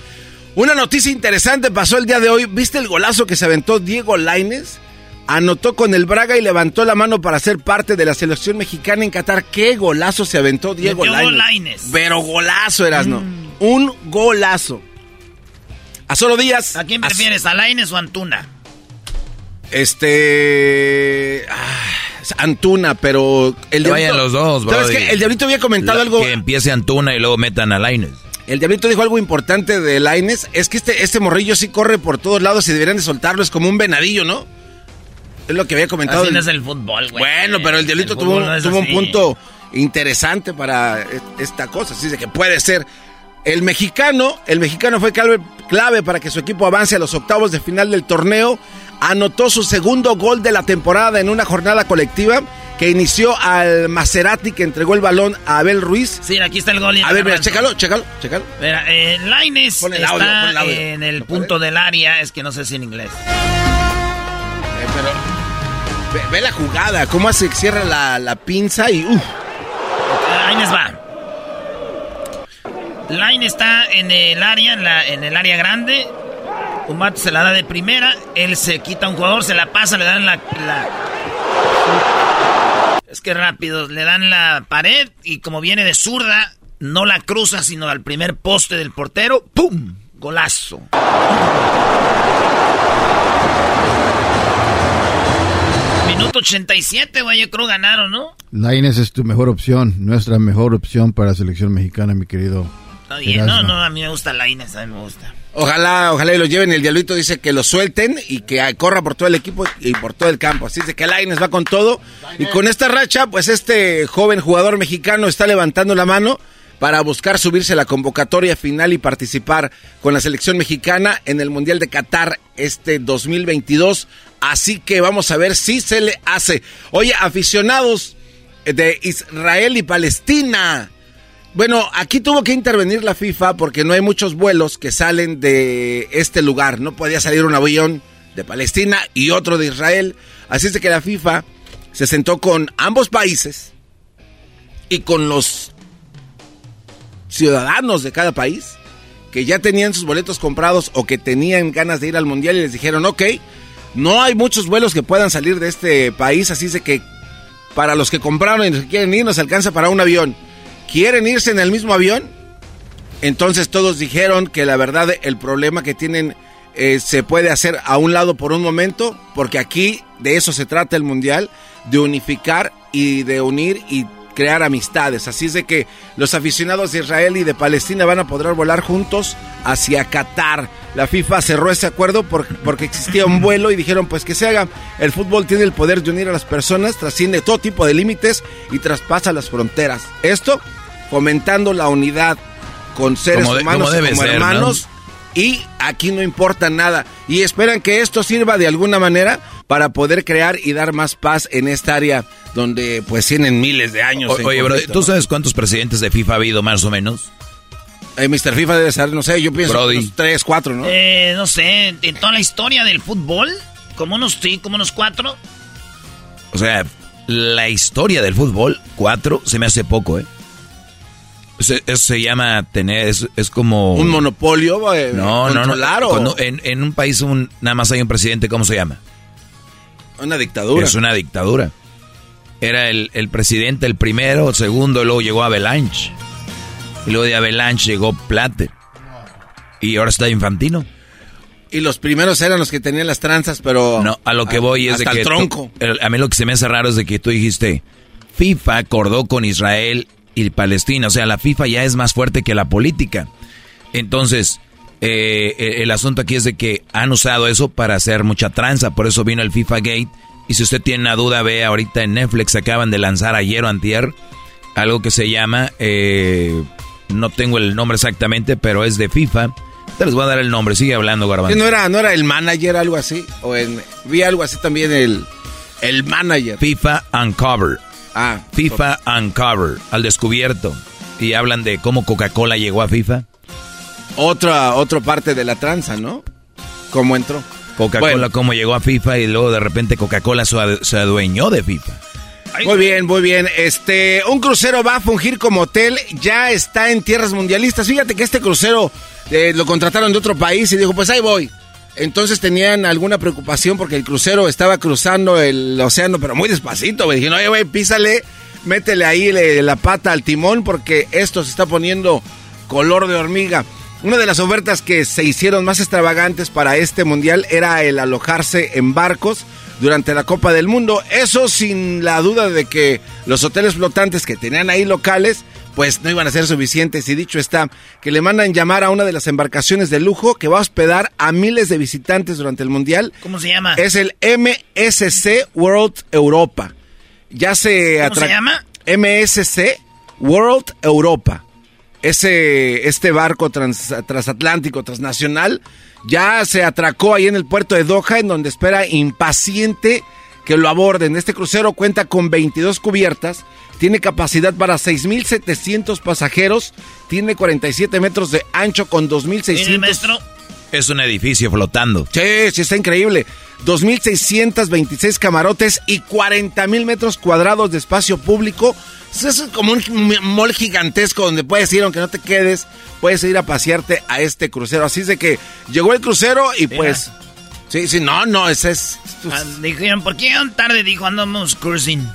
S4: Una noticia interesante pasó el día de hoy. ¿Viste el golazo que se aventó Diego Laines? Anotó con el Braga y levantó la mano para ser parte de la selección mexicana en Qatar. ¿Qué golazo se aventó Diego? Lainez. Pero golazo eras, ¿no? Un golazo. A solo días.
S2: ¿A quién
S4: a-
S2: prefieres, a Lainez o a Antuna?
S4: Este. ah, Antuna, pero. El
S3: Que vayan los dos,
S4: ¿Sabes
S3: brody.
S4: qué? El Diablito había comentado
S3: La-
S4: algo.
S3: Que empiece Antuna y luego metan a Laines.
S4: El Diablito dijo algo importante de Laines. Es que este, este morrillo sí corre por todos lados y deberían de soltarlo. Es como un venadillo, ¿no? Es lo que había comentado.
S2: Así no es el fútbol, güey.
S4: Bueno, pero el Diablito
S2: El
S4: tuvo,
S2: no
S4: tuvo un punto interesante para e- esta cosa. Así de que puede ser. El mexicano, el mexicano fue clave, clave para que su equipo avance a los octavos de final del torneo. Anotó su segundo gol de la temporada en una jornada colectiva que inició al Maserati que entregó el balón a Abel Ruiz.
S2: Sí, aquí está el gol.
S4: A ver, mira, chécalo, chécalo, chécalo.
S2: Mira, eh, Lainez
S4: Pon el
S2: está
S4: audio, pon el audio.
S2: en el punto del área, es que no sé si en inglés.
S4: Eh, pero ve, ve la jugada, cómo hace cierra la, la pinza y uff.
S2: Lainez va. Lainez está en el área, en, la- en el área grande. Vato se la da de primera, él se quita a un jugador, se la pasa, le dan la, la- Es que rápido, le dan la pared y como viene de zurda, no la cruza, sino al primer poste del portero. ¡Pum! Golazo. Minuto 87, güey, yo creo ganaron, ¿no?
S26: Laines es tu mejor opción, nuestra mejor opción para la selección mexicana, mi querido.
S2: Está bien, no, no, a mí me gusta Lainez, a mí me gusta.
S4: Ojalá, ojalá y lo lleven. El diablito dice que lo suelten y que corra por todo el equipo y por todo el campo. Así dice que Laines va con todo. Y con esta racha, pues este joven jugador mexicano está levantando la mano para buscar subirse a la convocatoria final y participar con la selección mexicana en el Mundial de Qatar este 2022. Así que vamos a ver si se le hace. Oye, aficionados de Israel y Palestina. Bueno, aquí tuvo que intervenir la FIFA porque no hay muchos vuelos que salen de este lugar. No podía salir un avión de Palestina y otro de Israel. Así es de que la FIFA se sentó con ambos países y con los ciudadanos de cada país que ya tenían sus boletos comprados o que tenían ganas de ir al mundial y les dijeron, ok, no hay muchos vuelos que puedan salir de este país, así es de que para los que compraron y los que quieren ir nos alcanza para un avión. ¿Quieren irse en el mismo avión? Entonces todos dijeron que la verdad el problema que tienen eh, se puede hacer a un lado por un momento, porque aquí de eso se trata el mundial, de unificar y de unir y crear amistades. Así es de que los aficionados de Israel y de Palestina van a poder volar juntos hacia Qatar. La FIFA cerró ese acuerdo por- porque existía un vuelo y dijeron pues que se haga. El fútbol tiene el poder de unir a las personas, trasciende todo tipo de límites y traspasa las fronteras. Esto fomentando la unidad con seres humanos como, hermanos. Y aquí no importa nada. Y esperan que esto sirva de alguna manera para poder crear y dar más paz en esta área donde pues tienen miles de años.
S3: oye, bro, ¿tú sabes cuántos presidentes de FIFA ha habido más o menos?
S4: Eh, Mr. FIFA debe ser, no sé, yo pienso unos tres, cuatro, ¿no?
S2: Eh, no sé, en toda la historia del fútbol, como unos, sí, como unos cuatro.
S3: O sea, la historia del fútbol, cuatro, se me hace poco, ¿eh? Eso, se llama tener, es, como...
S4: Un monopolio,
S3: eh, no, no, no, en, en, un país un, nada más hay un presidente, ¿cómo se llama?
S4: Una dictadura.
S3: Es una dictadura. Era el, el presidente el primero, el segundo, luego llegó Avalanche. Y luego de Avalanche llegó Plate. Y ahora está Infantino.
S4: Y los primeros eran los que tenían las tranzas, pero...
S3: No, a lo que voy es de que...
S4: el tronco.
S3: a mí lo que se me hace raro es de que tú dijiste, FIFA acordó con Israel y Palestina. O sea, la FIFA ya es más fuerte que la política. Entonces, eh, el asunto aquí es de que han usado eso para hacer mucha tranza. Por eso vino el FIFA Gate. Y si usted tiene una duda, ve ahorita en Netflix acaban de lanzar ayer o antier algo que se llama... Eh, no tengo el nombre exactamente, pero es de FIFA. Te les voy a dar el nombre, sigue hablando, Garbanzo.
S4: ¿No era, ¿No era el manager algo así? O en, vi algo así también, el, el manager.
S3: FIFA Uncover. Ah. FIFA Uncover, al descubierto. Y hablan de cómo Coca-Cola llegó a FIFA.
S4: Otra, otra parte de la tranza, ¿no? ¿Cómo entró?
S3: Coca-Cola, cómo llegó a FIFA y luego de repente Coca-Cola se adueñó de FIFA.
S4: Muy bien, muy bien. Este, un crucero va a fungir como hotel, ya está en tierras mundialistas. Fíjate que este crucero eh, lo contrataron de otro país y dijo, pues ahí voy. Entonces tenían alguna preocupación porque el crucero estaba cruzando el océano, pero muy despacito. Me dijeron, oye, güey, písale, métele ahí la pata al timón porque esto se está poniendo color de hormiga. Una de las ofertas que se hicieron más extravagantes para este mundial era el alojarse en barcos durante la Copa del Mundo. Eso sin la duda de que los hoteles flotantes que tenían ahí locales, pues no iban a ser suficientes. Y dicho está, que le mandan llamar a una de las embarcaciones de lujo que va a hospedar a miles de visitantes durante el Mundial.
S2: ¿Cómo se llama?
S4: Es el MSC World Europa. Ya se
S2: ¿Cómo se llama?
S4: MSC World Europa. Ese, este barco transatlántico, transnacional, ya se atracó ahí en el puerto de Doha, en donde espera impaciente que lo aborden. Este crucero cuenta con 22 cubiertas, tiene capacidad para 6.700 pasajeros, tiene 47 metros de ancho con 2.600...
S3: Es un edificio flotando.
S4: Sí, sí, está increíble. 2.626 camarotes y 40.000 metros cuadrados de espacio público. Eso es como un mall gigantesco donde puedes ir, aunque no te quedes, puedes ir a pasearte a este crucero. Así es de que llegó el crucero y pues... Sí, sí, no, no, ese es...
S2: Ah, dijeron, ¿por qué tan tarde? Dijo, andamos cruising.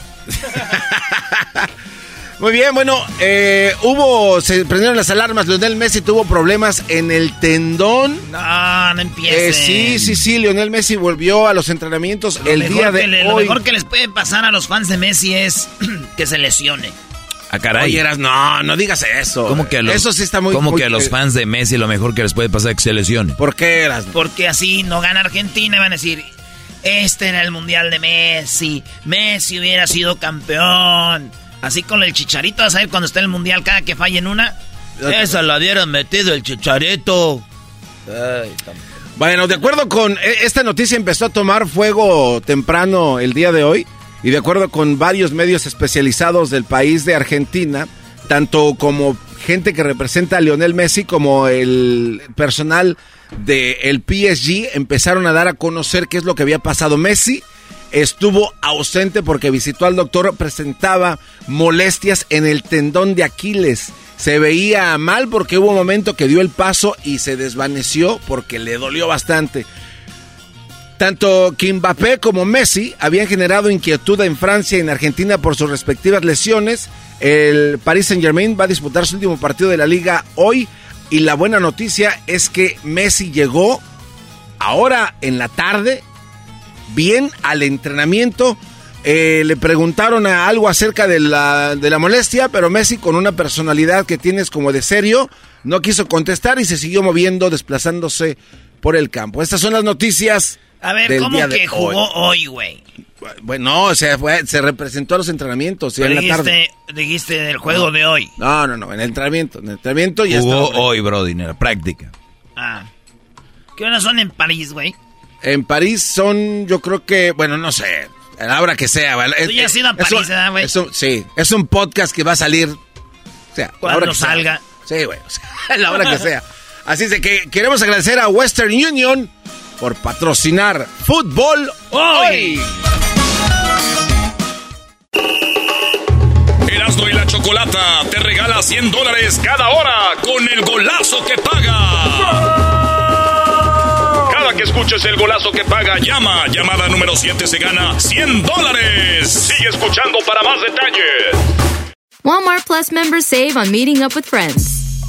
S4: Muy bien, bueno, eh, hubo, se prendieron las alarmas, Lionel Messi tuvo problemas en el tendón.
S2: No, no empiece.
S4: Eh, sí, sí, sí, Lionel Messi volvió a los entrenamientos el día de hoy. Lo
S2: mejor que les puede pasar a los fans de Messi es que se lesione.
S4: A ah, caray. no, no digas eso.
S3: ¿Cómo que a los, eso sí está muy... ¿Cómo que a los fans de Messi lo mejor que les puede pasar es que se lesione?
S4: ¿Por qué eras?
S2: Porque así no gana Argentina y van a decir, este era el Mundial de Messi, Messi hubiera sido campeón. Así con el chicharito, a saber cuando está el mundial, cada que falle en una. Esa la dieron metido el chicharito.
S4: bueno, de acuerdo con. E, esta noticia empezó a tomar fuego temprano el día de hoy. Y de acuerdo con varios medios especializados del país de Argentina, tanto como gente que representa a Lionel Messi como el personal del PSG empezaron a dar a conocer qué es lo que había pasado. Messi estuvo ausente porque visitó al doctor, presentaba molestias en el tendón de Aquiles. Se veía mal porque hubo un momento que dio el paso y se desvaneció porque le dolió bastante. Tanto Mbappé como Messi habían generado inquietud en Francia y en Argentina por sus respectivas lesiones. El Paris Saint-Germain va a disputar su último partido de la liga hoy y la buena noticia es que Messi llegó ahora en la tarde bien al entrenamiento. Eh, le preguntaron a algo acerca de la, de la molestia, pero Messi, con una personalidad que tienes como de serio, no quiso contestar y se siguió moviendo, desplazándose por el campo. Estas son las noticias
S2: A ver, ¿cómo que jugó hoy, güey?
S4: Bueno, o sea, se representó a los entrenamientos. en
S2: dijiste,
S4: la tarde.
S2: dijiste del juego de hoy.
S4: No, no, no, en el entrenamiento. En el entrenamiento ya
S3: Jugó hoy, Brody, en la práctica.
S2: Ah. ¿Qué horas son en París, güey?
S4: En París son, yo creo que, bueno, no sé, a la hora que sea.
S2: Tú ya has ido a París, ¿verdad, güey?
S4: Sí, es un podcast que va a salir. O sea,
S2: cuando salga.
S4: Sí, güey, o sea, a la hora que sea. Así es de que queremos agradecer a Western Union por patrocinar Fútbol Hoy.
S10: Erasmo y la Chocolata te regala 100 dólares cada hora con el golazo que paga. Cada que escuches el golazo que paga, llama. Llamada número 7 se gana 100 dólares. Sigue escuchando para más detalles.
S34: Walmart Plus members save on meeting up with friends.